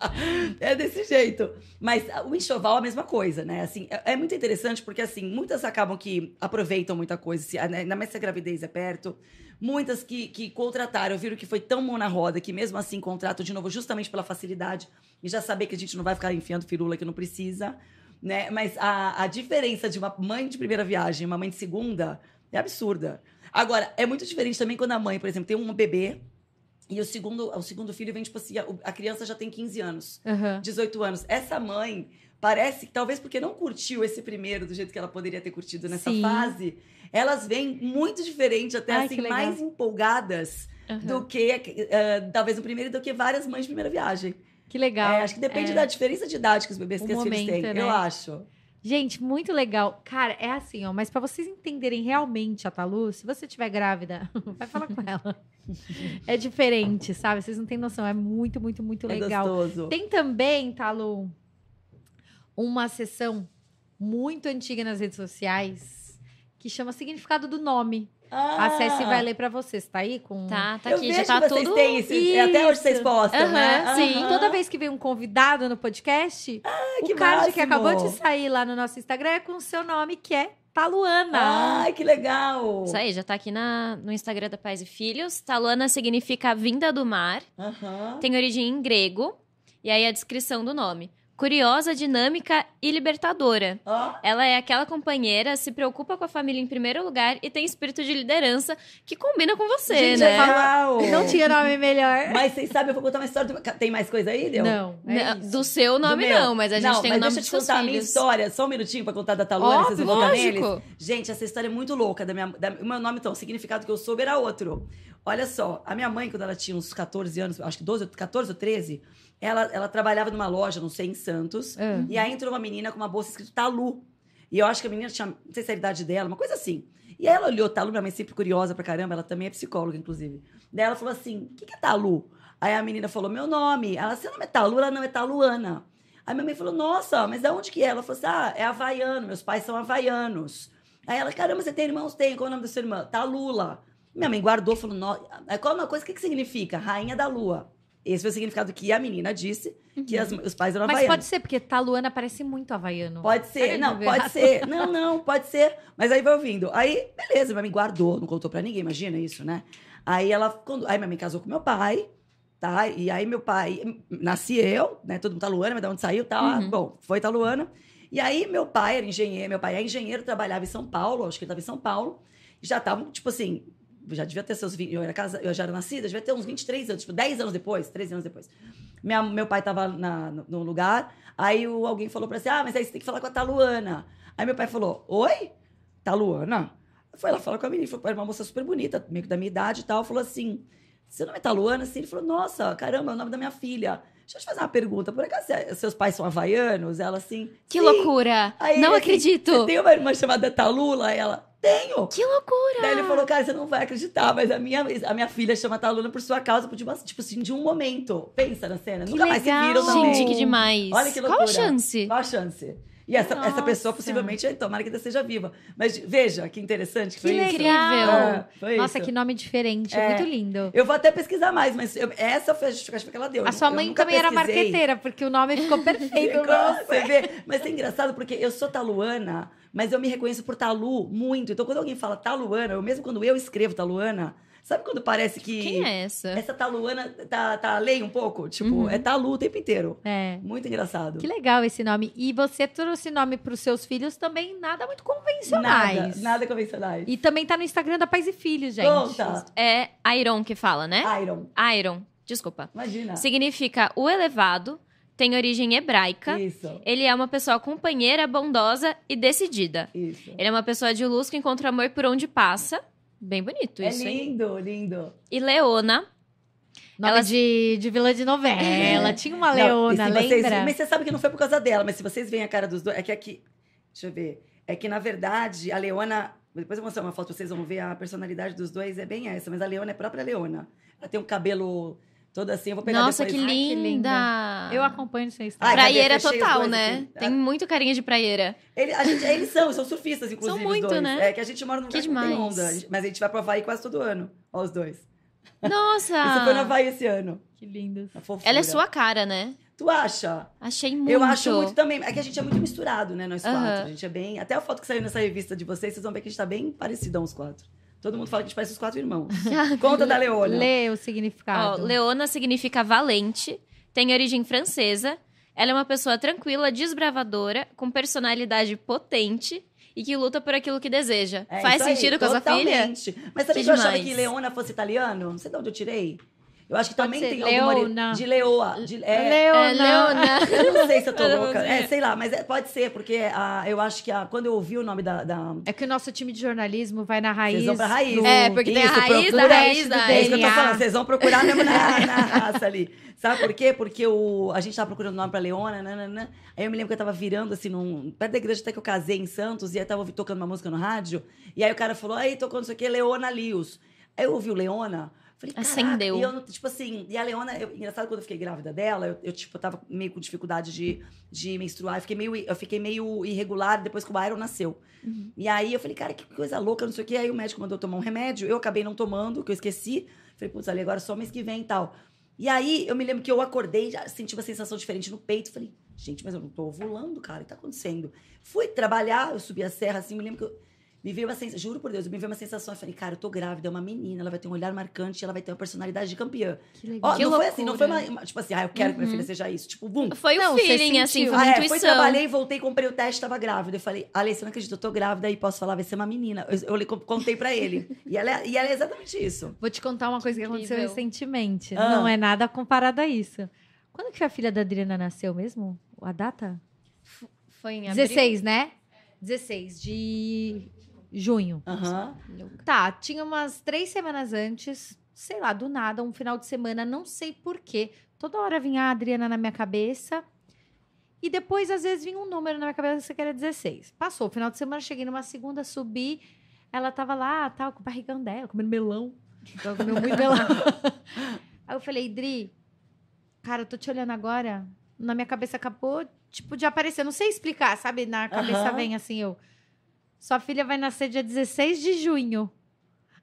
[LAUGHS] é desse jeito. Mas o enxoval é a mesma coisa, né? Assim, é, é muito interessante porque, assim, muitas acabam que aproveitam muita coisa, se, né, ainda mais se a gravidez é perto. Muitas que, que contrataram, viram que foi tão mão na roda que mesmo assim contratam de novo justamente pela facilidade e já saber que a gente não vai ficar enfiando firula que não precisa, né? Mas a, a diferença de uma mãe de primeira viagem e uma mãe de segunda é absurda. Agora, é muito diferente também quando a mãe, por exemplo, tem um bebê e o segundo, o segundo filho vem, tipo assim, a, a criança já tem 15 anos. Aham. 18 anos. Essa mãe parece que, talvez porque não curtiu esse primeiro do jeito que ela poderia ter curtido nessa Sim. fase, elas vêm muito diferente, até Ai, assim, mais empolgadas do que, eh, talvez, o primeiro, do que várias mães de primeira viagem. Que legal. É, acho que depende É. da diferença de idade que os bebês O que os filhos têm. né? Eu acho. Gente, muito legal. Cara, é assim, ó. Mas pra vocês entenderem realmente a Talu, se você estiver grávida, [LAUGHS] vai falar com ela. É diferente, sabe? Vocês não têm noção. É muito, muito, muito É legal. gostoso. Tem também, Talu, uma sessão muito antiga nas redes sociais que chama Significado do Nome. Ah, A Ceci vai ler pra vocês, tá aí? Com... tá, tá eu aqui, vejo já tá que vocês tudo. têm esse, até hoje vocês postam, Aham, né? sim. Aham. Toda vez que vem um convidado no podcast, que o card que máximo. acabou de sair lá no nosso Instagram é com o seu nome, que é Taluana. Ai, que legal! Isso aí, já tá aqui na, no Instagram da Pais e Filhos. Taluana significa vinda do mar, Aham. tem origem em grego, e aí a descrição do nome. Curiosa, dinâmica e libertadora. Ó, Ela é aquela companheira, se preocupa com a família em primeiro lugar e tem espírito de liderança que combina com você, Gente, né? legal! Não tinha nome melhor. Mas vocês sabem, eu vou contar uma história. do- Tem mais coisa aí, Deu? Não, é Não, isso. do seu nome Do não, mas a gente não, tem o nome deixa eu te contar a minha história. Só um minutinho pra contar da Taluana, vocês vão neles. Gente, essa história é muito louca. Da minha, da- o meu nome, então, o significado que eu soube era outro. Olha só, a minha mãe, quando ela tinha uns 14 anos, acho que 12, 14 ou 13, ela, ela trabalhava numa loja, não sei, em Santos. Ah. E aí entrou uma menina com uma bolsa escrito Talu. E eu acho que a menina tinha, não sei se era a idade dela, uma coisa assim. E aí ela olhou Talu, minha mãe sempre curiosa pra caramba, ela também é psicóloga, inclusive. Daí ela falou assim: o que, que é Talu? Aí a menina falou: meu nome. Ela, seu nome é Talu? Ela não é Taluana. Aí minha mãe falou: nossa, mas da onde que é? Ela falou assim: ah, é havaiano, meus pais são havaianos. Aí ela, caramba, você tem irmãos? Tem. Qual é o nome da sua irmã? Talula. Minha mãe guardou, falou: "No- qual é uma coisa? O que, que significa? Rainha da lua. Esse foi o significado que a menina disse, que as- os pais eram Mas havaianos. pode ser, porque Taluana parece muito havaiano. Pode ser, não, eu pode ser. [LAUGHS] Não, não, pode ser. Mas aí vai ouvindo. Aí, beleza, minha mãe guardou, não contou pra ninguém, imagina isso, né? Aí ela, quando, aí minha mãe casou com meu pai, tá? E aí meu pai, nasci eu, né? Todo mundo tá Luana, mas de onde saiu, tá? Uhum. Bom, foi Taluana. E aí meu pai era engenheiro, meu pai é engenheiro, trabalhava em São Paulo, acho que ele tava em São Paulo. Já estavam, tipo assim, já devia ter seus 20, eu era casa, eu já era nascida, devia ter uns 23 anos, tipo 10 anos depois, 13 anos depois. Minha, meu pai tava na, no, no lugar, aí o, alguém falou pra assim: "Ah, mas aí você tem que falar com a Taluana". Aí meu pai falou: "Oi? Taluana?" Foi lá falar com a menina, falou, era uma moça super bonita, meio que da minha idade e tal, falou assim: "Seu nome é Taluana?" Assim, ele falou: "Nossa, caramba, é o nome da minha filha". Deixa eu te fazer uma pergunta. Por acaso seus pais são havaianos? Ela assim. Que loucura! Aí não assim, acredito! Tem uma irmã chamada Talula? Ela, tenho. Que loucura! Daí ele falou, cara, você não vai acreditar, mas a minha, a minha filha chama Taluna por sua causa, por uma, tipo assim, de um momento. Pensa na cena. Que Nunca mais se legal. viram também. Gente, que demais! Olha que Qual a loucura. chance? Qual a chance? E essa, essa pessoa possivelmente, tomara que ainda seja viva. Mas veja, que interessante que Que foi isso. legal. É, foi Nossa, isso. que nome diferente. É. Muito lindo. Eu vou até pesquisar mais, mas eu- essa foi a justificativa que ela deu. A Eu sua mãe também era pesquisei. marqueteira, porque o nome ficou perfeito Ficou, você. vê? Mas é engraçado porque eu sou taluana, mas eu me reconheço por Talu muito. Então, quando alguém fala Taluana, eu mesmo quando eu escrevo Taluana, sabe quando parece que Quem é essa? essa Taluana tá, tá além um pouco? Tipo, Uhum. é Talu o tempo inteiro. É. Muito engraçado. Que legal esse nome. E você trouxe nome pros seus filhos também nada muito convencionais. Nada, nada convencionais. E também tá no Instagram da Pais e Filhos, gente. Conta. É Iron que fala, né? Iron, Iron, desculpa. imagina. Significa o elevado, tem origem hebraica. Isso, Ele é uma pessoa companheira, bondosa e decidida. isso. Ele é uma pessoa de luz que encontra amor por onde passa. Bem bonito É isso, hein? lindo, lindo. E Leona, Nome Ela- de, de vilã de novela. [LAUGHS] Tinha uma Não, e leona, se vocês- lembra? mas você sabe que não foi por causa dela, mas se vocês veem a cara dos dois. É que aqui. Deixa eu ver. É que, na verdade, a Leona. Depois eu vou mostrar uma foto, vocês vão ver a personalidade dos dois, é bem essa, mas a Leona é a própria Leona. Ela tem um cabelo todo assim, eu vou pegar nossa, depois. que Ai, que linda! Eu acompanho seu Ai, Instagram. Praieira os total, né? aqui. Tem muito carinha de praieira. Ele, a gente, eles são, são surfistas, inclusive. São muito, os dois. né? É que a gente mora num Que lugar que não tem demais. onda. A gente- Mas a gente vai pro Havaí quase todo ano. Ó, os dois. Nossa! [LAUGHS] Isso foi no Havaí esse ano. Que lindos. A fofura. Ela é sua cara, né? Tu acha? Achei muito. Eu acho muito também. É que a gente é muito misturado, né? Nós quatro. Aham. A gente é bem. Até a foto que saiu nessa revista de vocês, vocês vão ver que a gente tá bem parecido uns quatro. Todo mundo fala que a gente parece os quatro irmãos. [LAUGHS] Conta da Leona. Lê o significado. Leona significa valente, tem origem francesa. Ela é uma pessoa tranquila, desbravadora, com personalidade potente e que luta por aquilo que deseja. É Faz isso aí, sentido com a sua filha? Mas sabe Que que eu achava que Leona fosse italiano? Não sei de onde eu tirei. Eu acho que Pode também ser tem alguma Leona. De Leoa. De, é, É, Leona. Leona. [LAUGHS] Eu não sei se eu tô [LAUGHS] Eu louca. É, sei lá, mas é- pode ser, porque a, eu acho que a, quando eu ouvi o nome da. da- É que o nosso time de jornalismo vai na raiz. Vocês vão pra raiz. do- É, porque tem a Isso, raiz da procura raiz da É isso que eu tô falando, vocês vão procurar mesmo na, na raça ali. Sabe por quê? Porque o, a gente tava procurando nome pra Leona, nananã. Aí eu me lembro que eu tava virando assim, num, perto da igreja até que eu casei em Santos, e aí tava ouvi- tocando uma música no rádio, e aí o cara falou, aí tocou não sei o quê, Leona Lios. Aí eu ouvi o Leona, falei, Acendeu. E eu, tipo assim, e a Leona, eu, engraçado quando eu fiquei grávida dela, eu, eu, tipo, tava meio com dificuldade de, de menstruar, eu fiquei, meio, eu fiquei meio irregular depois que o Byron nasceu. E aí eu falei, cara, que coisa louca, não sei o quê. Aí o médico mandou tomar um remédio, eu acabei não tomando, que eu esqueci. Falei, putz, ali agora só mês que vem e tal. E aí, eu me lembro que eu acordei, já senti uma sensação diferente no peito. Falei, gente, mas eu não tô ovulando, cara, o que tá acontecendo? Fui trabalhar, eu subi a serra, assim, me lembro que eu, me veio uma sensação, juro por Deus, me veio uma sensação, eu falei, cara, eu tô grávida, é uma menina, ela vai ter um olhar marcante, ela vai ter uma personalidade de campeã. Que legal. Ó, Que não foi assim, não foi uma, loucura. uma- tipo assim, ah, eu quero que minha Uhum. filha seja isso. Tipo, bum. Foi Não, o feeling, assim, foi uma Ah, é, fui, trabalhei, voltei, comprei o teste, tava grávida. Eu falei, Ale, você não acredita, eu tô grávida e posso falar, vai ser uma menina. Eu, eu contei pra ele. E ela, é- e ela é exatamente isso. Vou te contar uma coisa que aconteceu Incrível. recentemente. Ah. Não é nada comparado a isso. Quando que a filha da Adriana nasceu mesmo? A data? Foi em abril. 16, né? 16 de junho. Aham. Tá, tinha umas três semanas antes, sei lá, do nada, um final de semana, não sei porquê. Toda hora vinha a Adriana na minha cabeça. E depois, às vezes, vinha um número na minha cabeça que era 16. Passou o final de semana, cheguei numa segunda, subi. Ela tava lá, tal, com o barrigão dela, comendo melão. Ela comeu muito melão. [LAUGHS] Aí eu falei, Dri, cara, eu tô te olhando agora. Na minha cabeça acabou, tipo, de aparecer. Não sei explicar, sabe? Na cabeça Aham. vem assim, eu. Sua filha vai nascer dia 16 de junho.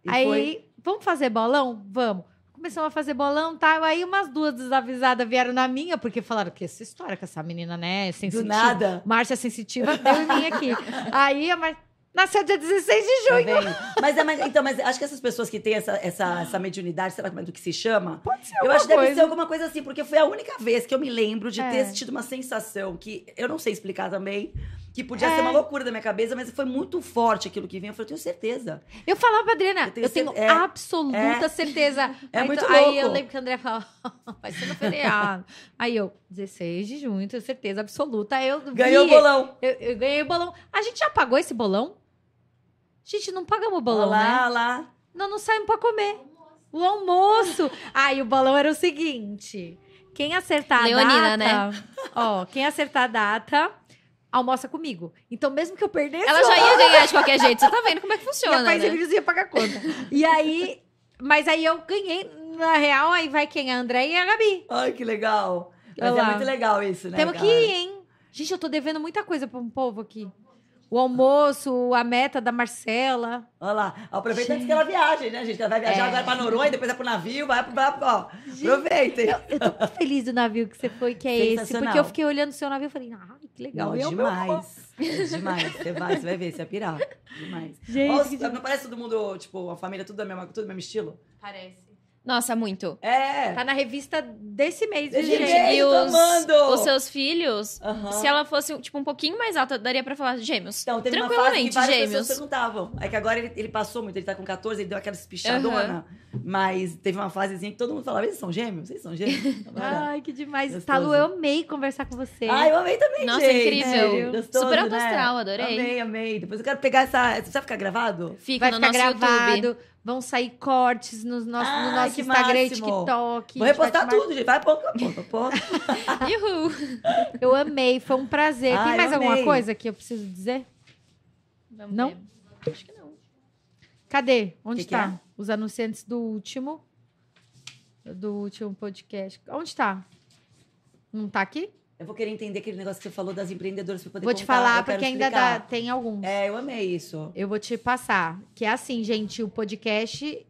E aí, foi- vamos fazer bolão? Vamos. Começamos a fazer bolão, tá? Aí umas duas desavisadas vieram na minha, porque falaram que essa história com essa menina, né? é Do Sensitiva. nada. Márcia sensitiva deu em mim aqui. [LAUGHS] Aí a Mar... nasceu dia 16 de Tá junho. Mas, é, mas- então, mas acho que essas pessoas que têm essa, essa, essa mediunidade, sei lá como é do que se chama, Pode ser eu acho que deve ser alguma coisa assim, porque foi a única vez que eu me lembro de É. ter tido uma sensação que eu não sei explicar também, que podia É. ser uma loucura da minha cabeça, mas foi muito forte aquilo que vinha. Eu falei, eu tenho certeza. Eu falava pra Adriana, Eu eu tenho tenho, cer- é. absoluta É. certeza. [LAUGHS] É aí, muito to- Aí louco. eu lembro que a André falava, [LAUGHS] vai ser no feriado. aí eu, 16 de junho, tenho certeza absoluta. Aí eu Ganhou o bolão. Eu, eu ganhei o bolão. A gente já pagou esse bolão? Gente, não pagamos o bolão, Olha né? lá, lá. Não, não saímos pra comer. O almoço. Aí o bolão era o seguinte: quem acertar Leonina, a data. Ó, quem acertar a data, almoça comigo. Então, mesmo que eu perdesse. Ela já ia ganhar de [LAUGHS] qualquer jeito. Você tá vendo como é que e a funciona, Paz né? e ia pagar a conta. E aí. Mas aí eu ganhei. Na real, aí vai quem? A André e a Gabi. Ai, que legal. Mas é muito legal isso, né? Temos que ir, hein? Gente, eu tô devendo muita coisa pra um povo aqui. O almoço, a meta da Marcela. Olha lá. Aproveita antes que ela viaje, né, gente? Ela vai viajar É. agora pra Noronha, depois vai pro navio, vai pro. Vai, pro- ó, aproveitem. Eu tô muito feliz do navio que você foi, que é esse. Porque eu fiquei olhando o seu navio e falei, ah, que legal. Não, é demais. É demais. Você vai, você vai ver, você vai pirar. Demais. [LAUGHS] Gente, não parece todo mundo, tipo, a família tudo do mesmo, tudo do mesmo estilo? Parece. Nossa, muito. É. Tá na revista desse mês, Desse gente? mês. E os, amando! os seus filhos, se ela fosse, tipo, um pouquinho mais alta, daria pra falar gêmeos. Então, teve uma fase que Tranquilamente, gêmeos. perguntavam. É que agora ele, ele passou muito, ele tá com 14, ele deu aquela espichadona. Mas teve uma fasezinha que todo mundo falava, eles são gêmeos? Vocês são gêmeos? [LAUGHS] Ai, que demais. Gostoso. Talu, eu amei conversar com você. Ai, eu amei também, Nossa, gente. incrível. Gostoso, Super alto né? astral, adorei. Amei, amei. Depois eu quero pegar essa... Precisa ficar gravado? Fica Vai no ficar nosso gravado. YouTube. Vão sair cortes no nosso, no Ai, nosso que Instagram e. TikTok. Vou repostar tudo, gente. Vai ponto a ponto. [LAUGHS] Yuhu! Eu amei, foi um prazer. Ai, Tem mais eu alguma amei. coisa que eu preciso dizer? Vamos Não? ver. Acho que não. Cadê? Onde Que que tá? Os anunciantes do último. Do último podcast. Onde tá? Não tá aqui? Eu vou querer entender aquele negócio que você falou das empreendedoras pra poder Vou te contar, falar, porque ainda dá, tem alguns. É, eu amei isso. Eu vou te passar. Que é assim, gente, o podcast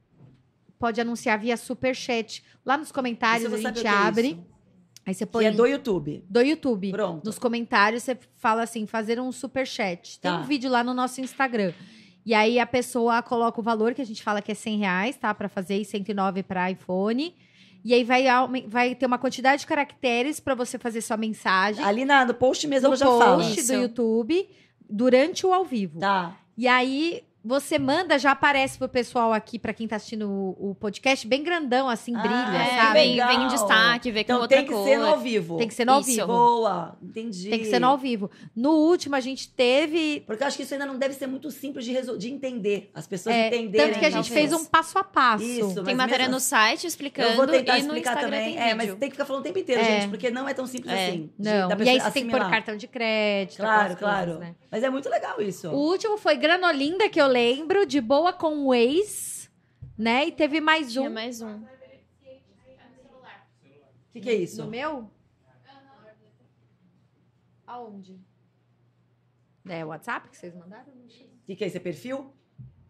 pode anunciar via superchat. Lá nos comentários a gente que é abre. Aí você Que põe é do YouTube. do YouTube. Pronto. Nos comentários você fala assim, fazer um superchat. Tem Tá. um vídeo lá no nosso Instagram. E aí a pessoa coloca o valor que a gente fala que é 100 reais, tá? Pra fazer e 109 para iPhone. E aí vai, vai ter uma quantidade de caracteres pra você fazer sua mensagem. Ali na, no post mesmo no ela já post Isso. do YouTube durante o ao vivo. Tá. E aí você manda, já aparece pro pessoal aqui, pra quem tá assistindo o, o podcast, bem grandão, assim, Ah, brilha, É, sabe? vem, vem em destaque, vê com Então outra tem que cor. ser no ao vivo. Tem que ser no ao Isso. vivo. Boa, entendi. Tem que ser no ao vivo. No último, a gente teve. Porque eu acho que isso ainda não deve ser muito simples de, resol- de entender. As pessoas é, entenderem. tanto que a gente talvez. fez um passo a passo. Isso, Tem matéria mesmo no site explicando Eu vou tentar e no explicar Instagram também. tem É, mas tem que ficar falando o tempo inteiro, É. gente, porque não é tão simples É. assim. de- Não, e aí você tem que pôr cartão de crédito. Claro, claro. coisas, né? Mas é muito legal isso. O último foi Granolinda, que eu lembro, de boa com o ex, né? E teve mais Tinha um. mais um. O que, que é isso? No meu? Aonde? É o WhatsApp que vocês mandaram? O que, que é isso? É perfil?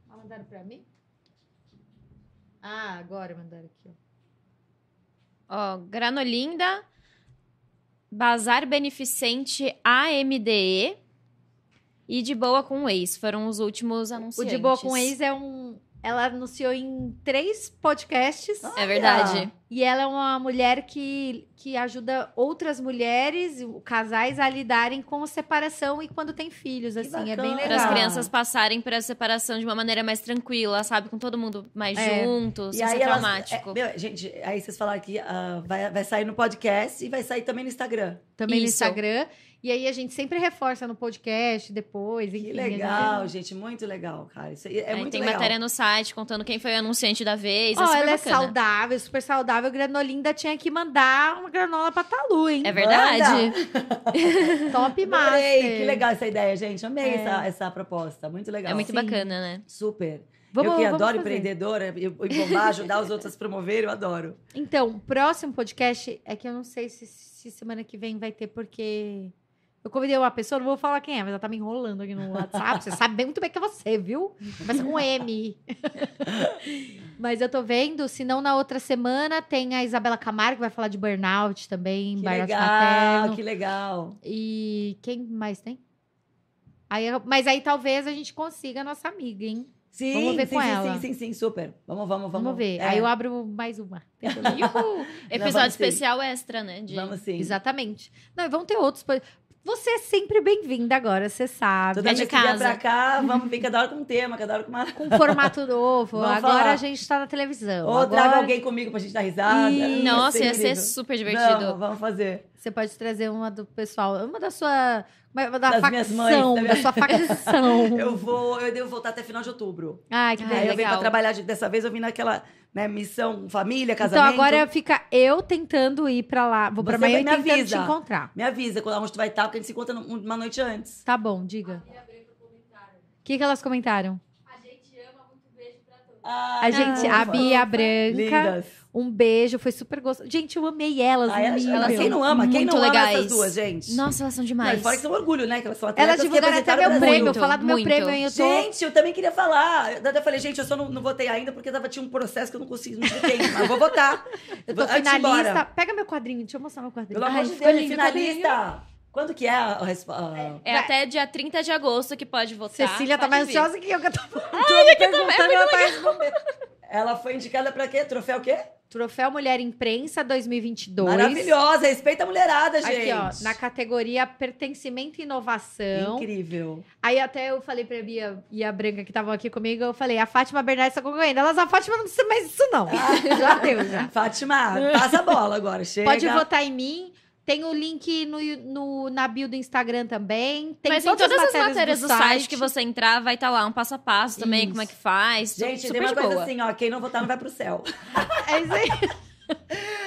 Ah, mandaram pra mim? Ah, agora mandaram aqui, ó. Ó, Granolinda, Bazar Beneficente AMDE e De Boa com o Ex. Foram os últimos O anunciantes. De Boa com Ex é um. Ela anunciou em três podcasts. É verdade. E ela é uma mulher que, que ajuda outras mulheres, casais, a lidarem com a separação e quando tem filhos, Que assim, é bem legal. Para as crianças passarem por essa separação de uma maneira mais tranquila, sabe? Com todo mundo mais É. junto, sem E ser aí elas- traumático. é, meu, gente, aí vocês falaram que ah, vai, vai sair no podcast e vai sair também no Instagram. Também no Isso. Instagram. E aí a gente sempre reforça no podcast depois, enfim. Que gente- legal, gente, muito legal, cara. Isso é Aí muito tem legal. matéria no site contando quem foi o anunciante da vez. Ó, é super ela é bacana. saudável, super saudável. Granolinda tinha que mandar uma granola pra Talu, hein? É verdade. [LAUGHS] Top Adorei, master. que legal essa ideia, gente. Amei É. essa, essa proposta. Muito legal. É muito Sim. bacana, né? Super. Vamos, eu que adoro fazer. empreendedora e bombar, ajudar os outros a se promoverem, eu adoro. Então, o próximo podcast é que eu não sei se, se semana que vem vai ter, porque eu convidei uma pessoa, não vou falar quem é, mas ela tá me enrolando aqui no WhatsApp. Você sabe bem muito bem que é você, viu? Começa com M. [LAUGHS] mas eu tô vendo, se não na outra semana tem a Isabela Camargo, que vai falar de burnout também, Que burnout legal, materno. que legal. E quem mais tem? Aí, mas aí talvez a gente consiga a nossa amiga, hein? Sim, Vamos ver sim, com sim, ela. sim, sim, sim, super. Vamos, vamos, vamos. Vamos, ver. É, Aí eu abro mais uma. Episódio sim. especial extra, né? De... Vamos sim. Exatamente. Não, vão ter outros. Você é sempre bem-vinda agora, você sabe. Toda É vez de que vier casa. pra cá, vamos vir cada hora com um tema, cada hora com uma... Com formato novo. Vamos agora falar. a gente tá na televisão. Ou agora traga alguém comigo pra gente dar risada. Ih, Nossa, ia ser incrível. super divertido. Vamos, vamos fazer. Você pode trazer uma do pessoal. Uma da sua. Uma da Das facção. minhas mães, da da minha- sua facção. [LAUGHS] Eu vou, eu devo voltar até final de outubro. Ai, que Ai, Aí eu venho pra legal. trabalhar, de- dessa vez eu vim naquela né, missão família, Então casamento. agora fica eu tentando ir pra lá. Vou pra Você Miami me tentando te avisa. encontrar. Me avisa quando onde tu vai estar, porque a gente se encontra uma noite antes. Tá bom, diga. O que, que elas comentaram? Ah, A gente, a Bia e a Branca, Lindas. Um beijo, foi super gostoso. Gente, eu amei elas. Ah, elas, elas- quem não ama? Quem Muito não ama legais. essas duas, gente? Nossa, elas são Não, demais. e fora que são orgulho, né? Que elas são atletas Elas que divulgaram até meu prêmio. Falar do meu muito. prêmio aí, eu tô. Gente, eu também queria falar. Eu até falei, gente, eu só não, não votei ainda porque tava, tinha um processo que eu não consegui, não. Mas eu vou votar. Eu tô Antes de finalista. embora. Pega meu quadrinho, deixa eu mostrar meu quadrinho. Pelo amor Ai, de ficou Deus, lindo, finalista. Quando que é a, resposta? É até dia 30 de agosto que pode votar. Cecília tá mais vir. ansiosa que eu que eu tô Ai, aqui perguntando, ela tá. Ela foi indicada pra quê? Troféu o quê? Troféu Mulher Imprensa 2022. Maravilhosa. Respeita a mulherada, gente. Aqui, ó, na categoria Pertencimento e Inovação. Incrível. Aí até eu falei pra Bia e a Branca que estavam aqui comigo, eu falei, a Fátima Bernardes tá concorrendo. Elas, a Fátima não precisa mais disso, não. [LAUGHS] já deu, já. Fátima, passa a bola agora. Chega. Pode votar em mim. Tem o link no, no- na bio do Instagram também. Tem Mas em todas as matérias do, site. site que você entrar, vai estar lá um passo a passo também, Isso. como é que faz. Gente, tem uma coisa boa. assim, ó. Quem não votar não vai pro céu. [LAUGHS] É isso aí.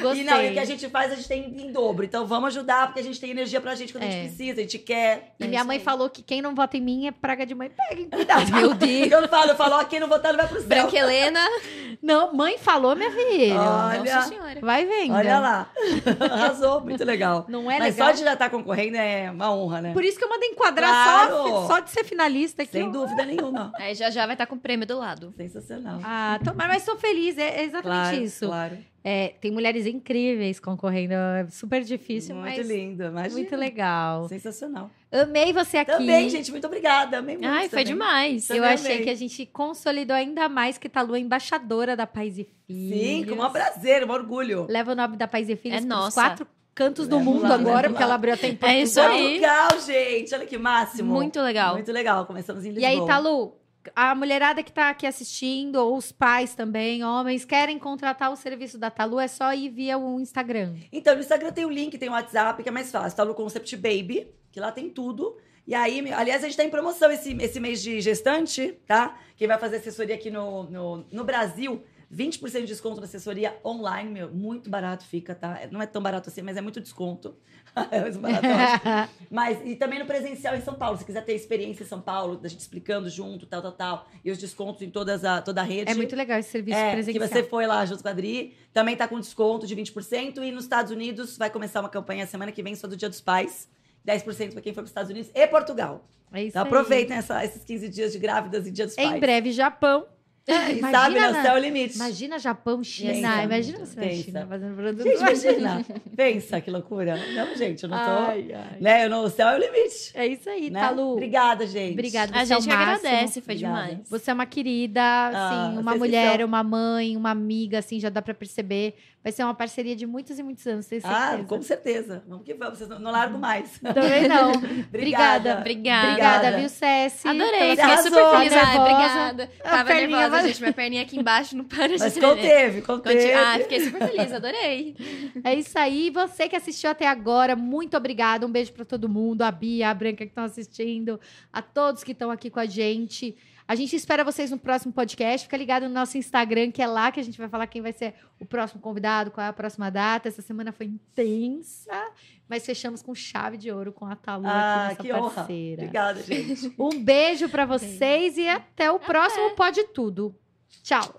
Gostei. E não, e o que a gente faz, a gente tem em dobro. Então vamos ajudar, porque a gente tem energia pra gente quando a É. gente precisa, a gente quer. E É minha mãe aí. falou que quem não vota em mim é praga de mãe. Peguem, [LAUGHS] cuidado. Meu Deus. Eu não falo, eu falo, ó, quem não votar não vai pro céu. Branca Helena. [LAUGHS] Não, mãe falou, minha filha. Olha. Nossa senhora. Vai vendo. Olha lá. [LAUGHS] Arrasou, muito legal. Não é Mas legal? só de já estar concorrendo é uma honra, né? Por isso que eu mandei enquadrar Claro. só, só de ser finalista aqui. Sem ó. dúvida nenhuma. Aí [LAUGHS] já já vai estar com o prêmio do lado. Sensacional. Ah, mas, mas sou feliz, é, é exatamente claro, isso. Claro. É, tem mulheres incríveis concorrendo, é super difícil, muito mas lindo, imagina. muito legal. Sensacional. Amei você aqui. Também, gente, muito obrigada. Amei muito Ai, foi também. demais. Eu Também achei amei. que a gente consolidou ainda mais que Talu é embaixadora da Paz e Filhos. Sim, com o maior prazer, um orgulho. Leva o nome da Paz e Filhos É nossa. quatro cantos do Leva mundo lá, agora, porque lá. ela abriu até em É isso aí. Legal, gente. Olha que máximo. Muito legal. Muito legal. Começamos em E Lisboa. aí, Talu, a mulherada que tá aqui assistindo, ou os pais também, homens, querem contratar o serviço da Talu, é só ir via o Instagram. Então, no Instagram tem o link, tem o WhatsApp, que é mais fácil. No Concept Baby, que lá tem tudo. E aí, aliás, a gente tá em promoção esse, esse mês de gestante, tá? Quem vai fazer assessoria aqui no, no, no Brasil, 20% de desconto na assessoria online, meu, muito barato fica, tá? Não é tão barato assim, mas é muito desconto. [LAUGHS] é barato. [LAUGHS] Mas, e também no presencial em São Paulo, se quiser ter experiência em São Paulo, da gente explicando junto, tal, tal, tal. E os descontos em todas a, toda a rede. É muito legal esse serviço É, presencial. que você foi lá junto com a Adri. Também tá com desconto de 20%. E nos Estados Unidos vai começar uma campanha semana que vem, só do Dia dos Pais. 10% para quem for para os Estados Unidos e Portugal. É isso Então aí. aproveitem essa- esses 15 dias de grávidas e Dia dos Pais. Em breve, Japão. Imagina sabe, né? na- O céu é o limite. Imagina Japão, China. Pensa, imagina você na pensa. China fazendo produto. Gente, imagina. [LAUGHS] Pensa que loucura. Não, gente, eu não tô. Ai, ai. Né? Eu não, o céu é o limite. É isso aí, Né? Talu. Obrigada, gente. Obrigada, A você é gente máximo. agradece, foi Obrigada. demais. Você é uma querida, Ah, assim, uma vocês mulher, são. uma mãe, uma amiga, assim, já dá pra perceber. Vai ser uma parceria de muitos e muitos anos, tenho certeza. Ah, com certeza. Vamos que vamos. Vocês não, não largo mais. Também não. [LAUGHS] Obrigada. Obrigada. Obrigada, viu, Ceci? Adorei, fiquei super feliz. Ai, obrigada. A Tava perninha nervosa, vai- gente. Minha perninha aqui embaixo não para de Mas conteve, conteve. Ah, fiquei super feliz, adorei. É isso aí. Você que assistiu até agora, muito obrigada. Um beijo pra todo mundo, a Bia, a Branca que estão assistindo, a todos que estão aqui com a gente. A gente espera vocês no próximo podcast. Fica ligado no nosso Instagram, que é lá que a gente vai falar quem vai ser o próximo convidado, qual é a próxima data. Essa semana foi intensa, mas fechamos com chave de ouro com a Talu Ah, aqui, que nossa honra. parceira. Obrigada, gente. Um beijo pra vocês e até o próximo Pode Tudo. Tchau.